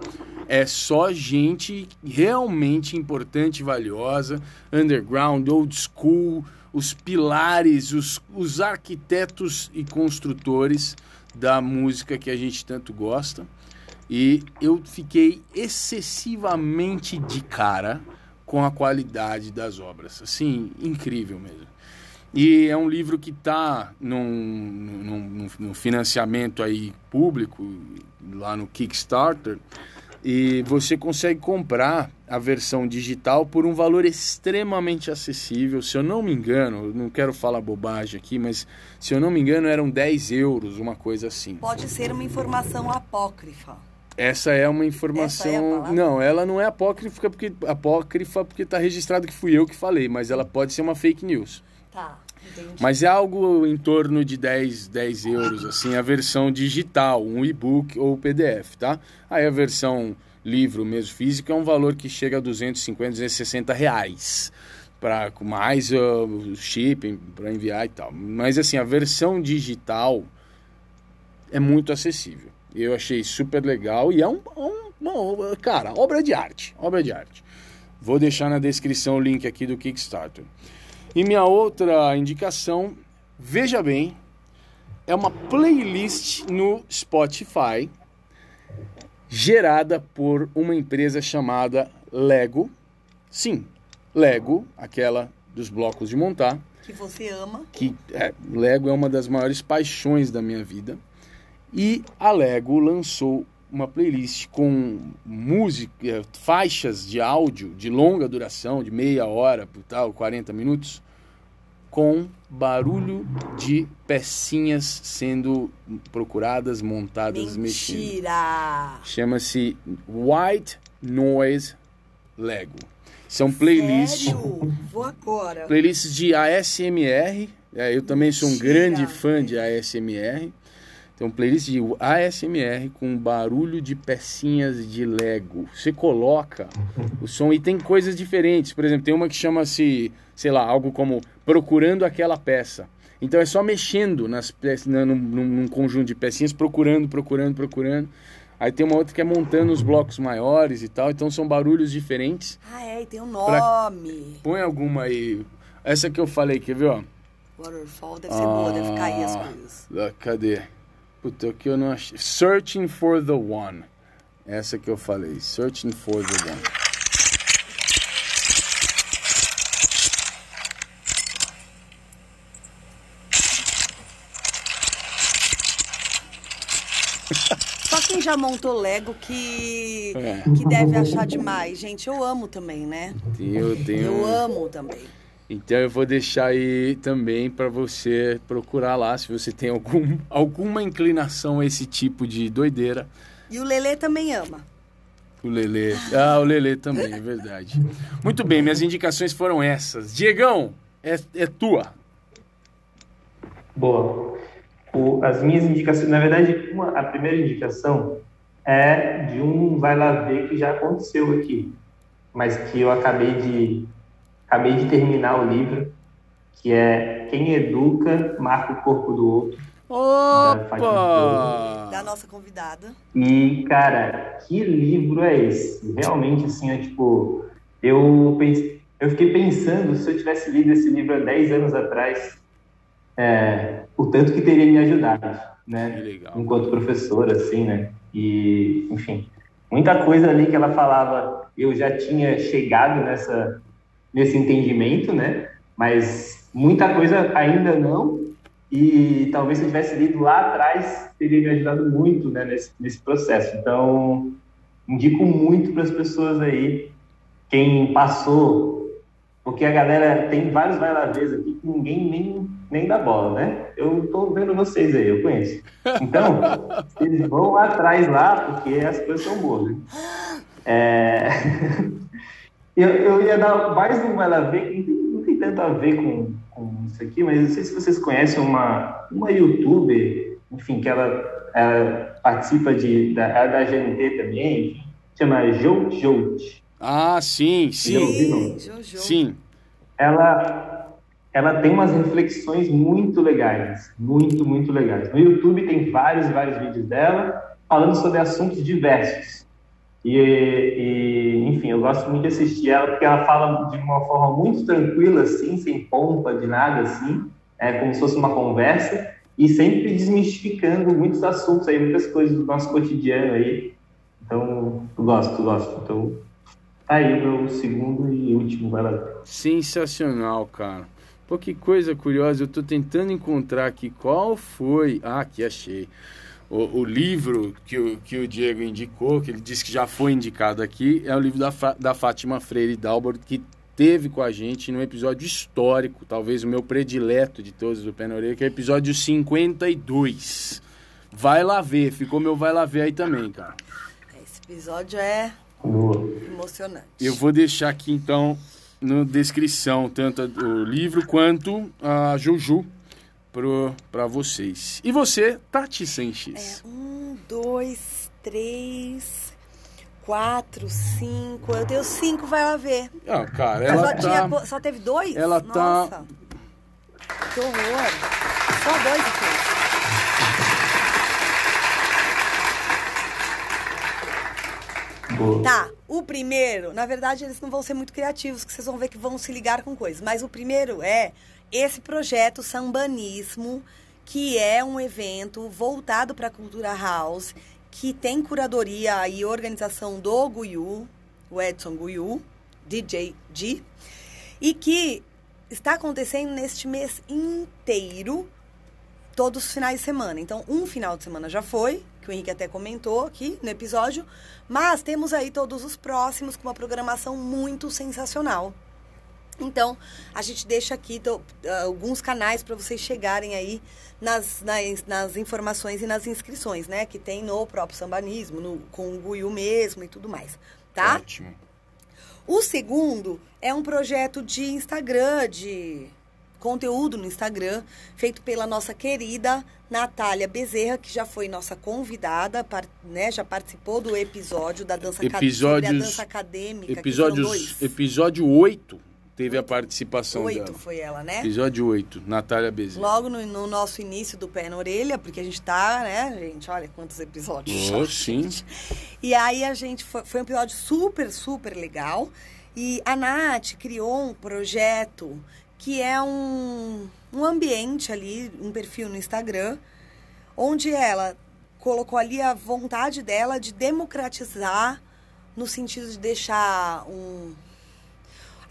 É só gente realmente importante, valiosa, underground, old school, os pilares, os, os arquitetos e construtores da música que a gente tanto gosta. E eu fiquei excessivamente de cara com a qualidade das obras. Assim, incrível mesmo. E é um livro que está num, num, num, financiamento aí público, lá no Kickstarter, e você consegue comprar a versão digital por um valor extremamente acessível. Se eu não me engano, não quero falar bobagem aqui, mas se eu não me engano eram 10 euros, uma coisa assim. Pode ser uma informação apócrifa. Essa é uma informação. É não, ela não é apócrifa porque apócrifa porque está registrado que fui eu que falei, mas ela pode ser uma fake news. Tá. Entendi. Mas é algo em torno de 10, 10 euros, assim, a versão digital, um e-book ou PDF, tá? Aí a versão livro mesmo físico é um valor que chega a 250, 260 reais. Pra, mais uh, o shipping para enviar e tal. Mas assim, a versão digital é muito acessível. Eu achei super legal e é um, um, um, cara, obra de arte, obra de arte. Vou deixar na descrição o link aqui do Kickstarter. E minha outra indicação, veja bem, é uma playlist no Spotify gerada por uma empresa chamada Lego. Sim, Lego, aquela dos blocos de montar. Que você ama. Que é, Lego é uma das maiores paixões da minha vida. E a Lego lançou uma playlist com música, faixas de áudio de longa duração, de meia hora, tal, 40 minutos, com barulho de pecinhas sendo procuradas, montadas, mexidas. Mentira! Chama-se White Noise Lego. São playlists. Sério? Vou agora. Playlists de ASMR. É, eu também sou um Mentira. grande fã de ASMR. Então, playlist de ASMR com barulho de pecinhas de Lego. Você coloca o som e tem coisas diferentes. Por exemplo, tem uma que chama-se, sei lá, algo como procurando aquela peça. Então é só mexendo nas peças, num, num, num conjunto de pecinhas, procurando, procurando, procurando. Aí tem uma outra que é montando os blocos maiores e tal. Então são barulhos diferentes. Ah, é, e tem um nome. Põe alguma aí. Essa que eu falei, quer ver, ó? Waterfall deve ser boa, deve cair as coisas. Ah, Cadê? Puta, o que eu não achei. Searching for the One. Essa que eu falei. Searching for the One. Só quem já montou Lego que, É. que deve achar demais. Gente, eu amo também, né? Eu tenho. Eu amo também. Então eu vou deixar aí também para você procurar lá se você tem algum, [LAUGHS] alguma inclinação a esse tipo de doideira. E o Lelê também ama. O Lelê. Ah, o Lelê também, é verdade. Muito bem, minhas indicações foram essas. Diegão, é, é tua. Boa. O- as minhas indicações, na verdade, uma- a primeira indicação é de um vai lá ver que já aconteceu aqui, mas que eu acabei de acabei de terminar o livro, que é Quem Educa Marca o Corpo do Outro. Opa! Da nossa convidada. E, cara, que livro é esse? Realmente, assim, é tipo, eu, pense- eu fiquei pensando se eu tivesse lido esse livro há 10 anos atrás, é, o tanto que teria me ajudado, né? Que legal. Enquanto professor, assim, né? E, enfim, muita coisa ali que ela falava eu já tinha chegado nessa, nesse entendimento, né? Mas muita coisa ainda não, e talvez se eu tivesse lido lá atrás, teria me ajudado muito né, nesse, nesse processo. Então, indico muito para as pessoas aí, quem passou, porque a galera tem vários vai lá aqui que ninguém nem, nem dá bola, né? Eu tô vendo vocês aí, eu conheço. Então, [LAUGHS] vocês vão lá atrás lá, porque as coisas são boas. Né? É... [LAUGHS] eu, eu ia dar mais um vai lá ver, que não tem, não tem tanto a ver com, com isso aqui, mas não sei se vocês conhecem uma, uma youtuber, enfim, que ela, ela participa de, da, é da GNT também, chama Jout Jout. Ah, sim, sim. Sim, sim. Ela, ela tem umas reflexões muito legais, muito, muito legais. No YouTube tem vários, vários vídeos dela falando sobre assuntos diversos. E, e, enfim, eu gosto muito de assistir ela porque ela fala de uma forma muito tranquila, assim, sem pompa de nada, assim, é como se fosse uma conversa e sempre desmistificando muitos assuntos aí, muitas coisas do nosso cotidiano aí. Então, eu gosto, eu gosto. Então, tá aí o meu segundo e último, lá. Sensacional, cara. Pô, que coisa curiosa, eu tô tentando encontrar aqui qual foi. Ah, aqui achei o, o, livro que o, que o Diego indicou, que ele disse que já foi indicado aqui, é o livro da, da Fátima Freire Dalbert, que teve com a gente num episódio histórico, talvez o meu predileto de todos do Pé na Orelha, que é o episódio 52. Vai lá ver, ficou meu vai lá ver aí também, cara. Esse episódio é emocionante. Eu vou deixar aqui então na descrição tanto o livro quanto a Juju para vocês. E você, Tati Sanches? É, um, dois, três, quatro, cinco. Eu tenho cinco, vai lá ver. Ah, cara, ela só, tá... tinha, só teve dois? Ela Nossa. tá... Que horror. Só dois, então. Boa. Tá, o primeiro, na verdade, eles não vão ser muito criativos, que vocês vão ver que vão se ligar com coisas. Mas o primeiro é esse projeto Sambanismo, que é um evento voltado para a cultura house, que tem curadoria e organização do Guyu, o Edson Guyu, DJ G, e que está acontecendo neste mês inteiro, todos os finais de semana. Então, um final de semana já foi, que o Henrique até comentou aqui no episódio, mas temos aí todos os próximos com uma programação muito sensacional. Então, a gente deixa aqui tô, uh, alguns canais para vocês chegarem aí nas, nas, nas, informações e nas inscrições, né? Que tem no próprio sambanismo, no, com o Guiú mesmo e tudo mais, tá? Ótimo. O segundo é um projeto de Instagram, de conteúdo no Instagram, feito pela nossa querida Natália Bezerra, que já foi nossa convidada, né, já participou do episódio da dança, Episódios, dança acadêmica. Episódios, episódio 8 teve a participação Oito dela. foi ela, né? Episódio 8, Natália Bezerra. Logo no, no, nosso início do Pé na Orelha, porque a gente tá, né, gente? Olha quantos episódios. Oh, já, sim. Gente. E aí a gente foi, foi um episódio super, super legal. E a Nath criou um projeto que é um, um ambiente ali, um perfil no Instagram, onde ela colocou ali a vontade dela de democratizar no sentido de deixar um,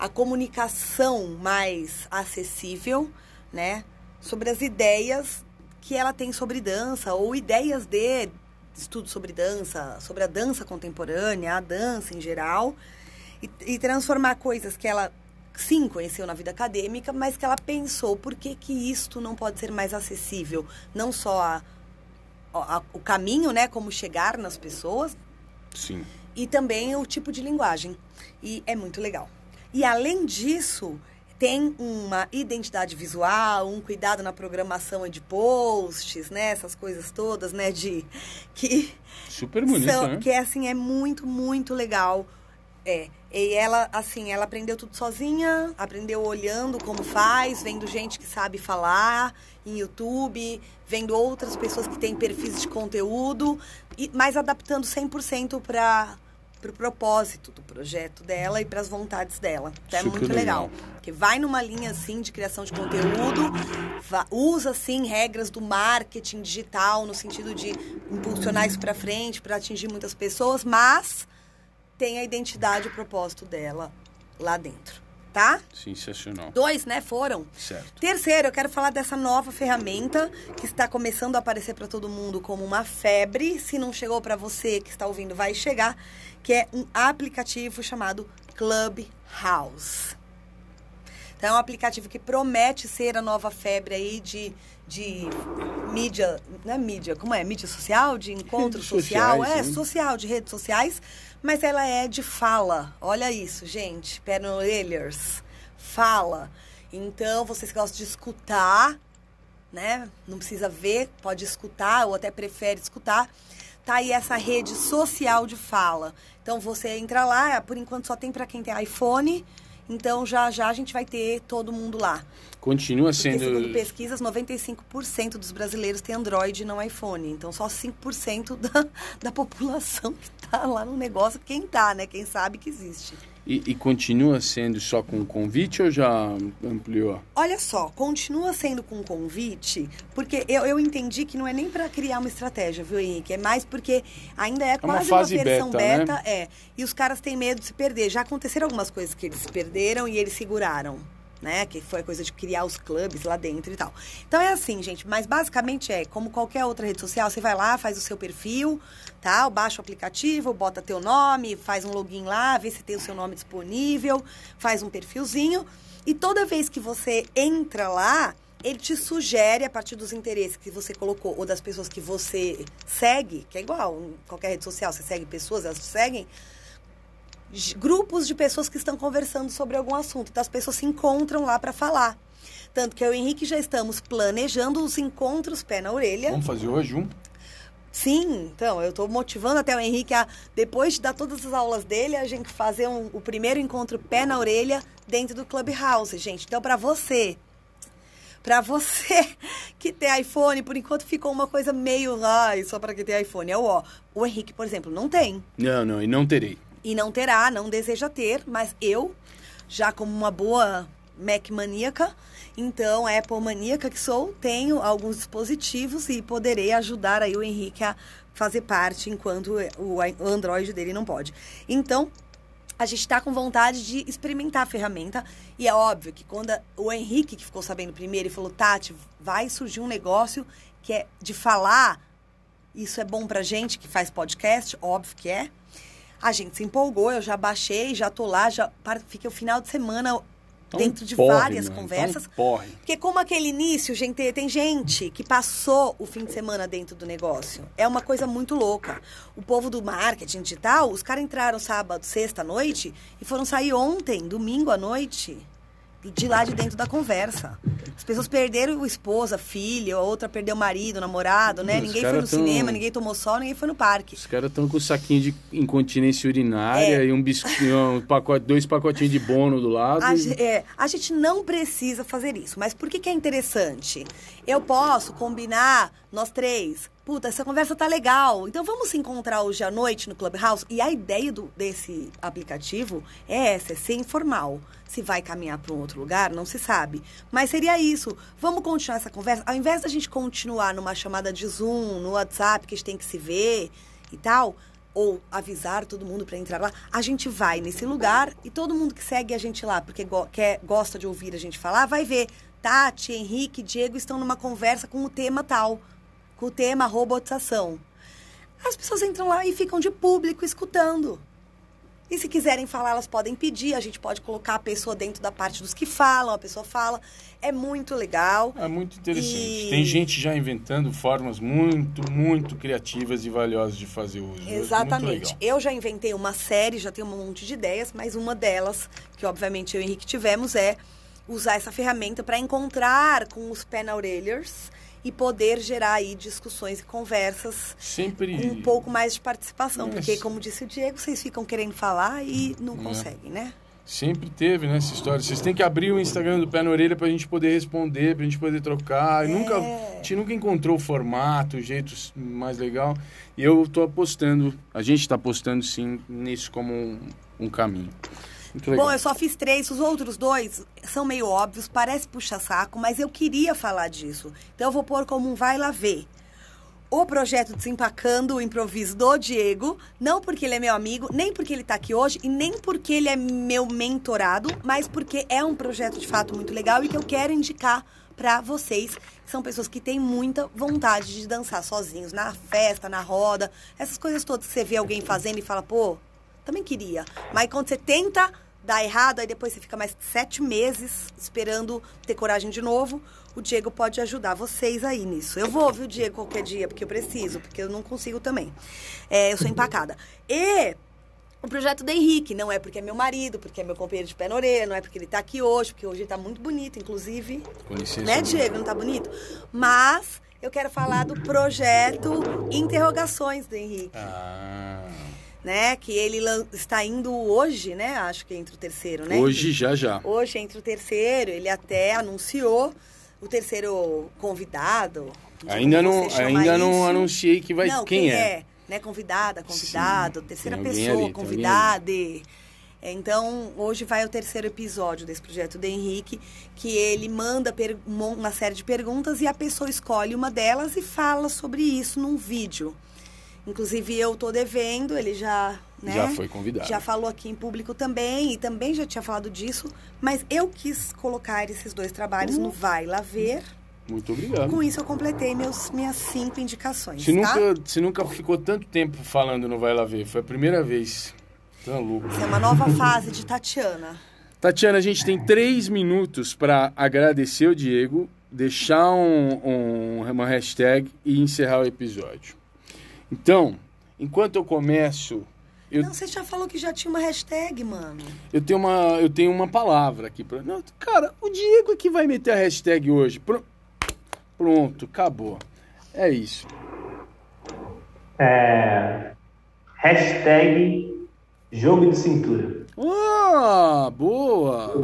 a comunicação mais acessível, né? Sobre as ideias que ela tem sobre dança, ou ideias de estudo sobre dança, sobre a dança contemporânea, a dança em geral, e, e transformar coisas que ela sim conheceu na vida acadêmica, mas que ela pensou por que, que isto não pode ser mais acessível, não só a, a, o caminho, né, como chegar nas pessoas, Sim. e também o tipo de linguagem. E é muito legal. E além disso, tem uma identidade visual, um cuidado na programação de posts, né? Essas coisas todas, né? De que Super bonito, são, né? que é assim é muito muito legal. É, e ela assim, ela aprendeu tudo sozinha, aprendeu olhando como faz, vendo gente que sabe falar em YouTube, vendo outras pessoas que têm perfis de conteúdo, e mas adaptando 100% para para o propósito do projeto dela e para as vontades dela. Então é muito legal. legal. Que vai numa linha assim de criação de conteúdo, usa assim regras do marketing digital no sentido de impulsionar isso para frente, para atingir muitas pessoas, mas tem a identidade e o propósito dela lá dentro, tá? Sensacional. Dois, né, foram. Certo. Terceiro, eu quero falar dessa nova ferramenta que está começando a aparecer para todo mundo como uma febre. Se não chegou para você que está ouvindo, vai chegar, que é um aplicativo chamado Clubhouse. Então, é um aplicativo que promete ser a nova febre aí de, de mídia, não é mídia, como é? Mídia social, de encontro Redes social, sociais, é, né? social, de redes sociais, mas ela é de fala. Olha isso, gente, Penolelers, fala. Então, vocês gostam de escutar, né? Não precisa ver, pode escutar ou até prefere escutar. Tá aí essa rede social de fala. Então você entra lá, por enquanto só tem para quem tem iPhone. Então já já a gente vai ter todo mundo lá. Continua Porque sendo. segundo pesquisas, 95% dos brasileiros tem Android e não iPhone. Então só 5% [LAUGHS] da, da população que tá lá no negócio, quem tá, né? Quem sabe que existe. E, e continua sendo só com convite ou já ampliou? Olha só, continua sendo com convite, porque eu, eu entendi que não é nem para criar uma estratégia, viu, Henrique? É mais porque ainda é uma quase fase uma versão beta, beta, né? é. E os caras têm medo de se perder. Já aconteceram algumas coisas que eles perderam e eles seguraram. Né? Que foi a coisa de criar os clubes lá dentro e tal. Então é assim, gente, mas basicamente é como qualquer outra rede social, você vai lá, faz o seu perfil, tá? Baixa o aplicativo, bota teu nome, faz um login lá, vê se tem o seu nome disponível, faz um perfilzinho. E toda vez que você entra lá, ele te sugere, a partir dos interesses que você colocou ou das pessoas que você segue, que é igual qualquer rede social, você segue pessoas, elas te seguem, grupos de pessoas que estão conversando sobre algum assunto. Então as pessoas se encontram lá para falar. Tanto que eu e o Henrique já estamos planejando os encontros pé na orelha. Vamos fazer hoje um? Sim, então, eu estou motivando até o Henrique a, depois de dar todas as aulas dele, a gente fazer um- o primeiro encontro pé na orelha dentro do Clubhouse, gente. Então, para você, para você [LAUGHS] que tem iPhone, por enquanto ficou uma coisa meio, ai, só para quem tem iPhone. É o ó. O Henrique, por exemplo, não tem. Não, não, e não terei. E não terá, não deseja ter, mas eu, já como uma boa Mac maníaca, então Apple maníaca que sou, tenho alguns dispositivos e poderei ajudar aí o Henrique a fazer parte enquanto o Android dele não pode. Então, a gente está com vontade de experimentar a ferramenta. E é óbvio que quando o Henrique, que ficou sabendo primeiro, e falou, Tati, vai surgir um negócio que é de falar, isso é bom pra gente que faz podcast, óbvio que é. A gente se empolgou, eu já baixei, já tô lá, já fiquei o final de semana um dentro de porre, várias tá um conversas. porre. Porque como aquele início, gente, tem gente que passou o fim de semana dentro do negócio. É uma coisa muito louca. O povo do marketing digital, os caras entraram sábado, sexta à noite e foram sair ontem, domingo à noite, de lá de dentro da conversa. As pessoas perderam o esposa, filho, a outra perdeu o marido, o namorado, né? Os ninguém foi no tão- cinema, ninguém tomou sol, ninguém foi no parque. Os caras estão com o saquinho de incontinência urinária É. e um biscoito, um pacote, dois pacotinhos de bono do lado. A, e- é, a gente não precisa fazer isso. Mas por que, que é interessante? Eu posso combinar, nós três. Puta, essa conversa tá legal. Então vamos se encontrar hoje à noite no Clubhouse. E a ideia do, desse aplicativo é essa, é ser informal. Se vai caminhar para um outro lugar, não se sabe. Mas seria isso. Vamos continuar essa conversa. Ao invés da gente continuar numa chamada de Zoom, no WhatsApp, que a gente tem que se ver e tal, ou avisar todo mundo para entrar lá, a gente vai nesse lugar e todo mundo que segue a gente lá, porque go quer, gosta de ouvir a gente falar, vai ver. Tati, Henrique, Diego estão numa conversa com o tema tal, com o tema robotização. As pessoas entram lá e ficam de público escutando. E se quiserem falar, elas podem pedir, a gente pode colocar a pessoa dentro da parte dos que falam, a pessoa fala. É muito legal. É muito interessante. E- Tem gente já inventando formas muito, muito criativas e valiosas de fazer uso. Exatamente. Eu já inventei uma série, já tenho um monte de ideias, mas uma delas, que obviamente eu e o Henrique tivemos, é usar essa ferramenta para encontrar com os penaurelhers e poder gerar aí discussões e conversas Sempre. com um pouco mais de participação. Porque, como disse o Diego, vocês ficam querendo falar e não É. conseguem, né? Sempre teve, né, essa história. Vocês têm que abrir o Instagram do Pé na Orelha pra gente poder responder, pra gente poder trocar. É. Nunca, a gente nunca encontrou o formato, o jeito mais legal. E eu tô apostando, a gente tá apostando sim nisso como um, um caminho. Bom, eu só fiz três, os outros dois são meio óbvios, parece puxa-saco, mas eu queria falar disso. Então eu vou pôr como um vai lá ver. o projeto Desempacando o Improviso do Diego, não porque ele é meu amigo, nem porque ele tá aqui hoje e nem porque ele é meu mentorado, mas porque é um projeto de fato muito legal e que eu quero indicar para vocês, que são pessoas que têm muita vontade de dançar sozinhos, na festa, na roda, essas coisas todas que você vê alguém fazendo e fala, pô, também queria. Mas quando você tenta dar errado, aí depois você fica mais sete meses esperando ter coragem de novo o Diego pode ajudar vocês aí nisso. Eu vou o Diego qualquer dia, porque eu preciso, porque eu não consigo também. É, eu sou empacada. E o projeto do Henrique, não é porque é meu marido, porque é meu companheiro de pé na orelha, não é porque ele tá aqui hoje, porque hoje ele tá muito bonito, inclusive. Licença. Né, Diego? Não tá bonito? Mas eu quero falar do projeto Interrogações do Henrique. Ah. Né? Que ele está indo hoje, né? Acho que entre o terceiro, né? Hoje, já, já. Hoje, entre o terceiro, ele até anunciou o terceiro convidado. Ainda não, ainda não anunciei que vai não, quem, quem é. é. Né, convidada, convidado, Sim, terceira pessoa, ali, convidada. Então, hoje vai o terceiro episódio desse projeto do Henrique, que ele manda uma série de perguntas e a pessoa escolhe uma delas e fala sobre isso num vídeo. Inclusive, eu tô devendo, ele já né? Já foi convidado. Já falou aqui em público também e também já tinha falado disso, mas eu quis colocar esses dois trabalhos no Vai Lá Ver. Muito obrigado. Com isso eu completei meus, minhas cinco indicações. Você, tá? nunca, você nunca ficou tanto tempo falando no Vai Lá Ver, foi a primeira vez. Tá louco. Isso é uma nova fase de Tatiana. Tatiana, a gente tem três minutos para agradecer o Diego, deixar um, um, uma hashtag e encerrar o episódio. Então, enquanto eu começo eu, não, você já falou que já tinha uma hashtag, mano. Eu tenho uma, eu tenho uma palavra aqui. Pra, não, cara, o Diego é que vai meter a hashtag hoje. Pr pronto, acabou. É isso. É, hashtag jogo de cintura. Ah, boa!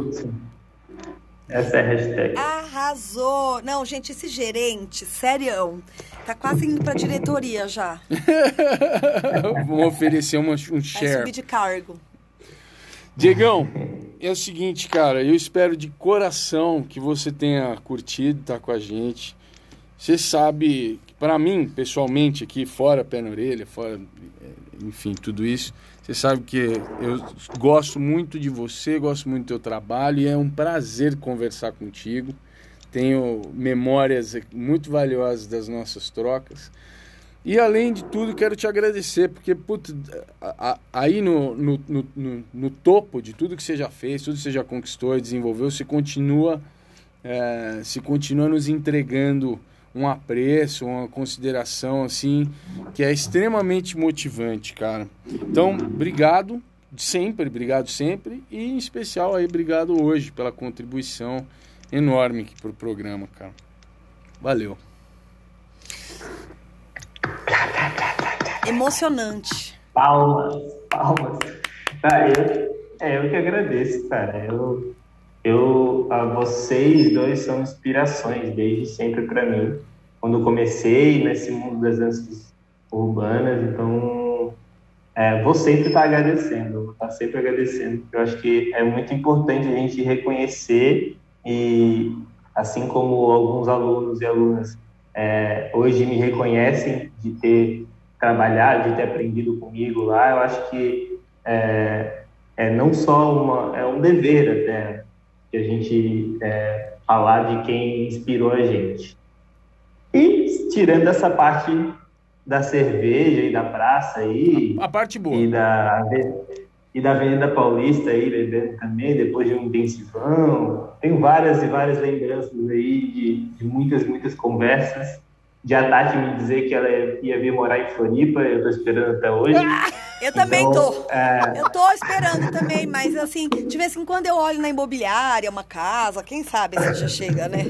Essa é a hashtag. Arrasou! Não, gente, esse gerente, sério, tá quase indo pra diretoria já. [LAUGHS] Vamos oferecer uma, um share. Vai subir de cargo. Diegão, é o seguinte, cara, eu espero de coração que você tenha curtido estar tá com a gente. Você sabe, para mim, pessoalmente, aqui, fora pé na orelha, fora, enfim, tudo isso, você sabe que eu gosto muito de você, gosto muito do teu trabalho e é um prazer conversar contigo. Tenho memórias muito valiosas das nossas trocas. E além de tudo, quero te agradecer, porque putz, aí no, no, no, no, topo de tudo que você já fez, tudo que você já conquistou e desenvolveu, você continua, é, se continua nos entregando um apreço, uma consideração assim, que é extremamente motivante, cara. Então, obrigado sempre, obrigado sempre e em especial aí obrigado hoje pela contribuição enorme aqui pro programa, cara. Valeu. Emocionante. Palmas, palmas. Ah, eu, é, eu que agradeço, cara. Eu eu, vocês dois são inspirações desde sempre para mim. Quando comecei nesse mundo das danças urbanas, então é, vou sempre estar tá agradecendo, vou estar tá sempre agradecendo. Eu acho que é muito importante a gente reconhecer e, assim como alguns alunos e alunas é, hoje me reconhecem de ter trabalhado, de ter aprendido comigo lá, eu acho que é, é não só uma, é um dever até que a gente é, falar de quem inspirou a gente. E tirando essa parte da cerveja e da praça aí. A, parte boa. E da, e da Avenida Paulista aí, bebendo também, depois de um intensivão. Tenho várias e várias lembranças aí de, de muitas, muitas conversas. De a Tati me dizer que ela ia vir morar em Floripa, eu tô esperando até hoje. Eu também então, tô. É... Eu tô esperando também, mas assim, de vez em quando eu olho na imobiliária, uma casa, quem sabe se já chega, né?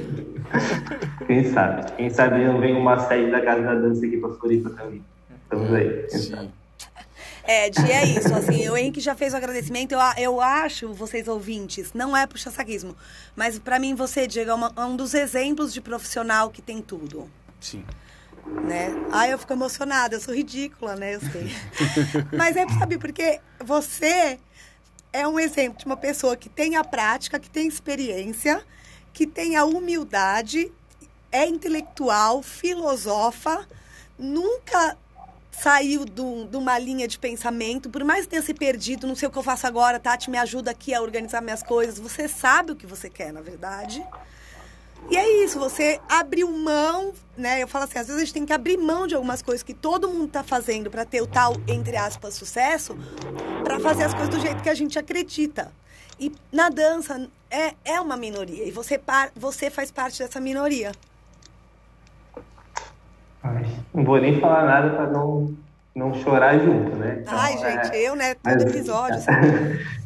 Quem sabe? Quem sabe não vem uma sede da Casa da Dança aqui pra Floripa também. Estamos aí. Sim. É, Di, é isso. Assim, o Henrique já fez o agradecimento. Eu, eu acho, vocês ouvintes, não é puxa-saquismo, mas para mim você, Diego, é, uma, é um dos exemplos de profissional que tem tudo. Sim né? Ai, eu fico emocionada, eu sou ridícula, né? Eu sei. [LAUGHS] Mas é, sabe, porque você é um exemplo de uma pessoa que tem a prática, que tem experiência, que tem a humildade, é intelectual, filosofa, nunca saiu do- de uma linha de pensamento, por mais que tenha se perdido, não sei o que eu faço agora, Tati me ajuda aqui a organizar minhas coisas. Você sabe o que você quer, na verdade. E é isso, você abriu mão, né? Eu falo assim, às vezes a gente tem que abrir mão de algumas coisas que todo mundo tá fazendo para ter o tal, entre aspas, sucesso, para fazer as coisas do jeito que a gente acredita. E na dança é, é uma minoria, e você, par- você faz parte dessa minoria. Ai, Não vou nem falar nada para não, não chorar junto, né? Então, Ai, é- gente, eu, né? Todo episódio. [LAUGHS] assim.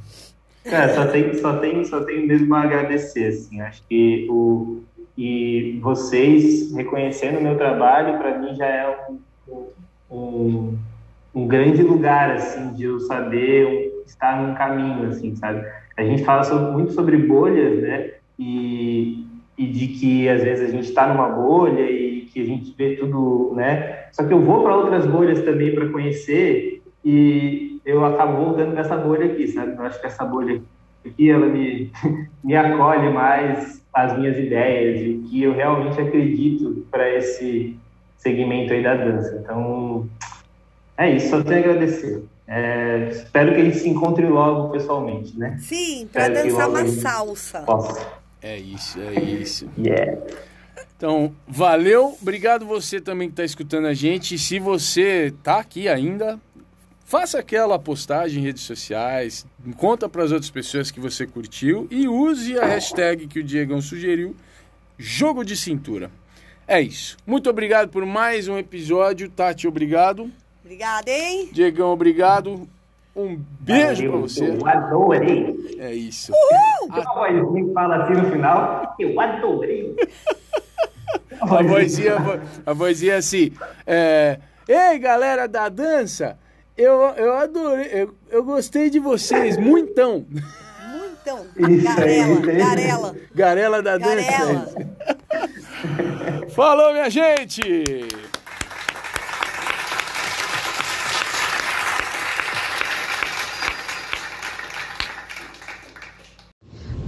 Cara, só tem, só tem, só tem mesmo a agradecer, assim. Acho que o e vocês reconhecendo o meu trabalho para mim já é um, um, um grande lugar, assim, de eu saber estar num caminho, assim, sabe? A gente fala sobre- muito sobre bolhas, né? E, e de que às vezes a gente está numa bolha e que a gente vê tudo, né? Só que eu vou para outras bolhas também para conhecer e eu acabo voltando nessa bolha aqui, sabe? Eu acho que essa bolha aqui ela me, [LAUGHS] me acolhe mais as minhas ideias e o que eu realmente acredito para esse segmento aí da dança. Então, é isso, só tenho a agradecer. É, espero que a gente se encontre logo pessoalmente, né? Sim, que dançar uma salsa. Possa. É isso, é isso. [LAUGHS] Yeah. Então, valeu. Obrigado você também que está escutando a gente. E se você tá aqui ainda, faça aquela postagem em redes sociais, conta para as outras pessoas que você curtiu e use a hashtag que o Diegão sugeriu, jogo de cintura. É isso. Muito obrigado por mais um episódio. Tati, obrigado. Obrigada, hein? Diegão, obrigado. Um beijo para você. Eu adorei. É isso. A vozinha que fala assim no final, eu adorei. A vozinha, a vozinha é assim. é, Ei, galera da dança, eu, eu adorei, eu, eu gostei de vocês, muitão. Muitão. Garela, garela. Garela da Garela. dança. Falou, minha gente!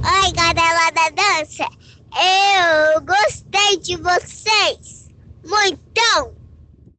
Oi, galera da dança. Eu gostei de você.